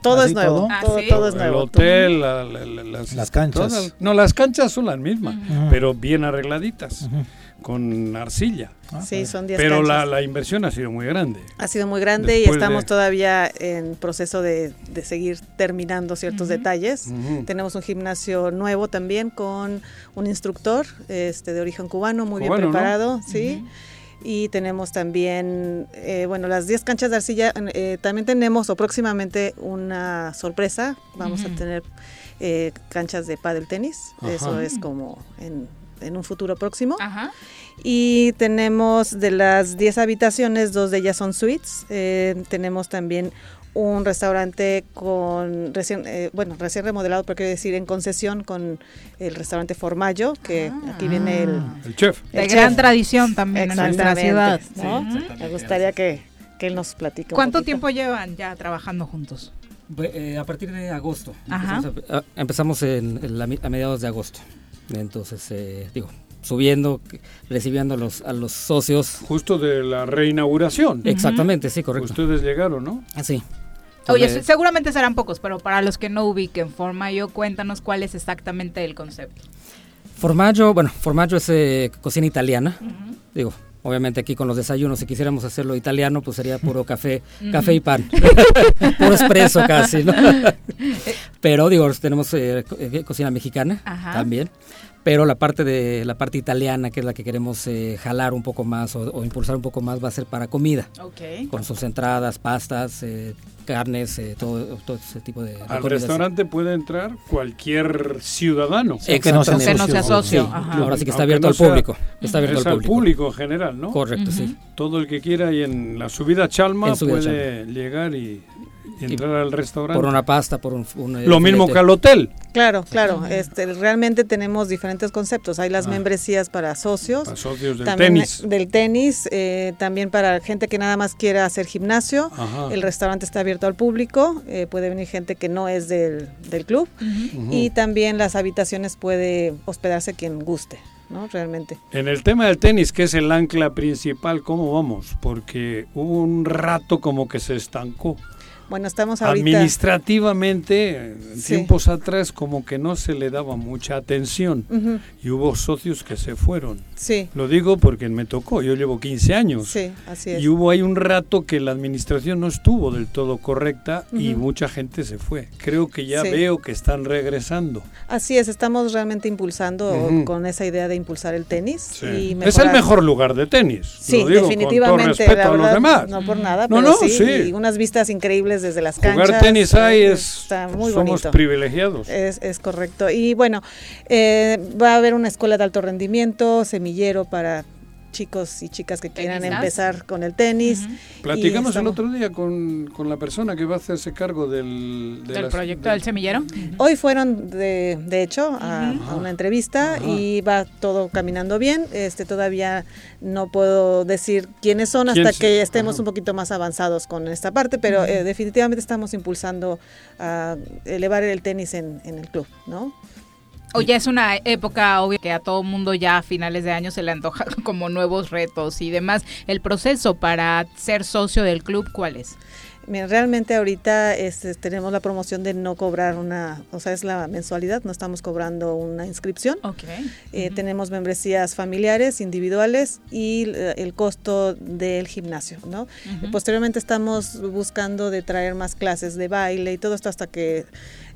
S: Todo
F: ¿Así
S: es nuevo,
F: todo?
D: Ah,
S: todo,
D: ¿sí?
S: todo es
E: El
S: nuevo.
E: hotel, la- la- la- las,
F: Las canchas.
E: todas- no, las canchas son las mismas, pero bien arregladitas, con arcilla.
S: Sí, son 10
E: Pero la, la inversión ha sido muy grande.
S: Ha sido muy grande y estamos
E: de-
S: todavía en proceso de, de seguir terminando ciertos detalles. Tenemos un gimnasio nuevo también con un instructor este, de origen cubano, muy
E: Cubano,
S: bien
E: ¿no?
S: preparado, sí. Y tenemos también, eh, bueno, las 10 canchas de arcilla, eh, también tenemos o próximamente una sorpresa. Vamos a tener eh, canchas de pádel tenis.
E: Ajá.
S: Eso es como en, en un futuro próximo.
D: Ajá.
S: Y tenemos de las 10 habitaciones, dos de ellas son suites. Eh, tenemos también un restaurante con recién, eh, bueno, recién remodelado, pero quiero decir en concesión con el restaurante Formaggio, que aquí viene el,
E: El chef.
D: De gran tradición también en nuestra ciudad.
S: Me gustaría que, que él nos platique. un
D: ¿Cuánto
S: poquito.
D: tiempo llevan ya trabajando juntos?
T: Ve- eh, a partir de agosto.
D: Ajá.
T: Empezamos, a, a- empezamos en, en la a mediados de agosto. Entonces, eh, digo, subiendo, recibiendo a los, a los socios.
E: Justo de la reinauguración.
T: Exactamente, sí, correcto.
E: Ustedes llegaron, ¿no?
D: Oye, seguramente serán pocos, pero para los que no ubiquen Formayo, cuéntanos cuál es exactamente el concepto.
T: Formaggio, bueno, formaggio es eh, cocina italiana. Digo, obviamente aquí con los desayunos, si quisiéramos hacerlo italiano, pues sería puro café, café y pan. puro espresso casi, ¿no? Pero digo, tenemos eh, eh, cocina mexicana
D: Ajá.
T: también. Pero la parte de la parte italiana, que es la que queremos eh, jalar un poco más o, o impulsar un poco más, va a ser para comida. Con sus entradas, pastas, eh, carnes, eh, todo, todo ese tipo de,
E: Al restaurante puede entrar cualquier ciudadano.
T: Exactamente.
D: Que no sea socio,
T: Sí,
D: ajá.
T: Ahora sí que está abierto
E: no
T: al
E: sea-
T: público. Está abierto
E: es
T: al
E: al
T: público.
E: público en general, ¿no?
T: Correcto, sí.
E: Todo el que quiera y en la subida Chalma
T: En subida
E: puede llegar y, y entrar al restaurante.
T: Por una pasta, por un... un, eh,
E: Lo mismo que al hotel.
S: Claro, claro. Este, realmente tenemos diferentes conceptos. Hay las
E: Ah.
S: membresías para socios.
E: Para socios del
S: también
E: tenis.
S: Del tenis. eh, también para gente que nada más quiera hacer gimnasio.
E: Ajá.
S: El restaurante está abierto al público. eh, puede venir gente que no es del, del club. Y también las habitaciones puede hospedarse quien guste, ¿no? Realmente.
E: En el tema del tenis, que es el ancla principal, ¿cómo vamos? Porque hubo un rato como que se estancó.
S: Bueno, estamos ahorita...
E: Administrativamente, en
S: Sí.
E: tiempos atrás, como que no se le daba mucha atención y hubo socios que se fueron.
S: Sí.
E: Lo digo porque me tocó, yo llevo 15 años.
S: Sí, así es.
E: Y hubo ahí un rato que la administración no estuvo del todo correcta y mucha gente se fue. Creo que ya
S: Sí.
E: veo que están regresando.
S: Así es, estamos realmente impulsando con esa idea de impulsar el tenis.
E: Sí.
S: Y
E: Es el mejor lugar de tenis.
S: Sí,
E: lo digo con todo
S: definitivamente.
E: respeto
S: la
E: a los demás.
S: No por nada,
E: No,
S: pero
E: no,
S: sí,
E: sí.
S: Y unas vistas increíbles desde las canchas.
E: Jugar tenis ahí
S: eh,
E: es.
S: Está muy
E: somos
S: bonito.
E: privilegiados.
S: Es, es correcto. Y bueno, eh, va a haber una escuela de alto rendimiento, semillero para chicos y chicas que quieran
D: Tenistas.
S: empezar con el tenis.
E: Platicamos el otro día con, con la persona que va a hacerse cargo del, de
D: ¿Del
E: las-
D: proyecto
E: del-
D: del semillero?
S: Hoy fueron de, de hecho a, a una entrevista y va todo caminando bien. Este todavía no puedo decir quiénes son
E: ¿Quién
S: hasta que estemos un poquito más avanzados con esta parte, pero eh, definitivamente estamos impulsando a elevar el tenis en, en el club, ¿no?
D: Oye, es una época obvio que a todo mundo ya a finales de año se le antoja como nuevos retos y demás. El proceso para ser socio del club, ¿cuál es?
S: Mira, realmente ahorita este, tenemos la promoción de no cobrar una, o sea, es la mensualidad, no estamos cobrando una inscripción. Eh, Tenemos membresías familiares, individuales y eh, el costo del gimnasio, ¿no? Posteriormente estamos buscando de traer más clases de baile y todo esto hasta que,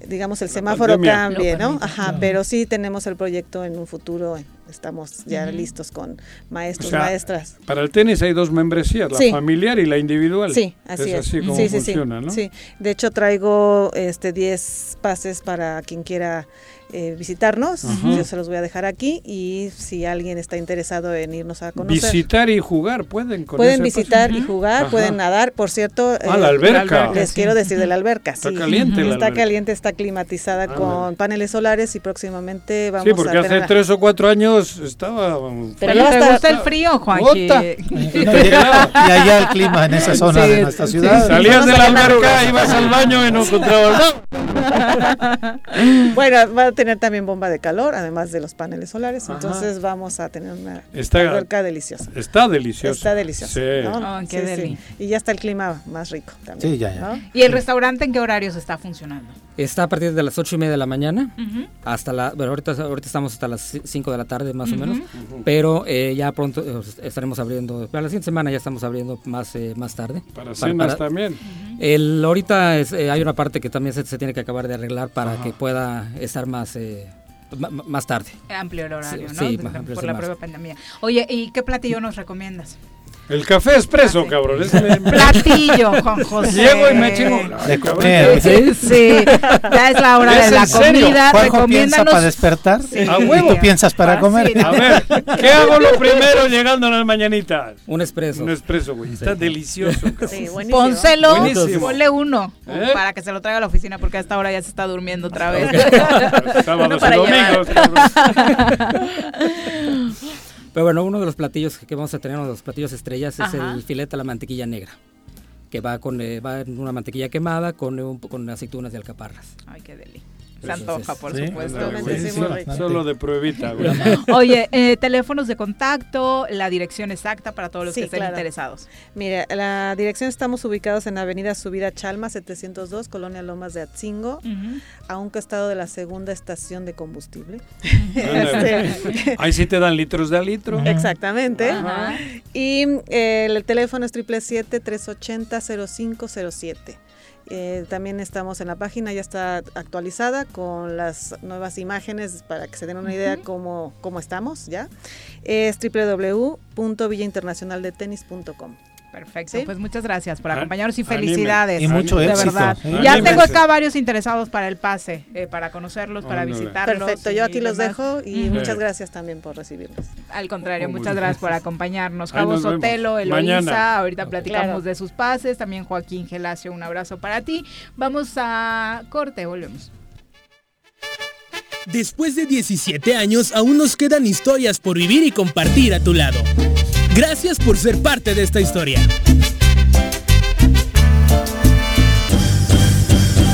S: digamos, el semáforo
E: pandemia.
S: cambie, ¿no? Ajá, pero sí tenemos el proyecto en un futuro, estamos ya listos con
E: O
S: maestros,
E: sea,
S: maestras.
E: Para el tenis hay dos membresías, la
S: Sí.
E: familiar y la individual.
S: Sí, así es.
E: es. así como
S: sí, sí, sí.
E: funciona, ¿no?
S: Sí. De hecho, traigo este 10 pases para quien quiera eh, visitarnos. Yo se los voy a dejar aquí y si alguien está interesado en irnos a conocer.
E: Visitar y jugar pueden con
S: Pueden
E: ese
S: visitar y jugar,
E: Ajá.
S: pueden nadar. Por cierto,
E: Ah, la alberca.
S: les
E: Sí.
S: quiero decir de la alberca.
E: Está
S: sí.
E: caliente la
S: Está
E: alberca.
S: caliente, está climatizada
E: Ah,
S: con paneles solares y próximamente vamos
E: Sí, porque
S: a
E: hace
S: tener...
E: tres o cuatro años estaba... um,
S: Pero no
D: ¿Te
S: hasta-
D: gusta el frío?
E: Ota.
F: Y allá el clima en esa zona
S: Sí,
F: de nuestra
S: sí,
F: ciudad.
E: Salías de la
S: a
E: alberca, ibas al baño y no encontrabas nada.
S: bueno, va a tener también bomba de calor, además de los paneles solares. Entonces vamos a tener una
E: Está-
S: alberca deliciosa.
E: Está delicioso.
S: Está deliciosa.
E: Sí.
S: ¿no?
D: Oh, qué
S: Sí, sí.
D: deli.
S: Y ya está el clima más rico también.
F: Sí, ya, ya.
S: ¿no?
D: ¿Y el restaurante en qué horarios está funcionando?
T: Está a partir de las ocho y media de la mañana hasta la, bueno, ahorita, ahorita estamos hasta las 5 de la tarde más o menos, pero eh, ya pronto eh, estaremos abriendo, para la siguiente semana ya estamos abriendo más, eh, más tarde.
E: Para cenas también.
T: El, ahorita es, eh, hay una parte que también se, se tiene que acabar de arreglar para que pueda estar más, eh, más tarde.
D: Amplio el horario,
T: Sí,
D: ¿no?
T: sí,
D: por
T: amplio,
D: la propia pandemia. Oye, ¿y qué platillo nos recomiendas?
E: El café expreso, cabrón. me-
D: Platillo, Juan José.
E: Llego y me chingo.
F: De comer.
D: Sí, sí. Ya es la hora
E: ¿Es
D: de la comida.
F: Juanjo piensa para despertar
D: Sí.
E: A
F: y
E: huevo.
F: tú piensas para
D: Ah,
F: comer.
D: sí,
E: A ver, ¿qué hago lo primero llegando a las mañanitas?
T: Un expreso.
E: Un expreso, güey. Está delicioso. cabrón.
S: Sí, buenísimo.
D: Pónselo,
E: Buenísimo.
D: ponle uno
E: ¿Eh?
D: para que se lo traiga a la oficina porque a esta hora ya se está durmiendo otra vez.
E: Sábados y domingos,
D: llevar.
T: Pero bueno, uno de los platillos que vamos a tener, uno de los platillos estrellas, es el filete a la mantequilla negra, que va con eh, va en una mantequilla quemada con, eh, un- con aceitunas de alcaparras.
D: Ay, qué deli. Se antoja, por
F: Sí.
D: supuesto.
E: Solo de pruebita, güey.
D: Oye, eh, teléfonos de contacto, la dirección exacta para todos los
S: Sí,
D: que estén
S: claro.
D: interesados.
S: Mira, la dirección estamos ubicados en Avenida Subida Chalma 702, Colonia Lomas de Atzingo, a un costado de la segunda estación de combustible. Este,
E: Ahí sí te dan litros de a litro.
S: Exactamente.
D: Ajá.
S: Y eh, el teléfono es 777-380-0507. Eh, también estamos en la página, ya está actualizada con las nuevas imágenes para que se den una idea cómo, cómo estamos ya. Es www.villainternacionaldetenis.com.
D: Perfecto,
S: ¿Sí?
D: pues muchas gracias por
E: Á-
D: acompañarnos y
E: anime.
D: felicidades.
F: Y mucho
D: de
F: éxito.
D: verdad. Ya tengo acá varios interesados para el pase, eh, para conocerlos, para visitarlos.
S: Perfecto, yo aquí los
D: demás.
S: dejo y muchas gracias también por recibirnos.
D: Al contrario,
E: Muy
D: muchas gracias por acompañarnos.
E: Vemos.
D: Sotelo, Eloísa,
E: Mañana.
D: ahorita platicamos
S: Claro.
D: de sus pases. También Joaquín Gelacio, un abrazo para ti. Vamos a corte, volvemos.
C: Después de 17 años, aún nos quedan historias por vivir y compartir a tu lado. Gracias por ser parte de esta historia.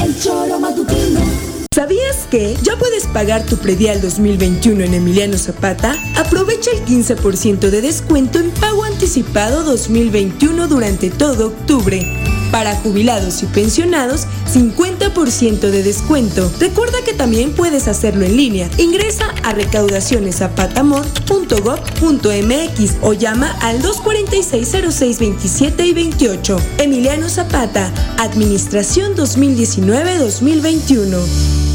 N: El choro matutino. ¿Sabías que ya puedes pagar tu predial 2021 en Emiliano Zapata? Aprovecha el 15% de descuento en pago anticipado 2021 durante todo octubre. Para jubilados y pensionados, 50% de descuento. Recuerda que también puedes hacerlo en línea. Ingresa a recaudacioneszapatamor.gov.mx o llama al 246 0627 y 28. Emiliano Zapata, Administración 2019-2021.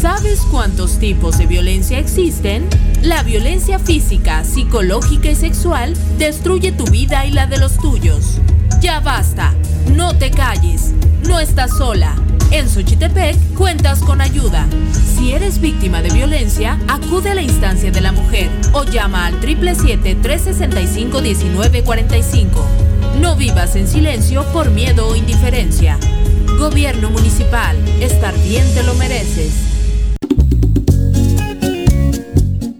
M: ¿Sabes cuántos tipos de violencia existen? La violencia física, psicológica y sexual destruye tu vida y la de los tuyos. Ya basta, no te calles, no estás sola. En Xochitepec cuentas con ayuda. Si eres víctima de violencia, acude a la instancia de la mujer o llama al 777-365-1945. No vivas en silencio por miedo o indiferencia. Gobierno Municipal, estar bien te lo mereces.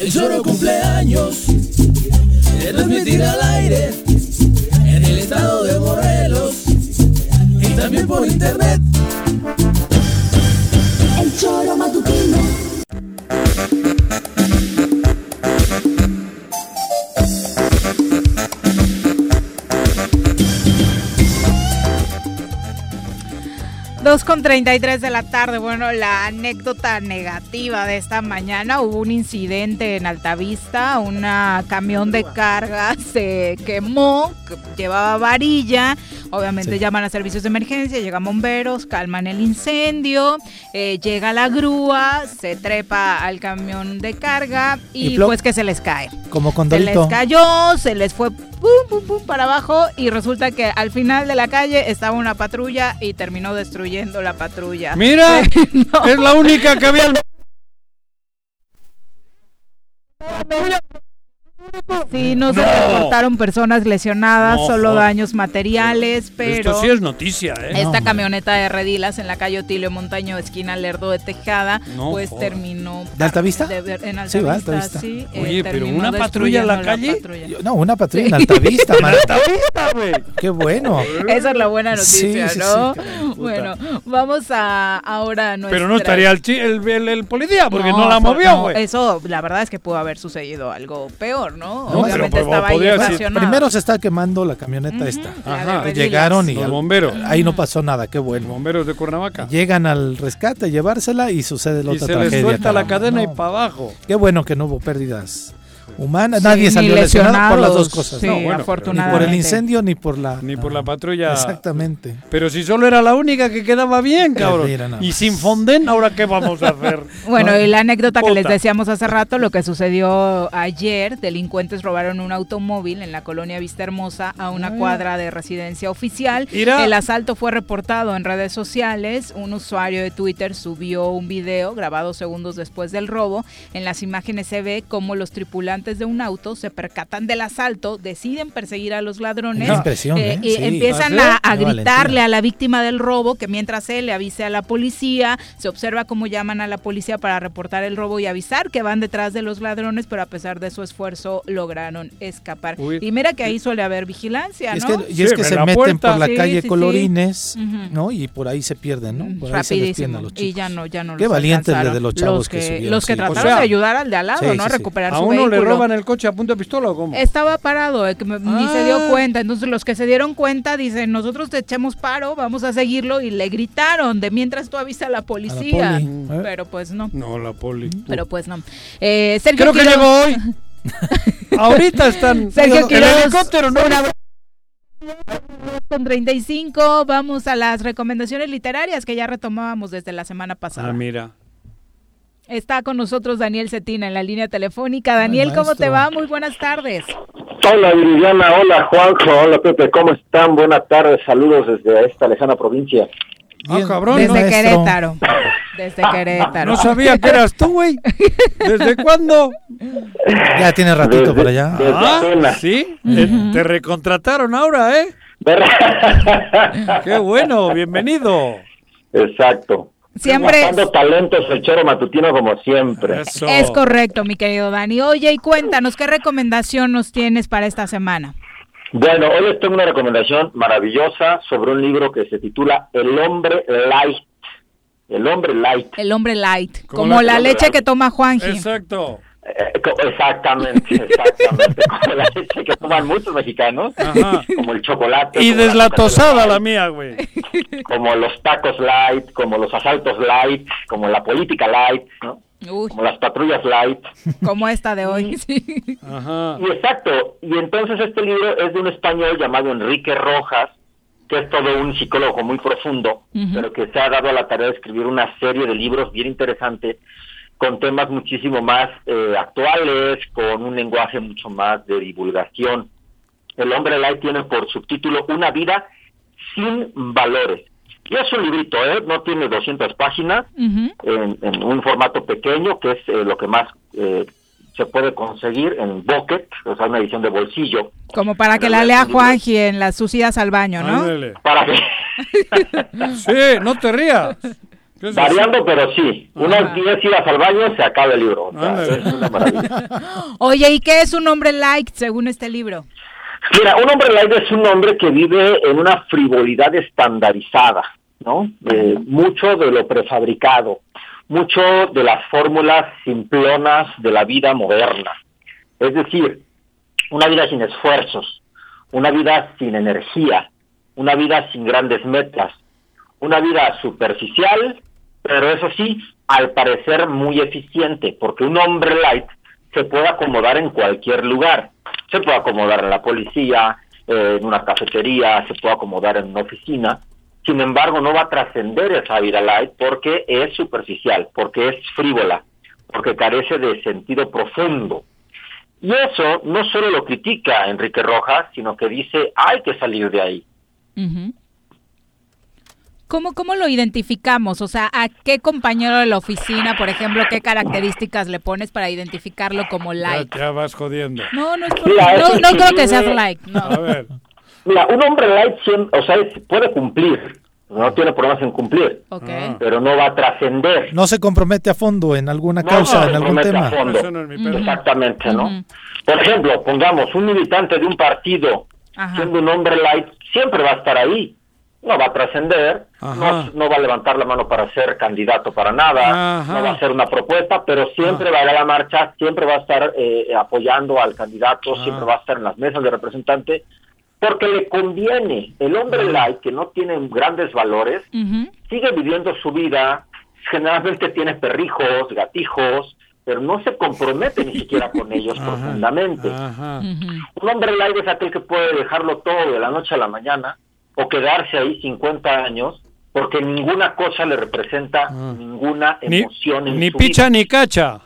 B: El Choro cumpleaños se transmitirá al aire en el estado de Morelos y también por internet.
U: El Choro matutino.
D: Dos con 33 de la tarde. Bueno, la anécdota negativa de esta mañana. Hubo un incidente en Altavista. Una camión de carga se quemó, que llevaba varilla. Obviamente llaman a servicios de emergencia, llegan bomberos, calman el incendio, eh, llega la grúa, se trepa al camión de carga y,
F: Y
D: pues que se les cae.
F: Como con
D: Se les cayó, se les fue pum, pum, pum para abajo y resulta que al final de la calle estaba una patrulla y terminó destruyendo la patrulla.
E: Mira,
D: No.
E: es la única que había.
D: Sí, no, se
E: No.
D: reportaron personas lesionadas,
E: No,
D: solo
E: joder.
D: daños materiales, pero...
E: Esto sí es noticia, ¿eh?
D: Esta camioneta de Redilas en la calle Otilio Montaño, esquina Lerdo de Tejada,
E: No,
D: pues
E: joder.
D: terminó.
F: ¿De Altavista?
D: de ver- en
F: Sí, va,
D: Altavista. sí. eh,
E: Oye, pero una patrulla en la calle.
D: patrulla.
F: No, una patrulla en Altavista, man.
E: Altavista, güey.
F: Qué bueno.
D: Esa es la buena noticia,
F: Sí, sí,
D: ¿no?
F: sí,
D: bueno, vamos a ahora a nuestra...
E: Pero no estaría el, chi- el, el- el policía porque no, la movió,
D: no,
E: güey.
D: eso, la verdad es que pudo haber sucedido algo peor, ¿no?
E: No,
D: Obviamente
E: pero
D: estaba ahí estacionado.
F: Primero se está quemando la camioneta esta.
D: la de
E: Ajá.
F: Llegaron y
E: Los
F: al-
E: bomberos.
F: ahí no pasó nada, qué bueno.
E: Bomberos de Cuernavaca.
F: Llegan al rescate a llevársela y sucede la
E: Y
F: otra
E: se les
F: tragedia.
E: suelta la cadena
F: No,
E: y para abajo.
F: Qué bueno que no hubo pérdidas humanas.
D: Sí,
F: Nadie salió lesionado por las dos cosas.
D: sí,
F: no, bueno,
D: afortunadamente.
F: Ni por el incendio ni por la
E: Ni por la patrulla.
F: Exactamente.
E: Pero si solo era la única que quedaba bien, cabrón. Y sin fonden, ¿ahora qué vamos a hacer?
D: Bueno, y la anécdota que les decíamos hace rato, lo que sucedió ayer, delincuentes robaron un automóvil en la colonia Vista Hermosa a una
E: Ah.
D: cuadra de residencia oficial.
E: Mira.
D: El asalto fue reportado en redes sociales. Un usuario de Twitter subió un video grabado segundos después del robo. En las imágenes se ve cómo los tripulantes ocupantes de un auto se percatan del asalto, deciden perseguir a los ladrones,
F: Qué impresión,
D: eh,
F: ¿eh?
D: y
F: Sí.
D: empiezan
F: ¿Ah,
D: a, a gritarle a la víctima del robo que mientras él le avise a la policía, se observa cómo llaman a la policía para reportar el robo y avisar que van detrás de los ladrones, pero a pesar de su esfuerzo lograron escapar.
E: Uy.
D: Y mira que ahí suele haber vigilancia,
F: Y es
D: ¿no?
F: que, y es
E: Sí,
F: que se meten
E: puerta.
F: por la
D: Sí,
F: calle
D: sí, sí.
F: Colorines. ¿no? Y por ahí se pierden, ¿no? Por ahí se a los
D: Y
F: chicos.
D: ya no, ya no
F: Qué
D: los
F: valientes de, los chavos
D: los
F: que,
D: que,
F: subieron,
D: los que
F: sí.
D: trataron
E: O sea,
D: de ayudar al de al lado,
F: sí,
D: ¿no?
F: sí, sí.
D: Recuperar
E: ¿A
D: su
E: uno le
D: vehículo.
E: Roban el coche a punta de pistola o cómo?
D: Estaba parado, eh, que me- ni se dio
E: Ah.
D: cuenta. Entonces los que se dieron cuenta dicen, nosotros te echamos paro, vamos a seguirlo. Y le gritaron, de mientras tú avisa a la policía.
F: poli, ¿eh?
D: Pero pues no,
E: No, la poli.
D: pero pues no. Eh, Sergio
E: Creo que llegó hoy. Ahorita están.
D: Sergio
E: el
D: Quiroz,
E: helicóptero, ¿no?
D: un abrazo. Con 35 vamos a las recomendaciones literarias que ya retomábamos desde la semana pasada.
E: Ah, mira.
D: Está con nosotros Daniel Cetina en la línea telefónica. Daniel, ¿cómo te va? Muy buenas tardes.
V: Hola Viridiana, hola Juanjo, hola Pepe, ¿cómo están? Buenas tardes, saludos desde esta lejana provincia.
E: Ah, cabrón.
D: Desde
F: maestro.
D: Querétaro. Desde Querétaro.
E: no sabía que eras tú, güey. ¿Desde cuándo?
F: Ya tiene ratito
V: Desde-
F: por allá.
V: desde
E: Ah, sí. Te, te recontrataron ahora, ¿eh? Qué bueno, bienvenido.
V: Exacto.
D: Siempre
V: Buscando talentos el choro matutino como siempre.
E: Eso.
D: es correcto, mi querido Dani. Oye, y cuéntanos, ¿qué recomendación nos tienes para esta semana?
V: Bueno, hoy les tengo una recomendación maravillosa sobre un libro que se titula El hombre light. El hombre light.
D: El hombre light,
E: Como
D: como
E: la-
D: la leche que toma Juanji.
E: Exacto.
V: Eh, exactamente, exactamente. como la leche que toman muchos mexicanos,
E: Ajá.
V: como el chocolate.
E: Y
V: la
E: deslatosada
V: Coca-Cola
E: la mía, güey.
V: como los tacos light, como los asaltos light, como la política light, ¿no?
D: Uy,
V: como las patrullas light.
D: como esta de hoy. sí.
E: Ajá.
V: Y exacto, y entonces este libro es de un español llamado Enrique Rojas, que es todo un psicólogo muy profundo, pero que se ha dado a la tarea de escribir una serie de libros bien interesantes con temas muchísimo más eh, actuales, con un lenguaje mucho más de divulgación. El hombre light tiene por subtítulo Una vida sin valores. Y es un librito, ¿eh? no tiene 200 páginas, en, en un formato pequeño, que es eh, lo que más eh, se puede conseguir en Bucket, o sea, una edición de bolsillo.
D: Como para que la lea Juanji en las sus idas al baño, ¿no?
E: Ándale.
V: Para que,
E: Sí, no te rías.
V: Variando, pero sí,
D: Ajá.
V: unas 10 idas al baño se acaba el libro. O sea,
E: Ándale.
V: es una maravilla.
D: Oye, ¿y qué es un hombre light según este libro?
V: Mira, un hombre light es un hombre que vive en una frivolidad estandarizada, ¿no? Eh, mucho de lo prefabricado, mucho de las fórmulas simplonas de la vida moderna. Es decir, una vida sin esfuerzos, una vida sin energía, una vida sin grandes metas, una vida superficial, pero eso sí, al parecer muy eficiente, porque un hombre light se puede acomodar en cualquier lugar. Se puede acomodar en la policía, eh, en una cafetería, se puede acomodar en una oficina. Sin embargo, no va a trascender esa vida light porque es superficial, porque es frívola, porque carece de sentido profundo. Y eso no solo lo critica Enrique Rojas, sino que dice hay que salir de ahí.
D: ¿Cómo, ¿Cómo lo identificamos? O sea, ¿a qué compañero de la oficina, por ejemplo, qué características le pones para identificarlo como
E: Ya,
D: light?
E: ya vas jodiendo.
D: No, no es por-
V: Mira,
D: no, no creo que seas light.
E: A
D: No.
E: ver.
V: Mira, un hombre light siempre, o sea, puede cumplir, no tiene problemas en cumplir,
D: Ok.
E: Ah.
V: pero no va a trascender.
F: No se compromete a fondo en alguna
V: No
F: causa, en algún
V: compromete a
F: tema.
V: fondo.
E: Eso no es mi pedo.
V: Exactamente, ¿no? Por ejemplo, pongamos un militante de un partido
D: Ajá.
V: siendo un hombre light, siempre va a estar ahí. No va a trascender, no, no va a levantar la mano para ser candidato para nada,
E: Ajá.
V: no va a hacer una propuesta, pero siempre va a ir a la marcha, siempre va a estar eh, apoyando al candidato,
E: Ah.
V: siempre va a estar en las mesas de representante, porque le conviene. El hombre light, que no tiene grandes valores, sigue viviendo su vida, generalmente tiene perrijos, gatijos, pero no se compromete ni siquiera con ellos profundamente. Un hombre light es aquel que puede dejarlo todo de la noche a la mañana o quedarse ahí 50 años porque ninguna cosa le representa ninguna
E: Ni,
V: emoción en
E: ni
V: su
E: picha
V: vida.
E: ni cacha.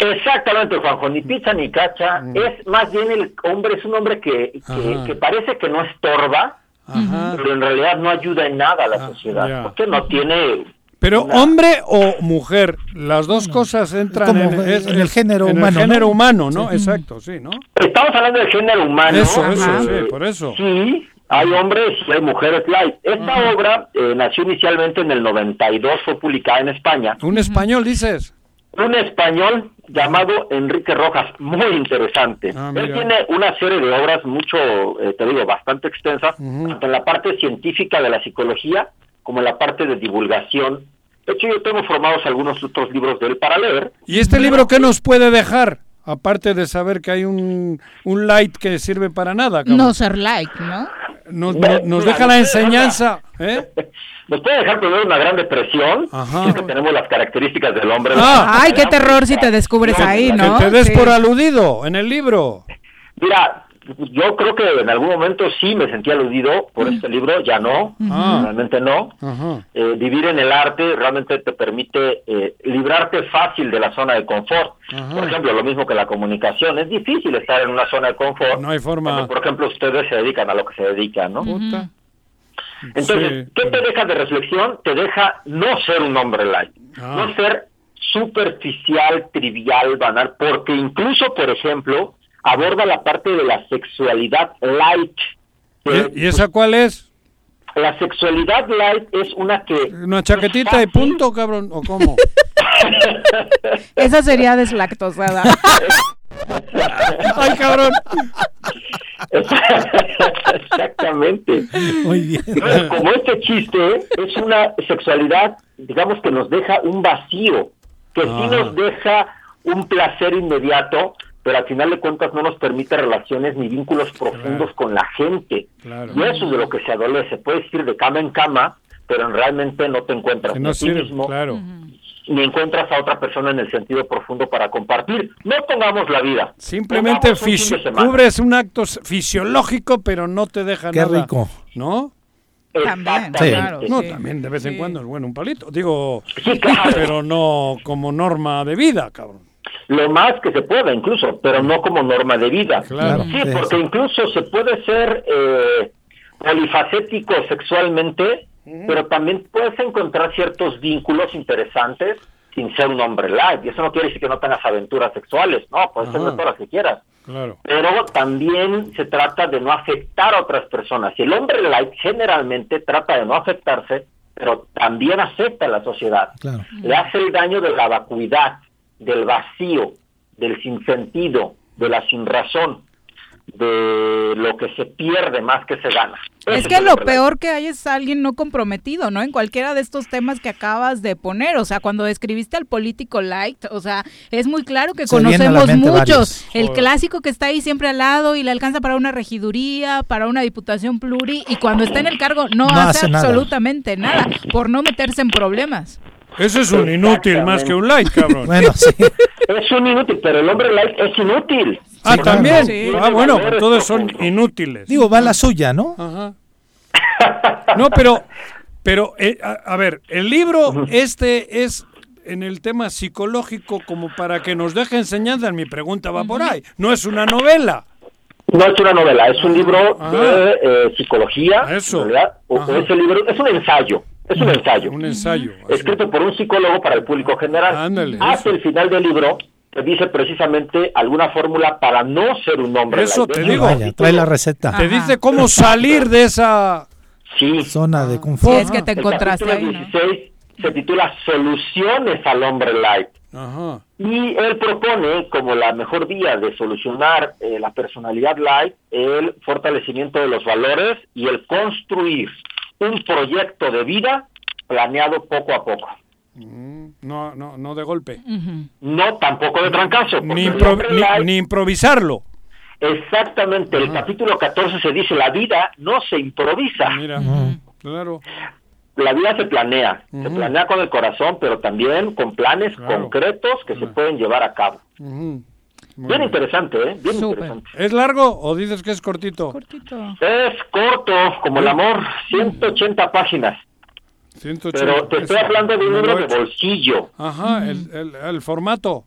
V: Exactamente, Juanjo, ni pizza ni cacha. Es más bien el hombre, es un hombre que, que, parece que no estorba,
E: Ajá.
V: pero en realidad no ayuda en nada a la sociedad,
E: ya.
V: porque no tiene
E: Pero hombre o mujer, las dos cosas entran
F: Como
E: en, es-
F: en el género
E: en
F: humano,
E: El género
F: ¿no?
E: humano, ¿no?
F: Sí.
E: Exacto, sí, ¿no?
V: Estamos hablando del género humano.
E: Eso, eso, sí, por eso.
V: Sí, hay hombres y hay mujeres light. Esta obra eh, nació inicialmente en el 92, fue publicada en España.
E: Un español, dices.
V: Un español llamado Enrique Rojas, muy interesante.
E: Ah,
V: Él tiene una serie de obras mucho, eh, te digo, bastante extensas, tanto en la parte científica de la psicología como en la parte de divulgación. De hecho, yo tengo formados algunos otros libros de él para leer.
E: ¿Y este libro qué nos puede dejar? Aparte de saber que hay un, un light que sirve para nada. cabrón.
D: No ser like, ¿no?
E: Nos, nos- nos deja la enseñanza. ¿eh?
V: Nos puede dejar primero una gran depresión, si es que tenemos las características del hombre.
E: Ah.
D: Ay, qué terror si te descubres ahí, ¿no?
E: Que te des
D: Sí.
E: por aludido en el libro.
V: Mira, yo creo que en algún momento sí me sentí aludido por este libro, ya no,
E: Ah.
V: realmente no. Eh, vivir en el arte realmente te permite eh, librarte fácil de la zona de confort.
E: Ajá.
V: Por ejemplo, lo mismo que la comunicación. Es difícil estar en una zona de confort.
E: No hay forma.
V: cuando, por ejemplo, ustedes se dedican a lo que se dedican, ¿no?
E: Puta.
V: Entonces,
E: Sí.
V: ¿qué te deja de reflexión? Te deja no ser un hombre light,
E: Ah.
V: no ser superficial, trivial, banal, porque incluso, por ejemplo, aborda la parte de la sexualidad light.
E: ¿Y, y esa cuál es?
V: La sexualidad light es una que...
E: ¿Una chaquetita y punto, cabrón? ¿O cómo?
D: Esa sería deslactosada.
E: ¡Ay, cabrón!
V: Exactamente.
F: Muy bien.
V: Entonces, como este chiste es una sexualidad, digamos que nos deja un vacío, que sí
E: Ah.
V: nos deja un placer inmediato, pero al final de cuentas no nos permite relaciones ni vínculos profundos con la gente.
E: Claro.
V: Y eso es de lo que se adolece. Puedes ir de cama en cama, pero realmente no te encuentras
E: Que no
V: ti mismo,
E: claro.
V: ni encuentras a otra persona en el sentido profundo para compartir. No pongamos la vida.
E: Simplemente
V: un
E: cubres un acto fisiológico, pero no te deja
F: Qué
E: nada.
F: rico.
E: ¿No?
D: También,
F: Sí.
D: claro.
E: No,
D: sí.
E: también de vez en
D: Sí.
E: cuando es bueno un palito. Digo,
V: Sí, claro.
E: pero no como norma de vida, cabrón.
V: Lo más que se pueda incluso, pero no como norma de vida.
E: Claro.
V: Sí, porque incluso se puede ser eh, polifacético sexualmente, pero también puedes encontrar ciertos vínculos interesantes sin ser un hombre light. Y eso no quiere decir que no tengas aventuras sexuales, no, puedes tener todas las que quieras.
E: Claro.
V: Pero también se trata de no afectar a otras personas. Y el hombre light generalmente trata de no afectarse, pero también afecta a la sociedad
F: Claro.
V: le hace el daño de la vacuidad, del vacío, del sinsentido, de la sinrazón, de lo que se pierde más que se gana.
D: Es que lo peor que hay es alguien no comprometido, ¿no? En cualquiera de estos temas que acabas de poner. O sea, cuando describiste al político light, o sea, es muy claro que
F: Se
D: conocemos muchos.
F: varios.
D: El
E: Joder.
D: clásico que está ahí siempre al lado y le alcanza para una regiduría, para una diputación pluri, y cuando está en el cargo no,
F: No
D: hace,
F: hace nada.
D: absolutamente nada por no meterse en problemas.
E: Eso es un inútil más que un light, cabrón.
F: Bueno, sí.
V: Es un inútil, pero el hombre light es inútil.
E: ah, también.
D: Sí.
E: Ah, bueno, todos son inútiles.
F: Digo, va la suya, ¿no?
E: Ajá. No, pero, pero, eh, a, a ver, el libro este es en el tema psicológico como para que nos deje enseñanza. Mi pregunta va por ahí. No es una novela.
V: No es una novela, es un libro
E: Ajá.
V: de eh, psicología.
E: Eso.
V: o- libro es un ensayo. Es un ensayo.
E: Un ensayo. así.
V: escrito por un psicólogo para el público general.
E: Ándale,
V: Hacia el final del libro te dice precisamente alguna fórmula para no ser un hombre.
E: Eso te digo.
F: Vaya, trae la receta.
E: Te dice cómo salir de esa...
V: Sí.
F: Zona de
D: Si
F: confort.
D: es que te
V: El
D: encontraste
V: capítulo
D: ahí, ¿no?
V: 16 se titula Soluciones al hombre light.
E: Ajá.
V: Y él propone como la mejor vía de solucionar eh, la personalidad light el fortalecimiento de los valores y el construir un proyecto de vida planeado poco a poco.
E: Mm, No, no, no de golpe.
V: No tampoco de trancazo.
E: Ni,
V: el
E: impro-
V: hombre
E: ni-
V: light-
E: ni improvisarlo.
V: Exactamente, el capítulo 14 se dice, la vida no se improvisa,
E: Mira, claro.
V: La vida se planea, se planea con el corazón, pero también con planes
E: Claro.
V: concretos que se pueden llevar a cabo. Bien
E: bien.
V: interesante, ¿eh? Bien interesante.
E: ¿Es largo o dices que es cortito?
D: Cortito.
V: Es corto, como el amor, 180 páginas,
E: 180.
V: pero te estoy hablando de un libro de bolsillo.
E: Ajá, el, el, el formato.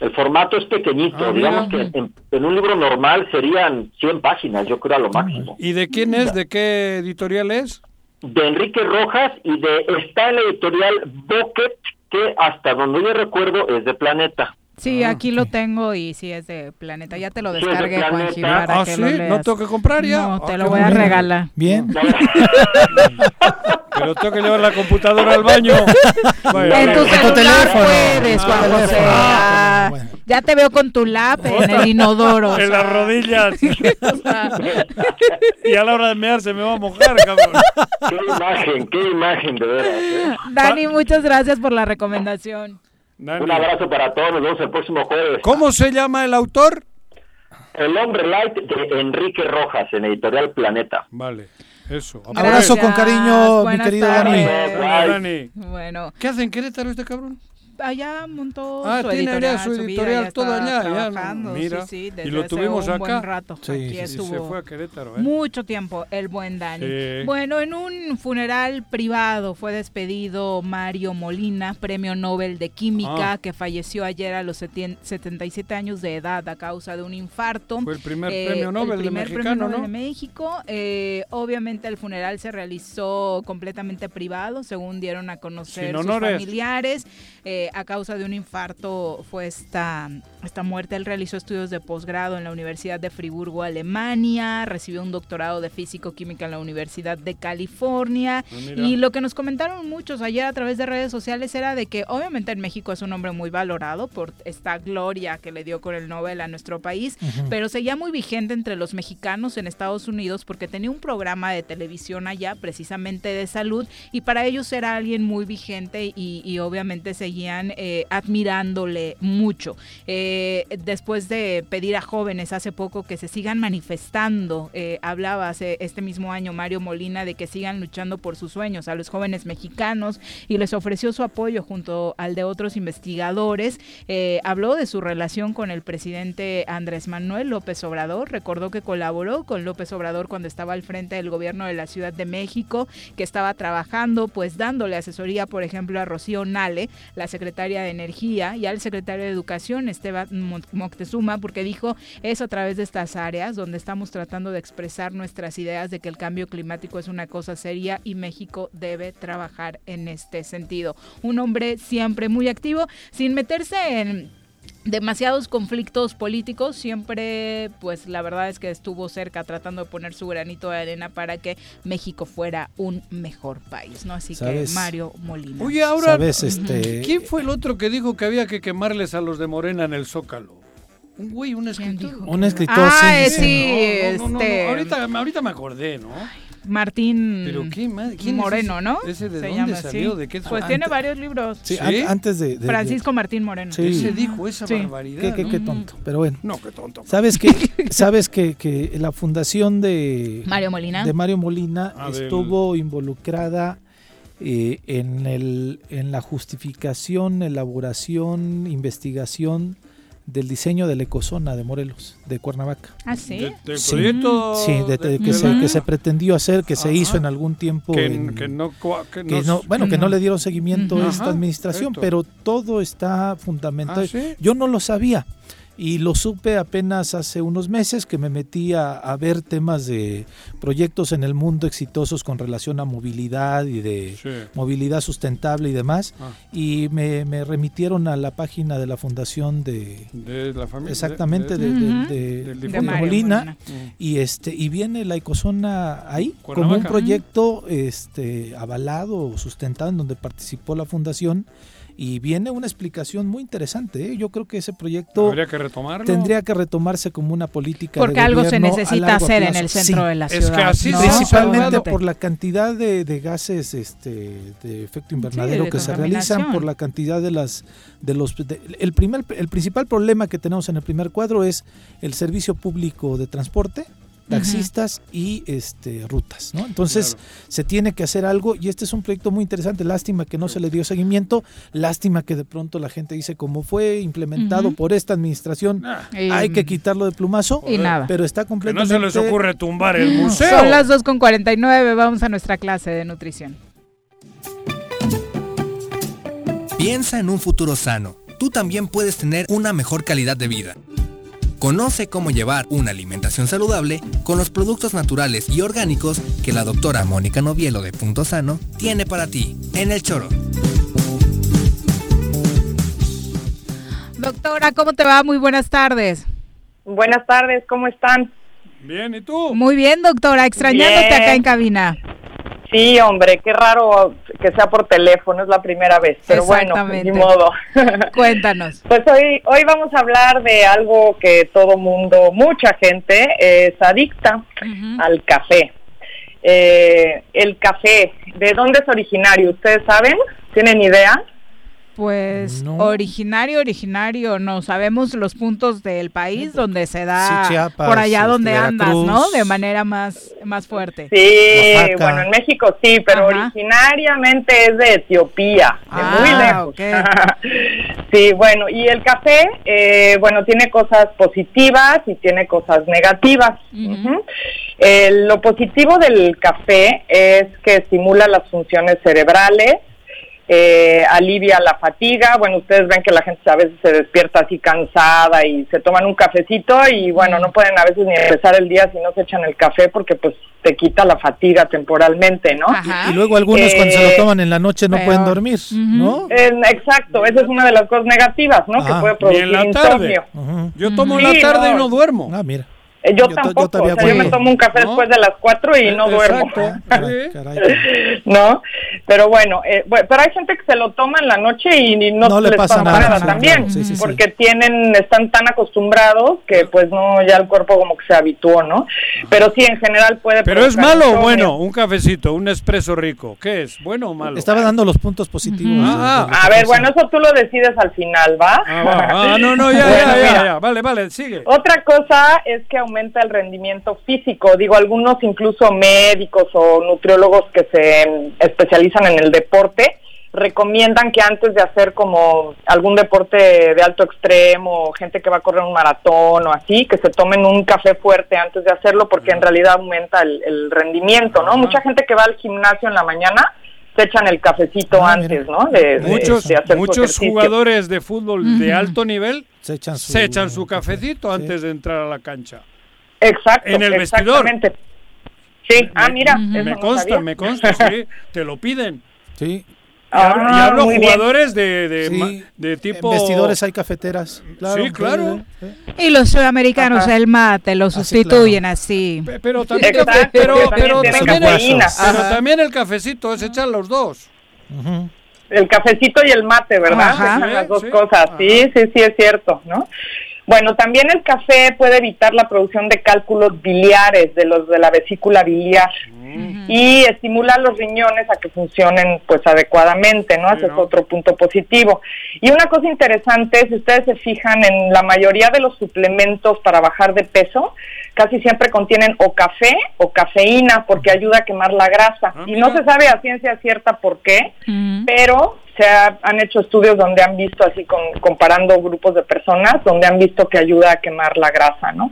V: El formato es pequeñito,
E: Ah,
V: digamos
E: mira.
V: que en, en un libro normal serían 100 páginas, yo creo a lo máximo.
E: ¿Y de quién es? ¿De qué editorial es?
V: De Enrique Rojas y de está en la editorial Bucket, que hasta donde yo recuerdo es de Planeta.
D: Sí, aquí lo tengo y sí es de Planeta. Ya te lo
V: Sí, es de
D: descargué, para
E: Ah,
D: que
E: ¿sí?
D: lo
E: ¿No tengo que comprar ya?
D: No,
E: Ah,
D: te
E: qué
D: lo voy a regalar.
F: Bien.
E: Pero tengo que llevar la computadora al baño. Vaya,
D: En tu celular puedes,
E: Ah,
D: Juan
E: teléfono.
D: José. Ah, Ya te veo con tu lap en el inodoro. o
E: En
D: sea.
E: las rodillas.
D: O sea,
E: y a la hora de mear se me va a mojar, cabrón.
V: Qué imagen, qué imagen, de veras. ¿eh?
D: Dani, muchas gracias por la recomendación.
V: Un abrazo para todos, nos vemos el próximo jueves.
E: ¿Cómo se llama el autor?
V: El hombre light de Enrique Rojas en editorial Planeta.
E: Vale, eso.
F: Abrazo con cariño, mi querido
D: tardes.
F: Dani.
E: Buenas, Dani.
D: Bueno,
E: ¿Qué hace en Querétaro este cabrón?
D: Allá montó
E: Ah,
D: su
E: tiene
D: editorial,
E: allá su editorial todo allá, ya,
D: trabajando,
E: mira.
D: sí, sí,
E: Y
D: desde
E: lo
D: hace
E: tuvimos
D: un
E: acá.
D: buen rato.
F: Sí,
D: Aquí estuvo
E: se fue a Querétaro, ¿eh?
D: mucho tiempo el buen Dani.
E: Sí.
D: Bueno, en un funeral privado fue despedido Mario Molina, premio Nobel de Química,
E: Ah.
D: que falleció ayer a los setien- 77 años de edad a causa de un infarto.
E: Fue el primer
D: Eh,
E: premio Nobel
D: el
E: de
D: primer premio
E: mexicano,
D: Nobel
E: ¿no?
D: de México. Eh, obviamente el funeral se realizó completamente privado, según dieron a conocer sus familiares. Eh, a causa de un infarto fue esta, esta muerte. Él realizó estudios de posgrado en la Universidad de Friburgo, Alemania. Recibió un doctorado de físico-química en la Universidad de California.
E: Ah, mira.
D: y lo que nos comentaron muchos ayer a través de redes sociales era de que obviamente en México es un hombre muy valorado por esta gloria que le dio con el Nobel a nuestro país,
W: Ujú.
D: pero seguía muy vigente entre los mexicanos en Estados Unidos porque tenía un programa de televisión allá precisamente de salud y para ellos era alguien muy vigente y, y obviamente eh, admirándole mucho. Eh, después de pedir a jóvenes hace poco que se sigan manifestando, eh, hablaba este mismo año Mario Molina de que sigan luchando por sus sueños a los jóvenes mexicanos y les ofreció su apoyo junto al de otros investigadores. Habló de su relación con el presidente Andrés Manuel López Obrador, recordó que colaboró con López Obrador cuando estaba al frente del gobierno de la Ciudad de México, que estaba trabajando, pues dándole asesoría, por ejemplo, a Rocío Nale, la secretaria de Energía, y al secretario de Educación, Esteban Mo- Moctezuma, porque dijo, es a través de estas áreas donde estamos tratando de expresar nuestras ideas de que el cambio climático es una cosa seria y México debe trabajar en este sentido. Un hombre siempre muy activo, sin meterse en demasiados conflictos políticos, siempre pues la verdad es que estuvo cerca tratando de poner su granito de arena para que México fuera un mejor país, ¿no? Así
F: ¿Sabes?
D: que Mario Molina.
E: Oye, ahora,
F: Sabes, este-
E: ¿quién fue el otro que dijo que había que quemarles a los de Morena en el Zócalo? Un güey, un escritor.
F: Un escritor,
D: Ah,
F: sí,
D: sí,
E: No, no, no, no,
D: este-
E: no, Ahorita, ahorita me acordé, ¿no?
D: Martín
E: Pero qué madre, ¿quién es
D: Moreno,
E: ese?
D: ¿no?
E: ¿Ese de
D: Se
E: dónde
D: llama
E: salió?
D: así.
E: ¿De qué
D: Pues tiene varios libros.
F: Sí, an- antes de, de- de-
D: Francisco Martín Moreno.
F: Sí.
E: Ese dijo esa
D: Sí.
E: barbaridad.
F: Qué, qué-
E: ¿no?
F: qué tonto, pero bueno.
E: No, qué tonto.
F: Sabes que sabes que, que la fundación de
D: Mario Molina.
F: de Mario Molina
E: Ah, del-
F: estuvo involucrada eh, en el en la justificación, elaboración, investigación del diseño de la ecozona de Morelos, de Cuernavaca.
D: Ah, sí.
E: De-
F: Sí.
E: proyecto
F: Sí, de- de-
E: de-
F: que, se, que se pretendió hacer, que se hizo en algún tiempo.
E: Que,
F: en-
E: que no, cua- que
F: que
E: no-
F: no- bueno, que no
E: no.
F: le dieron seguimiento a esta
E: Ajá,
F: administración,
E: esto.
F: pero todo está fundamentado.
E: ¿Ah, sí?
F: Yo no lo sabía y lo supe apenas hace unos meses que me metí a, a ver temas de proyectos en el mundo exitosos con relación a movilidad y de
E: Sí.
F: movilidad sustentable y demás.
E: Ah.
F: Y me, me remitieron a la página de la fundación de...
E: De la familia.
F: Exactamente, de, de- de- de Molina.
D: Molina.
E: Mm.
F: Y este y viene la ecozona ahí como un proyecto este avalado o sustentado en donde participó la fundación y viene una explicación muy interesante. ¿eh? Yo creo que ese proyecto
E: Habría que retomarlo.
F: tendría que retomarse como una política
D: Porque
F: de
D: algo se necesita hacer en el centro
F: Sí.
D: de la
E: Es que
D: ciudad.
E: así
D: ¿no?
F: Principalmente por la cantidad de, de gases este, de efecto invernadero
D: de
F: que se realizan, por la cantidad de las de los de- el primer el principal problema que tenemos en el primer cuadro es el servicio público de transporte taxistas y este rutas, ¿no? Entonces se tiene que hacer algo y este es un proyecto muy interesante. Lástima que no se le dio seguimiento, lástima que de pronto la gente dice como fue implementado por esta administración,
D: Y-
F: hay que quitarlo de plumazo.
D: Y nada.
F: Pero está
E: Que no
F: completamente
E: se les ocurre tumbar el museo.
D: Son las 2.49, vamos a nuestra clase de nutrición.
A: Piensa en un futuro sano. Tú también puedes tener una mejor calidad de vida. Conoce cómo llevar una alimentación saludable con los productos naturales y orgánicos que la doctora Mónica Novielo de Punto Sano tiene para ti en el choro.
D: Doctora, ¿cómo te va? Muy buenas tardes.
W: Buenas tardes, ¿cómo están?
E: Bien, ¿y tú?
D: Muy bien, doctora, extrañándote
W: Bien.
D: acá en cabina.
W: Sí, hombre, qué raro que sea por teléfono, es la primera vez, pero bueno,
D: Exactamente.
W: ni modo.
D: Cuéntanos.
W: Pues hoy, hoy vamos a hablar de algo que todo mundo, mucha gente es adicta al café. Eh, el café, ¿de dónde es originario? ¿Ustedes saben? ¿Tienen idea?
D: Pues originario, originario, no sabemos los puntos del país donde se da
W: Sí, Chiapas,
D: por allá
W: este,
D: donde andas,
W: Veracruz.
D: ¿no? De manera más, más fuerte.
W: Sí,
D: Oaxaca.
W: bueno, en México sí, pero originariamente es de Etiopía, de muy
D: Ah,
W: lejos. sí, bueno, y el café, eh, bueno, tiene cosas positivas y tiene cosas negativas. Eh, lo positivo del café es que estimula las funciones cerebrales, eh, alivia la fatiga. Bueno, ustedes ven que la gente a veces se despierta así cansada y se toman un cafecito y bueno, no pueden a veces ni empezar el día si no se echan el café porque pues te quita la fatiga temporalmente, ¿no?
F: Y luego algunos cuando se lo
W: Eh,
F: toman en la noche no pueden dormir, ¿no?
W: exacto, esa es una de las cosas negativas, ¿no? que
F: Ah,
W: puede producir
E: en la tarde.
W: insomnio.
E: Yo tomo en la tarde
W: no.
E: y no duermo.
F: Ah, mira.
W: Eh, Yo, tampoco,
F: yo
W: o sea, yo me tomo un café después de las 4 y no duermo. ¿No? Pero bueno, eh, bueno, pero hay gente que se lo toma en la noche y, ni no,
F: No le
W: les
F: pasa
W: pasa,
F: nada,
W: nada,
F: sí,
W: también,
F: claro, sí, sí, sí.
W: porque tienen, están tan acostumbrados que pues no, ya el cuerpo como que se habituó, ¿no? Pero sí, en general puede
E: Pero es malo o bueno, un cafecito, un espresso rico. ¿Qué es? ¿Bueno o malo?
F: Estaba dando los puntos positivos.
E: Ah,
F: de- de-
W: A ver, bueno, eso tú lo decides al final, ¿va?
E: Ah, no, no, ya,
W: Bueno,
E: ya, ya, ya. Vale, vale, sigue.
W: Otra cosa es que aumenta el rendimiento físico. Digo, algunos incluso médicos o nutriólogos que se especializan en el deporte recomiendan que antes de hacer como algún deporte de alto extremo, gente que va a correr un maratón o así, que se tomen un café fuerte antes de hacerlo porque en realidad aumenta el, el rendimiento, ¿no? Mucha gente que va al gimnasio en la mañana se echan el cafecito antes, ¿no? De, de-
E: Muchos,
W: de hacer su
E: muchos jugadores de fútbol de alto nivel
F: se echan su,
E: se echan su cafecito antes de entrar a la cancha.
W: Exacto.
E: En el vestidor.
W: exactamente. Sí, ah, mira, eso
E: Me consta,
W: sabía.
E: me consta, sí. Te lo piden.
F: Sí.
E: Y hablo, y
W: Ah,
E: hablo jugadores de, de,
F: Sí,
E: ma- de tipo...
F: En vestidores hay cafeteras. Claro,
E: Sí, claro.
D: Y los sudamericanos,
W: Ajá.
D: el mate, lo sustituyen así.
E: Pero también,
W: Exacto,
E: pero, pero, el, pero
W: Ajá.
E: también el cafecito es echar los dos.
W: El cafecito y el mate, ¿verdad?
E: Ajá.
W: Las dos
E: sí.
W: cosas. Sí, sí, sí, es cierto, ¿no? Bueno, también el café puede evitar la producción de cálculos biliares de los de la vesícula biliar y estimula a los riñones a que funcionen pues adecuadamente, ¿no? Ese es otro punto positivo. Y una cosa interesante, si ustedes se fijan en la mayoría de los suplementos para bajar de peso, casi siempre contienen o café o cafeína porque ayuda a quemar la grasa. y no se sabe a ciencia cierta por qué, pero se ha- han hecho estudios donde han visto así con, comparando grupos de personas donde han visto que ayuda a quemar la grasa, ¿no?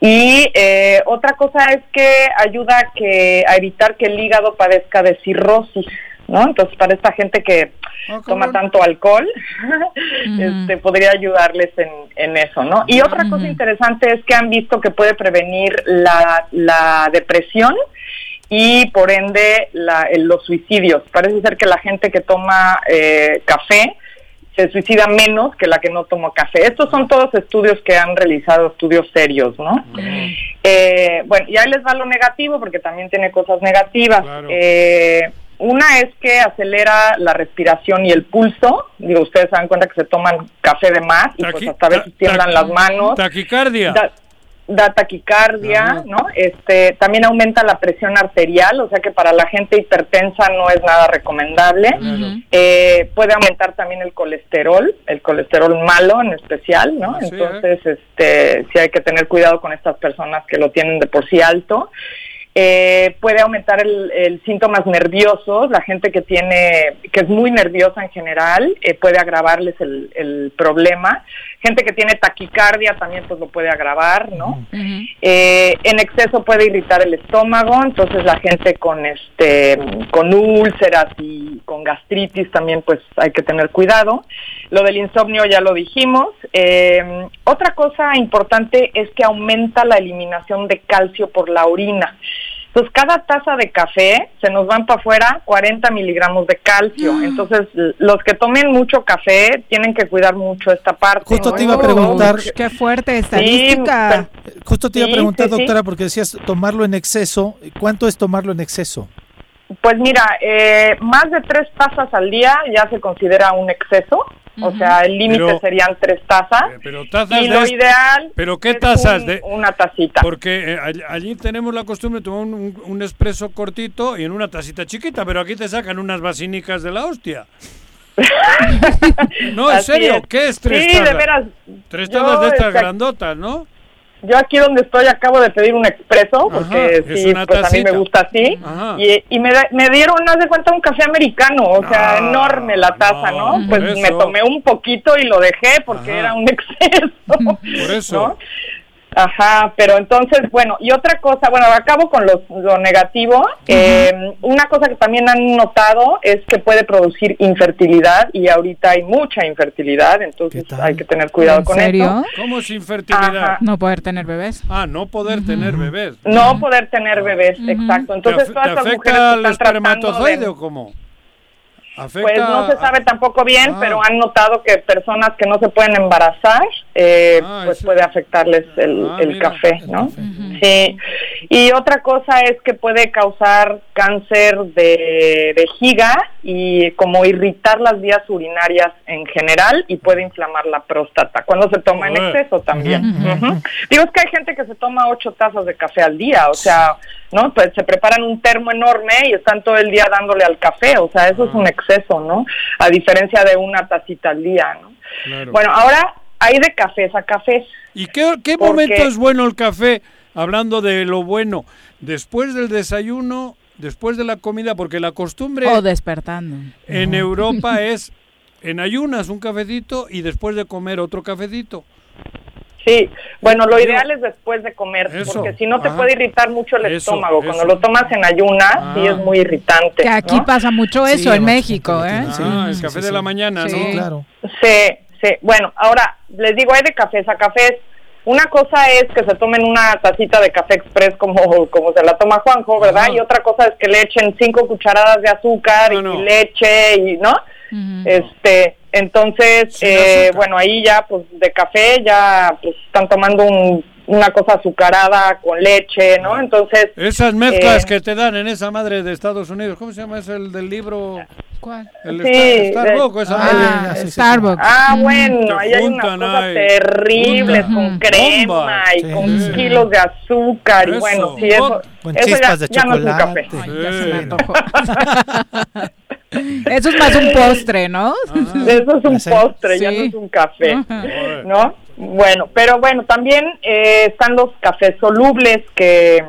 W: Y eh, otra cosa es que ayuda a que a evitar que el hígado padezca de cirrosis, ¿no? Entonces para esta gente que toma tanto alcohol, este, podría ayudarles en, en eso, ¿no? Y otra cosa interesante es que han visto que puede prevenir la, la depresión y por ende la- los suicidios. Parece ser que la gente que toma eh, café se suicida menos que la que no toma café. Estos son todos estudios que han realizado, estudios serios, ¿no? Eh, bueno, y ahí les va lo negativo porque también tiene cosas negativas. Eh, una es que acelera la respiración y el pulso. Digo, ustedes se dan cuenta que se toman café de más y pues hasta a veces tiemblan las manos.
E: Taquicardia.
W: Da, da taquicardia, ¿no? Este, también aumenta la presión arterial, o sea que para la gente hipertensa no es nada recomendable. Eh, puede aumentar también el colesterol, el colesterol malo en especial, ¿no?
E: sí, ¿eh?
W: Entonces, este, sí hay que tener cuidado con estas personas que lo tienen de por sí alto. Eh, puede aumentar el, el síntomas nerviosos, la gente que tiene, que es muy nerviosa en general, eh, puede agravarles el, el problema. Gente que tiene taquicardia también pues lo puede agravar, ¿no? Eh, en exceso puede irritar el estómago, entonces la gente con este, con úlceras y con gastritis también pues hay que tener cuidado. Lo del insomnio ya lo dijimos. Eh, otra cosa importante es que aumenta la eliminación de calcio por la orina. Entonces, cada taza de café se nos van para afuera 40 miligramos de calcio.
F: Mm.
W: Entonces, los que tomen mucho café tienen que cuidar mucho esta parte.
F: Justo
W: ¿no?
F: te iba a preguntar-
D: Qué fuerte
W: Sí,
D: estadística.
F: Justo te iba a preguntar,
W: sí, sí.
F: doctora, porque decías tomarlo en exceso. ¿Cuánto es tomarlo en exceso?
W: Pues mira, eh, más de tres tazas al día ya se considera un exceso. O sea, el límite serían tres tazas.
E: Pero tazas
W: y
E: de
W: lo ideal
E: ¿Pero qué
W: es
E: tazas?
W: un-
E: de
W: una tacita.
E: Porque eh, all- allí tenemos la costumbre de tomar un, un, un espresso cortito y en una tacita chiquita, pero aquí te sacan unas vasínicas de la hostia. no, en
W: Así
E: serio,
W: es.
E: ¿qué es tres
W: Sí, de
E: tazas?
W: veras.
E: Tres tazas de estas grandotas, ¿no?
W: Yo aquí donde estoy acabo de pedir un expreso porque sí, pues a mí me gusta así
E: Ajá.
W: y, y me, me dieron, haz de cuenta, un café americano, o sea, enorme la taza, ¿no?
E: no,
W: Pues me tomé un poquito y lo dejé porque
E: Ajá.
W: era un exceso.
E: Por eso.
W: ¿no? Ajá, pero entonces, bueno, y otra cosa, bueno, acabo con los, lo negativo. Eh, una cosa que también han notado es que puede producir infertilidad y ahorita hay mucha infertilidad, entonces hay que tener cuidado
D: ¿En
W: con
D: serio?
W: eso.
E: ¿Cómo es infertilidad?
W: Ajá.
D: No poder tener bebés.
E: Ah, no poder tener bebés.
W: No poder tener bebés, exacto. Entonces,
E: ¿Te,
W: todas
E: te
W: estas mujeres que están
E: espermatozoide
W: de-
E: o cómo? ¿Afecta
W: Pues no se sabe tampoco bien,
E: Ah.
W: pero han notado que personas que no se pueden embarazar, eh, pues puede afectarles el,
E: Ah,
W: el
E: mira,
W: café, ¿no? Sí. Y otra cosa es que puede causar cáncer de vejiga y como irritar las vías urinarias en general y puede inflamar la próstata cuando se toma en exceso también. Digo, es que hay gente que se toma ocho tazas de café al día, o sea, ¿no? Pues se preparan un termo enorme y están todo el día dándole al café, o sea, eso es un exceso, ¿no? A diferencia de una tacita al día, ¿no?
E: Claro.
W: Bueno, ahora hay de cafés a cafés.
E: ¿Y qué, qué
W: Porque-
E: momento es bueno el café? Hablando de lo bueno, después del desayuno, después de la comida, porque la costumbre
D: O despertando.
E: en Europa es en ayunas un cafecito y después de comer otro cafecito.
W: Sí, bueno, lo ideal es después de comer,
E: Eso,
W: porque si no te puede irritar mucho el
E: Eso,
W: estómago. Cuando
E: eso.
W: lo tomas en ayunas, sí
E: Ah.
W: es muy irritante.
D: Que aquí
W: ¿no?
D: pasa mucho eso en México, ¿eh?
E: Ah, el café de la mañana,
D: Sí.
E: ¿no?
F: Claro.
W: Sí, sí. Bueno, ahora les digo, hay de cafés a cafés. Una cosa es que se tomen una tacita de café express como, como se la toma Juanjo, ¿verdad? Y otra cosa es que le echen cinco cucharadas de azúcar y leche y, ¿no? Este, entonces, eh, bueno, ahí ya, pues, de café ya, pues, están tomando un- una cosa azucarada con leche, ¿no? Entonces...
E: Esas mezclas
W: eh,
E: que te dan en esa madre de Estados Unidos, ¿cómo se llama? Es el del libro.
D: ¿Cuál?
E: El
W: Sí,
E: Star- Starbucks, esa
W: Ah,
E: madre.
W: sí, sí, Starbucks. Ah, bueno, ahí hay unas cosas
E: ahí.
W: terribles con crema
E: Bombas.
W: y
E: Sí.
W: con
E: Sí.
W: kilos de azúcar y
E: Eso.
W: bueno, sí, eso,
F: Con
W: eso ya,
F: chispas de
W: ya no es un
F: chocolate.
W: café.
D: Ay, ya se me. Eso es más un postre, ¿no?
W: Eso es un postre, ya no es un café. ¿no? Bueno, pero bueno, también eh, están los cafés solubles que,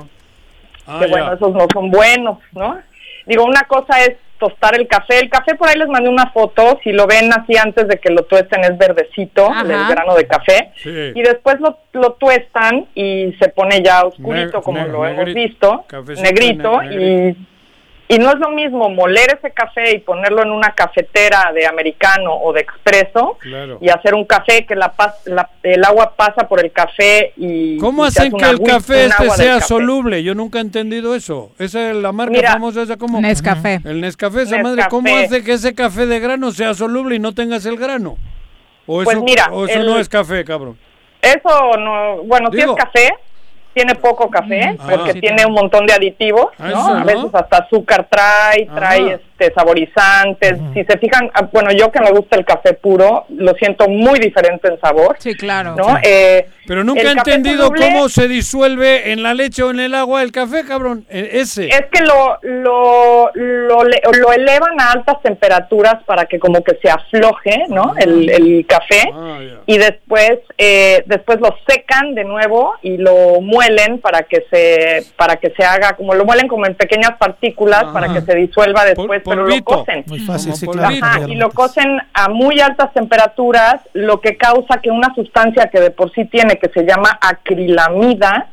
E: Ah,
W: que
E: ya.
W: bueno, esos no son buenos, ¿no? Digo, una cosa es tostar el café. El café por ahí les mandé una foto, si lo ven así antes de que lo tuesten es verdecito,
D: Ajá.
W: el grano de café.
E: Sí.
W: Y después lo, lo tuestan y se pone ya oscurito,
E: Ne-
W: como lo hemos visto,
E: cafecito
W: negrito,
E: ne- negrito.
W: y y no es lo mismo moler ese café y ponerlo en una cafetera de americano o de expreso
E: Claro.
W: y hacer un café que la, la- el agua pasa por el café y
E: ¿Cómo
W: y
E: hacen
W: hace
E: que el café este sea
W: café.
E: soluble? Yo nunca he entendido eso. Esa es la marca
W: Mira,
E: famosa esa como
D: Nescafé.
E: El Nescafé, esa madre. ¿cómo hace que ese café de grano sea soluble y no tengas el grano? O
W: Pues
E: eso,
W: mira,
E: o eso
W: el-
E: no es café, cabrón.
W: Eso no, bueno, si
E: Digo-
W: es café, tiene poco café
E: Ah.
W: porque
E: Sí,
W: tiene un montón de aditivos,
E: Ah,
W: ¿no?
E: eso,
W: A veces hasta azúcar trae, trae
E: Ah.
W: Este, saborizantes. Si se fijan, ah, bueno, yo que me gusta el café puro, lo siento muy diferente en sabor.
D: Sí, claro.
W: ¿no? Eh,
E: Pero nunca he entendido
W: soluble-
E: cómo se disuelve en la leche o en el agua el café, cabrón. E- Ese.
W: Es que lo, lo, lo, le- lo elevan a altas temperaturas para que como que se afloje, ¿no? El, el café. Y después, eh, después lo secan de nuevo y lo muelen para que se, para que se haga, como lo muelen como en pequeñas partículas para que se disuelva después, pero lo cocen.
F: Muy fácil, sí, claro.
W: Ajá, y lo cocen a muy altas temperaturas, lo que causa que una sustancia que de por sí tiene, que se llama acrilamida,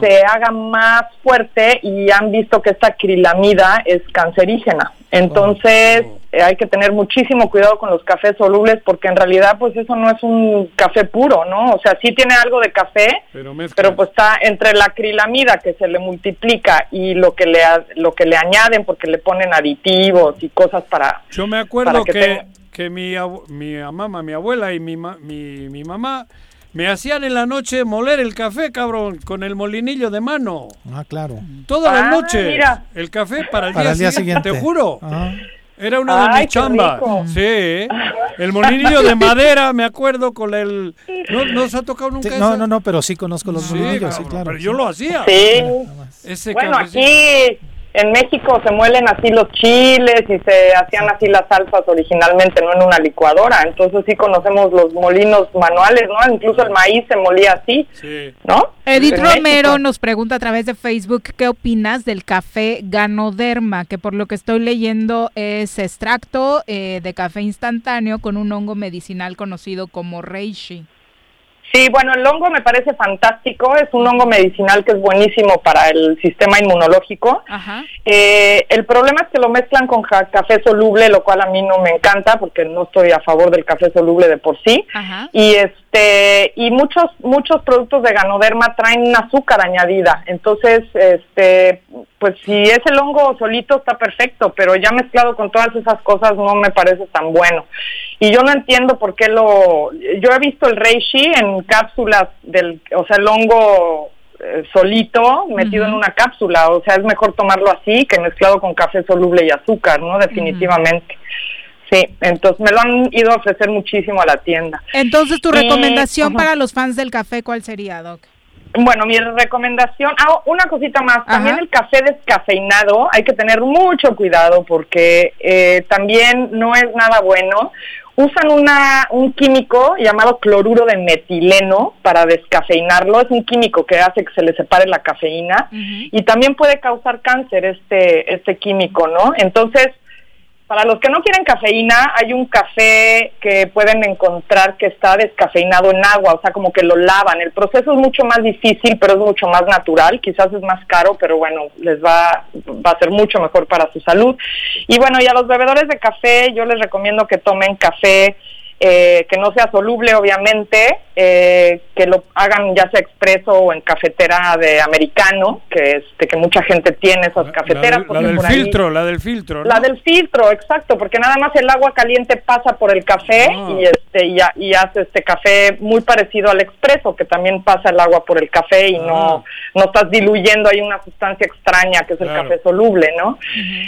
W: se haga más fuerte y han visto que esta acrilamida es cancerígena. Entonces eh, hay que tener muchísimo cuidado con los cafés solubles porque en realidad pues eso no es un café puro, ¿no? O sea, sí tiene algo de café,
E: Pero
W: pues está entre la acrilamida que se le multiplica y lo que le lo que le añaden porque le ponen aditivos y cosas para
E: Yo me acuerdo
W: para
E: que,
W: que
E: que, mi, abu- mi mamá, mi abuela y mi, ma- mi, mi mamá me hacían en la noche moler el café, cabrón, con el molinillo de mano.
F: Ah, claro.
E: Toda la
W: Ah,
E: noche.
W: mira.
E: El café para el,
F: Para
E: día,
F: el día
E: siguiente,
F: siguiente.
E: te juro.
F: Ajá.
E: Era una de
W: Ay,
E: mis chambas.
W: rico.
E: Sí, el molinillo de madera, me acuerdo con el... ¿No, no se ha tocado nunca
F: Sí,
E: eso?
F: no, no, no, pero sí conozco los
E: Sí,
F: molinillos, sí,
E: cabrón,
F: claro.
E: pero yo lo hacía.
W: Sí.
E: Ese
W: Bueno, aquí en México se muelen así los chiles y se hacían así las salsas originalmente, no en una licuadora. Entonces sí conocemos los molinos manuales, ¿no? Incluso el maíz se molía así,
E: Sí.
W: ¿no?
D: Edith
W: En
D: Romero
W: México.
D: nos pregunta a través de Facebook qué opinas del café Ganoderma, que por lo que estoy leyendo es extracto eh, de café instantáneo con un hongo medicinal conocido como reishi.
W: Sí, bueno, el hongo me parece fantástico, es un hongo medicinal que es buenísimo para el sistema inmunológico.
D: Ajá.
W: Eh, el problema es que lo mezclan con café soluble, lo cual a mí no me encanta porque no estoy a favor del café soluble de por sí.
D: Ajá.
W: Y este y muchos muchos productos de Ganoderma traen azúcar añadida. Entonces, este pues si es el hongo solito está perfecto, pero ya mezclado con todas esas cosas no me parece tan bueno. Y yo no entiendo por qué lo yo he visto el reishi en cápsulas del o sea, el hongo eh, solito metido en una cápsula, o sea, es mejor tomarlo así que mezclado con café soluble y azúcar, ¿no? Definitivamente. Sí, entonces me lo han ido a ofrecer muchísimo a la tienda.
D: Entonces, tu
W: Eh,
D: recomendación para los fans del café, ¿cuál sería, Doc?
W: Bueno, mi recomendación, ah, una cosita más, también el café descafeinado hay que tener mucho cuidado porque eh, también no es nada bueno. Usan una, un químico llamado cloruro de metileno para descafeinarlo. Es un químico que hace que se le separe la cafeína y también puede causar cáncer este, este químico, ¿no? Entonces, para los que no quieren cafeína, hay un café que pueden encontrar que está descafeinado en agua, o sea, como que lo lavan. El proceso es mucho más difícil, pero es mucho más natural. Quizás es más caro, pero bueno, les va, va a ser mucho mejor para su salud. Y bueno, y a los bebedores de café, yo les recomiendo que tomen café eh, que no sea soluble, obviamente, eh, que lo hagan ya sea expreso o en cafetera de americano, que este que mucha gente tiene esas cafeteras.
E: la del
W: por ahí-
E: filtro, la del filtro. ¿no?
W: la del filtro, exacto, porque nada más el agua caliente pasa por el café
E: Ah.
W: y este y, y hace este café muy parecido al expreso, que también pasa el agua por el café y no no estás diluyendo ahí una sustancia extraña que es el
E: Ah. Claro.
W: café soluble, ¿no?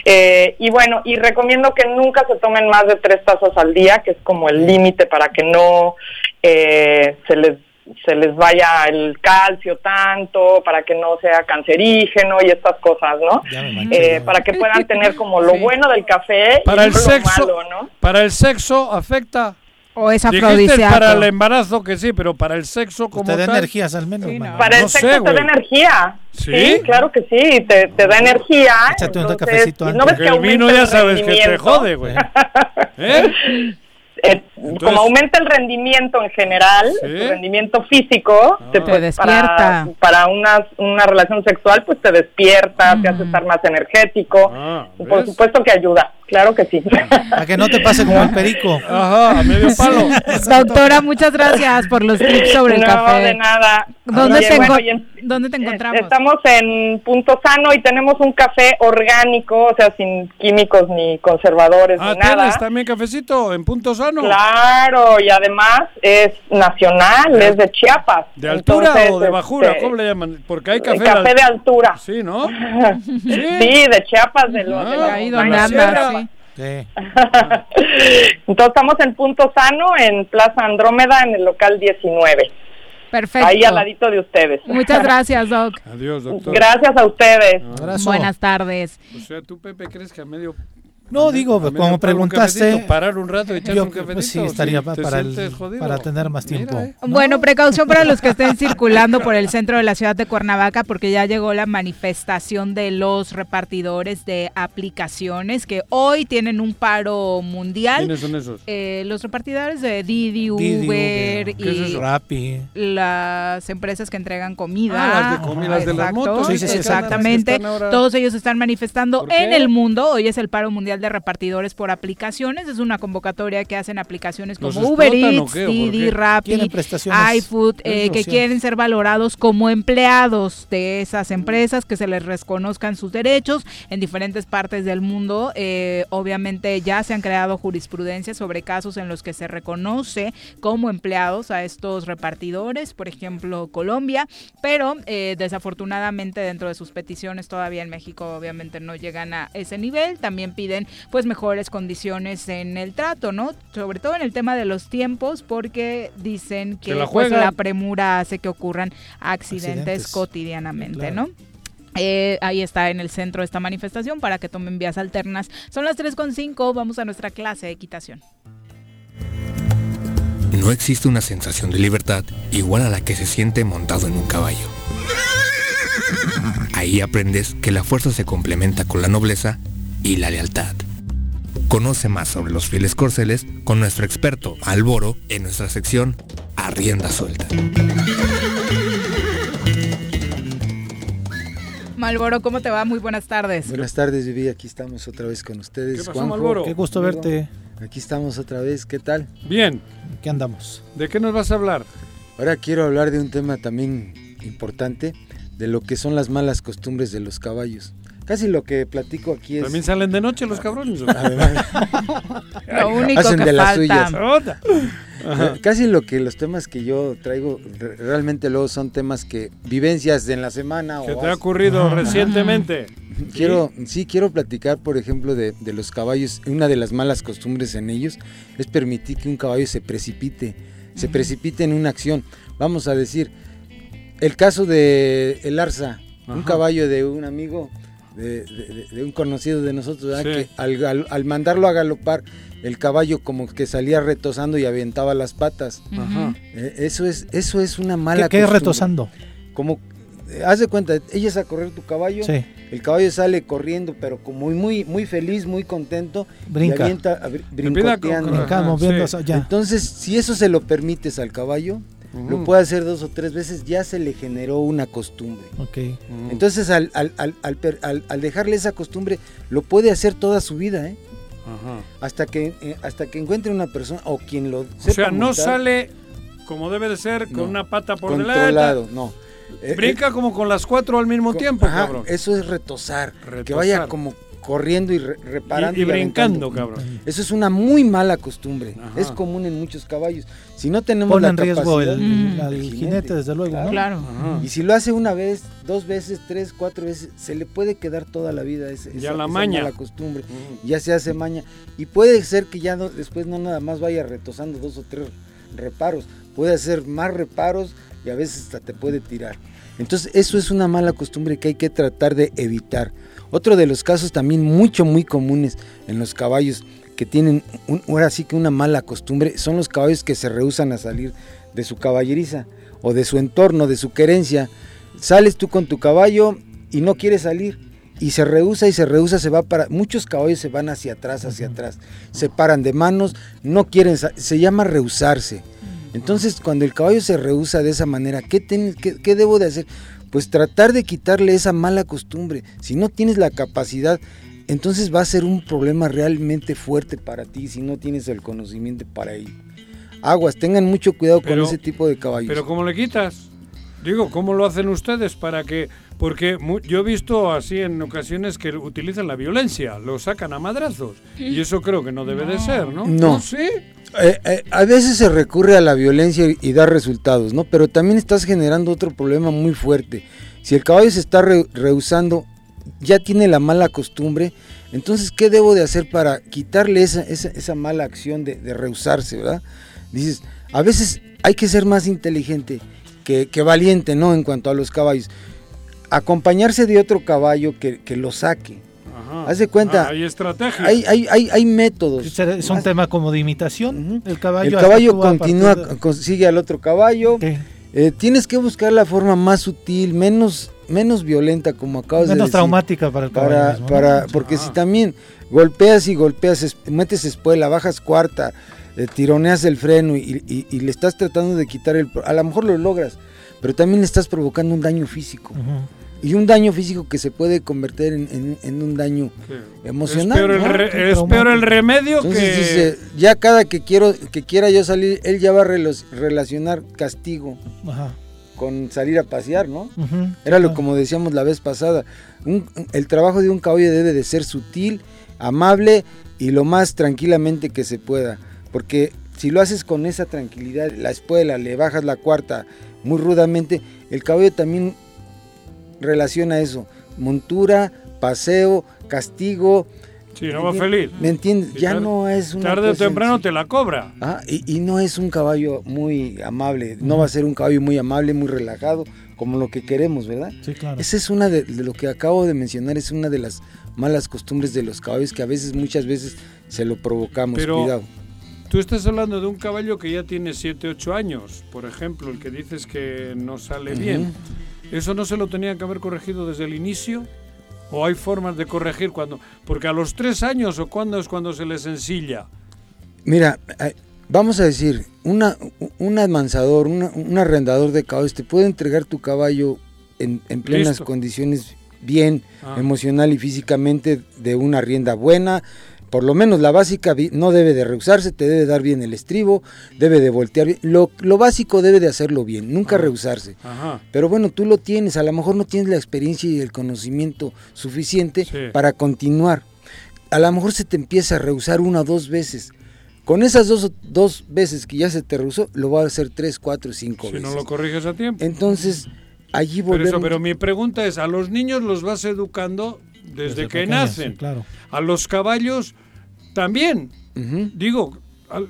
W: Eh, y bueno, y recomiendo que nunca se tomen más de tres tazas al día, que es como el límite para que no eh, se les se les vaya el calcio tanto, para que no sea cancerígeno y estas cosas, ¿no? Eh, para que puedan tener como lo bueno del café
E: Para
W: y
E: el
W: no
E: sexo,
W: lo malo, ¿no?
E: para el sexo afecta.
D: O es afrodisíaco.
E: para el embarazo que sí, pero para el sexo como
F: Te da
E: tal.
F: energías al menos, mano.
W: Para el
E: No
W: sexo
E: sé,
W: te da energía.
E: ¿Sí?
W: claro que sí, te, te da energía.
F: Échate un
W: entonces,
F: cafecito
W: y no ves que
E: el vino ya sabes que te jode, güey. ¿Eh?
W: Eh, como aumenta el rendimiento en general,
E: Sí.
W: tu rendimiento físico, te,
D: Te
W: pues,
D: despierta.
W: para, para una, una relación sexual, pues te despierta, te hace estar más energético.
E: Ah,
W: y por supuesto que ayuda, claro que sí.
F: Para que no te pase como el perico.
E: Ajá, a medio palo.
D: Doctora, muchas gracias por los tips sobre el
W: no,
D: café.
W: de nada.
D: ¿Dónde,
W: Oye,
D: te,
W: bueno,
D: enco-
W: y en-
D: ¿Dónde te encontramos?
W: Estamos en Punto Sano y tenemos un café orgánico, o sea, sin químicos ni conservadores
E: Ah,
W: ni nada.
E: ¿tienes también cafecito en punto sano?
W: Claro, y además es nacional, es de Chiapas.
E: ¿De altura
W: Entonces,
E: o de bajura?
W: este,
E: ¿Cómo le llaman? Porque hay café,
W: café,
E: al-
W: de altura.
E: Sí, ¿no?
W: Sí, de Chiapas, de los, de
E: Ah,
W: las
D: ahí
W: montañas.
D: donde anda, sí.
W: Entonces estamos en Punto Sano, en Plaza Andrómeda, en el local 19.
D: Perfecto.
W: Ahí al ladito de ustedes.
D: Muchas gracias, Doc.
E: Adiós, doctor.
W: Gracias a ustedes.
D: Buenas tardes.
E: O sea, ¿tú, Pepe, crees que a medio...
F: No, digo, como
E: un
F: preguntaste.
E: cafetito, parar un rato y
F: yo,
E: un cafetito?
F: pues sí, estaría
E: ¿Sí?
F: pa-
E: ¿Te
F: para, el- para tener más tiempo.
E: eh.
D: Bueno, precaución para los que estén circulando por el centro de la ciudad de Cuernavaca porque ya llegó la manifestación de los repartidores de aplicaciones que hoy tienen un paro mundial.
E: ¿Quiénes son esos?
D: Eh, los repartidores de Didi,
F: Didi,
D: Uber
F: Uber. ¿Qué es
D: y?
F: Rappi.
D: las empresas que entregan comida.
E: Ah, las de comidas de las
D: Exacto,
E: motos.
F: Sí, sí, sí,
D: exactamente. Todos ellos están manifestando en el mundo. Hoy es el paro mundial de repartidores por aplicaciones. Es una convocatoria que hacen aplicaciones
E: ¿Los
D: como Uber Eats, Didi? Rappi, iFood, eh, que quieren ser valorados como empleados de esas empresas, que se les reconozcan sus derechos en diferentes partes del mundo. Eh, obviamente ya se han creado jurisprudencias sobre casos en los que se reconoce como empleados a estos repartidores, por ejemplo Colombia, pero eh, desafortunadamente dentro de sus peticiones todavía en México obviamente no llegan a ese nivel. También piden pues mejores condiciones en el trato, ¿no? Sobre todo en el tema de los tiempos, porque dicen que
E: la
D: pues, la premura hace que ocurran accidentes,
F: Accidentes.
D: cotidianamente,
F: Claro.
D: ¿no? Eh, ahí está en el centro de esta manifestación para que tomen vías alternas. Son las 3.5, vamos a nuestra clase de equitación.
A: No existe una sensación de libertad igual a la que se siente montado en un caballo. Ahí aprendes que la fuerza se complementa con la nobleza y la lealtad. Conoce más sobre los fieles corceles con nuestro experto Alboro en nuestra sección A Rienda Suelta.
D: Malboro, ¿cómo te va? Muy buenas tardes.
X: Buenas tardes, Vivi. Aquí estamos otra vez con ustedes.
E: ¿Qué pasó,
X: Juanjo,
E: Malboro?
F: Qué gusto verte.
X: Aquí estamos otra vez. ¿Qué tal?
E: Bien,
F: ¿Qué andamos?
E: ¿de qué nos vas a hablar?
X: Ahora quiero hablar de un tema también importante, de lo que son las malas costumbres de los caballos. Casi lo que platico aquí es...
E: ¿También salen de noche los cabrones?
D: Lo único
X: hacen
D: que
X: de las suyas. Eh, Casi lo que los temas que yo traigo re- realmente luego son temas que vivencias de en la semana
E: ¿Qué
X: o
E: te ha ocurrido recientemente?
X: Quiero, sí, quiero platicar, por ejemplo, de, de los caballos. Una de las malas costumbres en ellos es permitir que un caballo se precipite, se precipite en una acción. Vamos a decir, el caso de el Arza, un caballo de un amigo, de, de- de un conocido de nosotros, que al, al- al mandarlo a galopar, el caballo como que salía retosando y aventaba las patas.
E: Ajá.
X: Eh, eso es, eso es una mala
F: ¿Qué, qué
X: costumbre.
F: retosando?
X: Como, eh, haz de cuenta, ella a correr tu caballo,
F: Sí.
X: el caballo sale corriendo, pero como muy, muy, muy feliz, muy contento,
F: Brinca.
X: y avienta, brincoteando.
F: moviendo
E: sí.
F: ya.
X: Entonces, si eso se lo permites al caballo, Lo puede hacer dos o tres veces, ya se le generó una costumbre.
F: Ok.
E: Ujú.
X: Entonces, al, al, al, al per- al- al dejarle esa costumbre, lo puede hacer toda su vida, ¿eh?
E: Ajá.
X: Hasta que, eh, hasta que encuentre una persona o quien lo
E: O sea, no
X: montar,
E: sale como debe de ser, con
X: No.
E: una pata por delante.
X: no. Eh,
E: Brinca como con las cuatro al mismo tiempo,
X: Ajá,
E: cabrón.
X: Eso es retosar, Que
E: Retosar.
X: vaya como corriendo y re- reparando.
E: Y- y brincando,
X: aventando.
E: cabrón.
X: Eso es una muy mala costumbre.
E: Ajá.
X: Es común en muchos caballos. Si no tenemos
F: Pone
X: la
F: en riesgo el,
D: Mm.
F: al
X: El
F: jinete, desde luego, ¿no?
D: Claro.
X: Y si lo hace una vez, dos veces, tres, cuatro veces, se le puede quedar toda la vida ese,
E: Ya
X: esa,
E: la
X: esa
E: maña.
X: mala costumbre. Ya se hace maña. Y puede ser que ya no- después no nada más vaya retosando dos o tres reparos. Puede hacer más reparos y a veces hasta te puede tirar. Entonces eso es una mala costumbre que hay que tratar de evitar. Otro de los casos también mucho, muy comunes en los caballos que tienen un- ahora sí que una mala costumbre son los caballos que se rehusan a salir de su caballeriza o de su entorno, de su querencia. Sales tú con tu caballo y no quieres salir y se rehúsa y se rehúsa, se va para muchos caballos se van hacia atrás, hacia atrás, se paran de manos, no quieren, se llama rehusarse. Entonces, cuando el caballo se rehúsa de esa manera, ¿qué, ten- qué- qué debo de hacer? Pues tratar de quitarle esa mala costumbre. Si no tienes la capacidad, entonces va a ser un problema realmente fuerte para ti si no tienes el conocimiento para ello. Aguas, tengan mucho cuidado
E: Pero-
X: con ese tipo de caballos.
E: Pero ¿cómo le quitas? Digo, ¿cómo lo hacen ustedes para que...? Porque mu- yo he visto así en ocasiones que utilizan la violencia, lo sacan a madrazos. Y eso creo que no debe de ser, ¿no?
X: No.
E: ¿Sí?
X: Eh, eh, a veces se recurre a la violencia y, da resultados, ¿no? Pero también estás generando otro problema muy fuerte. Si el caballo se está re- rehusando, ya tiene la mala costumbre. Entonces, ¿qué debo de hacer para quitarle esa, esa, mala acción de, rehusarse, verdad? Dices, a veces hay que ser más inteligente que, valiente, ¿no? En cuanto a los caballos. Acompañarse de otro caballo que lo saque.
E: Ajá.
X: Haz de cuenta.
E: Ah, hay estrategia.
X: Hay, hay, hay, hay métodos.
F: Es un tema como de imitación. El caballo,
X: El caballo continúa,
F: de-
X: sigue al otro caballo. Eh, tienes que buscar la forma más sutil, menos, menos violenta, como acabas de
F: Menos
X: decir.
F: traumática para el caballo
X: Para,
F: mismo, ¿no?
X: para- porque si también golpeas y golpeas, es- metes espuela, bajas cuarta, eh, tironeas el freno y, y- y le estás tratando de quitar el... A lo mejor lo logras, pero también le estás provocando un daño físico. Y un daño físico que se puede convertir en, en- en un daño emocional.
E: Es peor el
X: ¿no?
E: re- es peor el remedio
X: Entonces
E: que-
X: dice, ya cada que quiero que quiera yo salir, él ya va a relacionar castigo
F: Ajá.
X: con salir a pasear, ¿no? Era lo como decíamos la vez pasada. Un- el trabajo de un caballo debe de ser sutil, amable y lo más tranquilamente que se pueda. Porque si lo haces con esa tranquilidad, la espuela, le bajas la cuarta muy rudamente, el caballo también relaciona eso. Montura, paseo, castigo.
E: Sí, no va feliz.
X: ¿Me entiendes? Ya
E: tarde-
X: no es una
E: Tarde o
X: en
E: temprano
X: sí.
E: te la cobra.
X: Ah, y, y no es un caballo muy amable, no va a ser un caballo muy amable, muy relajado, como lo que queremos, ¿verdad?
F: Sí, claro.
X: Esa es una de, de lo que acabo de mencionar, es una de las malas costumbres de los caballos que a veces, muchas veces, se lo provocamos.
E: Pero
X: Cuidado.
E: tú estás hablando de un caballo que ya tiene 7, 8 años, por ejemplo, el que dices que no sale bien. ¿Eso no se lo tenía que haber corregido desde el inicio? ¿O hay formas de corregir cuando? Porque a los 3 años o cuándo es cuando se les ensilla.
X: Mira, vamos a decir, una, un amansador, una- un arrendador de caballos te puede entregar tu caballo en, en plenas
E: Listo.
X: condiciones bien,
E: Ah.
X: emocional y físicamente, de una rienda buena. Por lo menos la básica no debe de rehusarse, te debe dar bien el estribo, debe de voltear bien. Lo, lo básico debe de hacerlo bien, nunca rehusarse.
E: Ajá.
X: Pero bueno, tú lo tienes, a lo mejor no tienes la experiencia y el conocimiento suficiente
E: Sí.
X: para continuar. A lo mejor se te empieza a rehusar una o dos veces. Con esas dos, dos veces que ya se te rehusó, lo va a hacer tres, cuatro, cinco
E: Si
X: veces.
E: no lo corriges a tiempo.
X: Entonces, allí
E: Pero, eso,
X: volvemos.
E: pero mi pregunta es, ¿a los niños los vas educando desde,
F: Desde
E: que
F: pequeños,
E: nacen?
F: sí, claro.
E: A los caballos también. Digo, ¿a,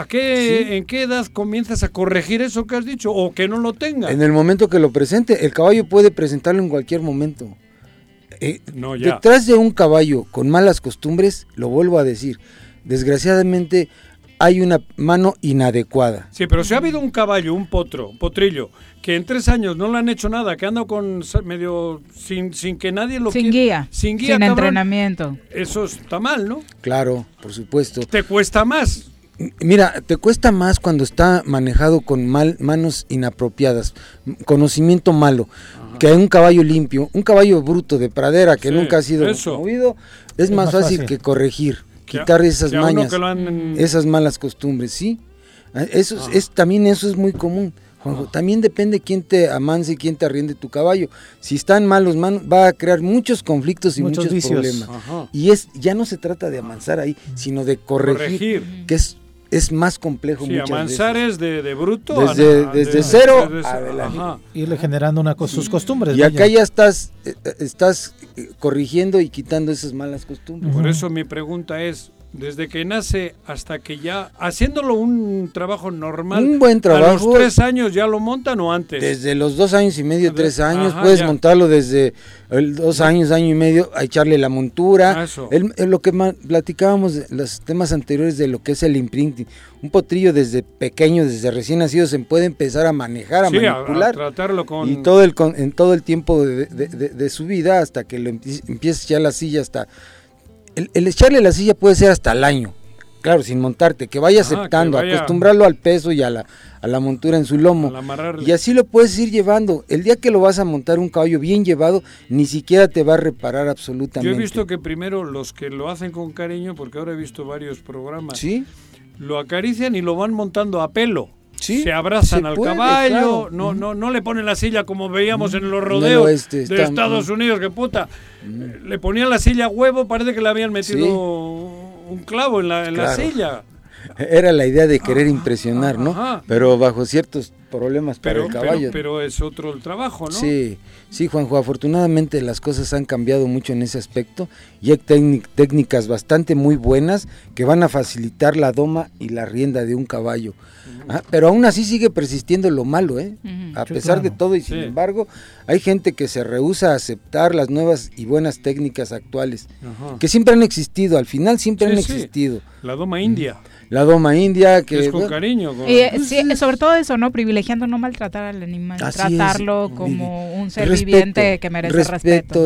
E: a qué,
X: Sí.
E: ¿en qué edad comienzas a corregir eso que has dicho? ¿O que no lo tenga?
X: En el momento que lo presente, el caballo puede presentarlo en cualquier momento. Eh,
E: No, ya.
X: detrás de un caballo con malas costumbres, lo vuelvo a decir, desgraciadamente hay una mano inadecuada.
E: Sí, pero si ha habido un caballo, un potro, un potrillo, que en tres años no le han hecho nada, que anda con medio sin, sin que nadie lo
D: Sin
E: quiera-
D: guía,
E: sin guía,
D: sin
E: cabrón,
D: entrenamiento.
E: Eso está mal, ¿no?
X: Claro, por supuesto.
E: Te cuesta más.
X: Mira, te cuesta más cuando está manejado con mal, manos inapropiadas, conocimiento malo, que un caballo limpio, un caballo bruto de pradera que
E: Sí,
X: nunca ha sido
E: eso.
X: movido, es,
E: Es
X: más,
E: más
X: fácil,
E: fácil.
X: que corregir, quitar esas
E: que
X: mañas,
E: han-
X: esas malas costumbres, ¿sí? Ah, Eso es-
E: Ah.
X: es, también eso es muy común. Juanjo. También depende quién te amanse y quién te arriende tu caballo. Si está en malos manos, va a crear muchos conflictos y
F: Muchos
X: problemas.
E: Ajá.
X: Y es ya no se trata de amansar ahí, sino de corregir,
E: Corregir.
X: que es, es más complejo
E: Sí,
X: muchas veces.
E: es de, de bruto. a-
X: Desde-
E: a-
X: desde
E: de-
X: cero
E: desde-
X: adelante.
E: ajá.
F: Irle generando una sus costumbres.
X: Y acá ya estás, eh, eh, estás eh, corrigiendo y quitando esas malas costumbres.
E: Por eso mi pregunta es, desde que nace hasta que ya, haciéndolo un trabajo normal,
X: Un buen
E: ¿a
X: trabajo.
E: los tres años ya lo montan o antes?
X: Desde los dos años y medio, tres años,
E: Ajá,
X: puedes
E: ya.
X: montarlo desde el dos años, año y medio, a echarle la montura.
E: Ah, eso.
X: El- el- lo que platicábamos de los temas anteriores de lo que es el imprinting. Un potrillo desde pequeño, desde recién nacido, se puede empezar a manejar, a
E: Sí, a- a
X: manipular.
E: tratarlo con-
X: Y todo el, con- en todo el tiempo de, de- de- de su vida, hasta que lo empie- empieza a echar la silla, hasta... El, el echarle la silla puede ser hasta el año. Claro, sin montarte, que vaya
E: Ah, que
X: aceptando,
E: vaya-
X: acostumbrarlo al peso y a la, a la montura en su lomo. Y así lo puedes ir llevando. El día que lo vas a montar un caballo bien llevado, ni siquiera te va a reparar
E: Yo
X: absolutamente.
E: he visto que primero los que lo hacen con cariño, porque ahora he visto varios programas,
X: Sí.
E: lo acarician y lo van montando a pelo.
X: Sí,
E: se abrazan
X: se
E: al
X: puede,
E: caballo,
X: claro.
E: no, no, no le ponen la silla como veíamos en los rodeos
X: oeste
E: de Estados
X: mm.
E: Unidos, que puta. Le ponían la silla a huevo, parece que le habían metido un clavo en la, en la silla.
X: Era la idea de querer impresionar, ¿no?
E: ajá.
X: Pero bajo ciertos problemas para
E: Pero,
X: el
E: pero,
X: caballo.
E: pero es otro el trabajo, ¿no?
X: Sí, sí, Juanjo, afortunadamente las cosas han cambiado mucho en ese aspecto y hay técnic- técnicas bastante muy buenas que van a facilitar la doma y la rienda de un caballo. Ah, pero aún así sigue persistiendo lo malo, ¿eh? A
F: Sí,
X: pesar de todo y sin
E: Sí.
X: embargo, hay gente que se rehúsa a aceptar las nuevas y buenas técnicas actuales, que siempre han existido, al final siempre
E: Sí,
X: han
E: sí.
X: existido.
E: La doma india.
X: La doma india, que
E: es con
X: bueno,
E: cariño. con-
D: Y, eh, sí, sobre todo eso, ¿no? Privilegiando no maltratar al animal,
X: Así es.
D: tratarlo
X: Y-
D: como un ser
X: respeto,
D: viviente que merece respeto.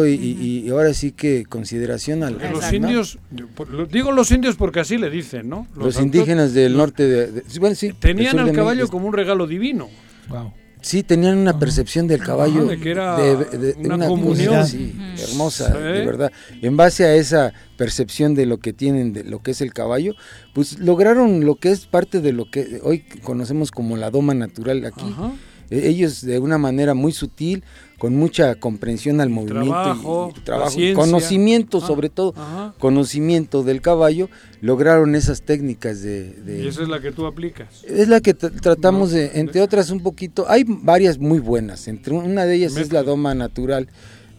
X: respeto y, y- y ahora sí que consideración al
E: Los
X: ¿no?
E: indios, digo los indios porque así le dicen, ¿no?
X: los,
E: autóctonos
X: indígenas del norte de, de- bueno, sí,
E: tenían al caballo
X: México.
E: como un regalo divino.
X: Sí, tenían una percepción del caballo
E: de que era
X: de, de- de
E: una
X: una
E: comunión.
X: sí, hermosa, de verdad. En base a esa percepción de lo que tienen, de lo que es el caballo, pues lograron lo que es parte de lo que hoy conocemos como la doma natural aquí.
E: Ajá.
X: E- Ellos de una manera muy sutil, con mucha comprensión al movimiento, y-
E: trabajo,
X: y trabajo,
E: paciencia.
X: conocimiento
E: Ah,
X: sobre todo,
E: ajá.
X: conocimiento del caballo, lograron esas técnicas de, de-
E: Y esa es la que tú aplicas.
X: es la que tr- tratamos de, entre otras un poquito, hay varias muy buenas, entre una de ellas es la doma natural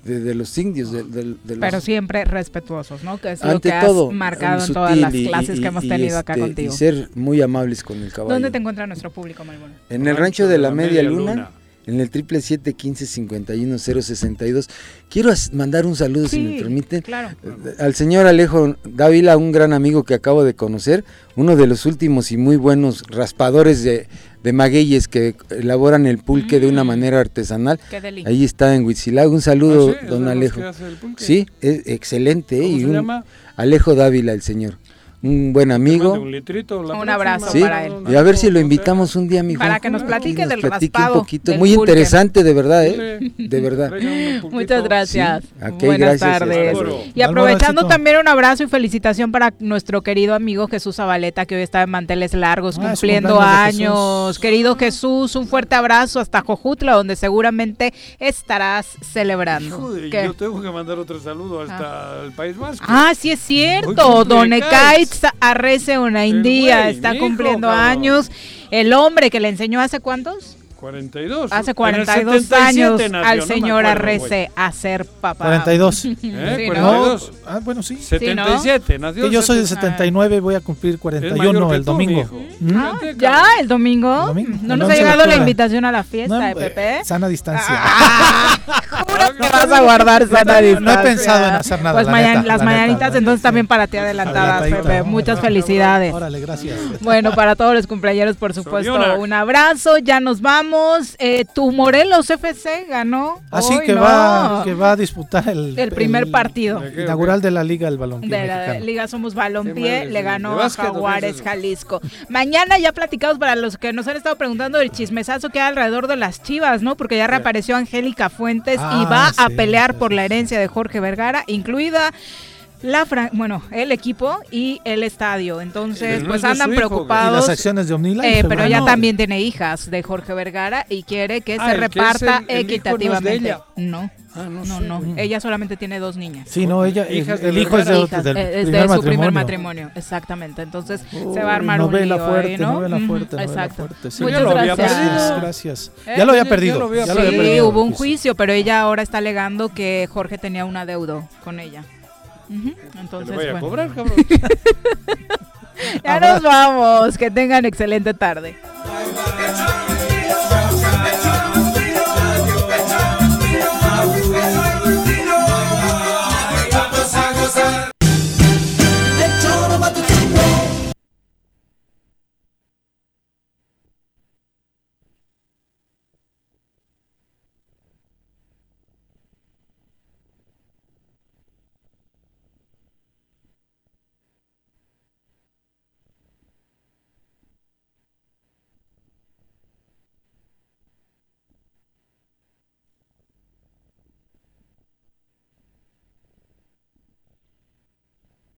X: de, de los indios, de, de- de los-
D: Pero siempre respetuosos, ¿no? Que es lo
X: ante
D: que
X: todo
D: has marcado en todas las clases
X: y-
D: que hemos
X: y,
D: tenido acá
X: este,
D: contigo.
X: Y ser muy amables con el caballo.
D: ¿Dónde te encuentra nuestro público, Malboro?
X: En el rancho de la, Media, Luna, en el triple siete quince cincuenta y uno cero sesenta y dos. Quiero as- mandar un saludo, si me permiten,
D: claro.
X: eh, al señor Alejo Dávila, un gran amigo que acabo de conocer, uno de los últimos y muy buenos raspadores de, de magueyes que elaboran el pulque de una manera artesanal.
D: Mm. Qué deli.
X: Ahí está en Huitzilago. Un saludo,
E: Ah, sí,
X: don Alejo. Sí, es excelente.
E: ¿Cómo
X: y
E: se
X: un-
E: llama?
X: Alejo Dávila, el señor. Un buen amigo.
E: Un litrito la
D: Un abrazo
X: Sí,
D: para él.
X: y a ver si lo invitamos un día, mi
D: Para que nos platique
X: nos
D: del
X: platique
D: raspado
X: un poquito.
D: del
X: Muy
D: pulque.
X: interesante, de verdad, ¿eh? De verdad.
D: Muchas gracias.
X: Sí.
D: Buenas
X: gracias,
D: tardes. Y aprovechando también un abrazo y felicitación para nuestro querido amigo Jesús Zabaleta, que hoy está en manteles largos,
F: Ah,
D: cumpliendo años. Querido Jesús, un fuerte abrazo hasta Jojutla, donde seguramente estarás celebrando.
E: Joder, yo tengo que mandar otro saludo hasta el País Vasco.
D: Ah, sí es cierto. Don. Arrece Unaindía
E: güey,
D: está
E: hijo,
D: cumpliendo años. El hombre que le enseñó hace cuántos?
E: 42.
D: Hace
E: En el
D: 42
E: 77
D: años
E: nació,
D: al
E: no
D: señor
E: acuerdo,
D: Arrece a ser papá.
F: 42.
E: ¿Eh?
D: Sí, ¿no?
E: 42.
F: Ah, bueno, sí.
E: 77, nació
F: Que yo soy de
E: el
F: 79, voy a cumplir
E: mayor
F: 41
E: que
F: el
E: tú,
F: domingo. ¿Mm?
D: Ah, ya, el domingo. No
F: El
D: nos
F: 11
D: ha
F: de
D: llegado la invitación a la fiesta,
F: No,
D: ¿eh,
F: eh,
D: Pepe?
F: Sana distancia.
D: Te vas a guardar sana
F: No he pensado en hacer nada,
D: Pues
F: la
D: mañan-
F: neta,
D: las
F: la
D: mañanitas entonces también para ti adelantadas. Pepe. Muchas felicidades.
F: Órale, gracias.
D: Bueno, para todos los cumpleaños, por supuesto, un abrazo. Ya nos vamos. Eh, tu Morelos FC ganó.
F: Así
D: hoy,
F: Ah, que,
D: ¿no?
F: va, que va a disputar el,
D: El primer partido.
F: inaugural de la Liga del Balompié
D: de la. Liga Somos Balompié, le ganó
F: ¿De
D: a Jaguares? Jalisco. Mañana ya platicamos para los que nos han estado preguntando del chismesazo que hay alrededor de las Chivas, ¿no? Porque ya reapareció Angélica Fuentes y
F: Ah,
D: va a
F: sí,
D: pelear por la herencia de Jorge Vergara, incluida la fran- bueno, el equipo y el estadio. Entonces, pues andan
F: hijo,
D: preocupados.
F: ¿Y las acciones de Omnilife,
D: Eh, pero ella también tiene hijas de Jorge Vergara y quiere que
E: Ah,
D: se
E: que
D: reparta
E: el- el hijo no es de
D: equitativamente. No. No, no, Ella solamente tiene dos niñas.
F: Sí, no, ella, el,
E: Hijas
F: el hijo es de del
D: Eh, es de
F: primer
D: su
F: matrimonio.
D: primer matrimonio, exactamente. Entonces se va a armar
F: novela
D: un lío
F: fuerte,
D: ahí, ¿no?
F: novela fuerte, novela
D: Exacto.
F: fuerte, sí.
D: Muchas
F: Ya lo había
D: gracias. ¿Eh?
F: Ya lo había
D: Sí,
F: perdido,
D: lo había Sí,
F: perdido.
D: hubo un juicio, pero ella ahora está alegando que Jorge tenía un adeudo con ella. Entonces, ya nos vamos. Que tengan excelente tarde.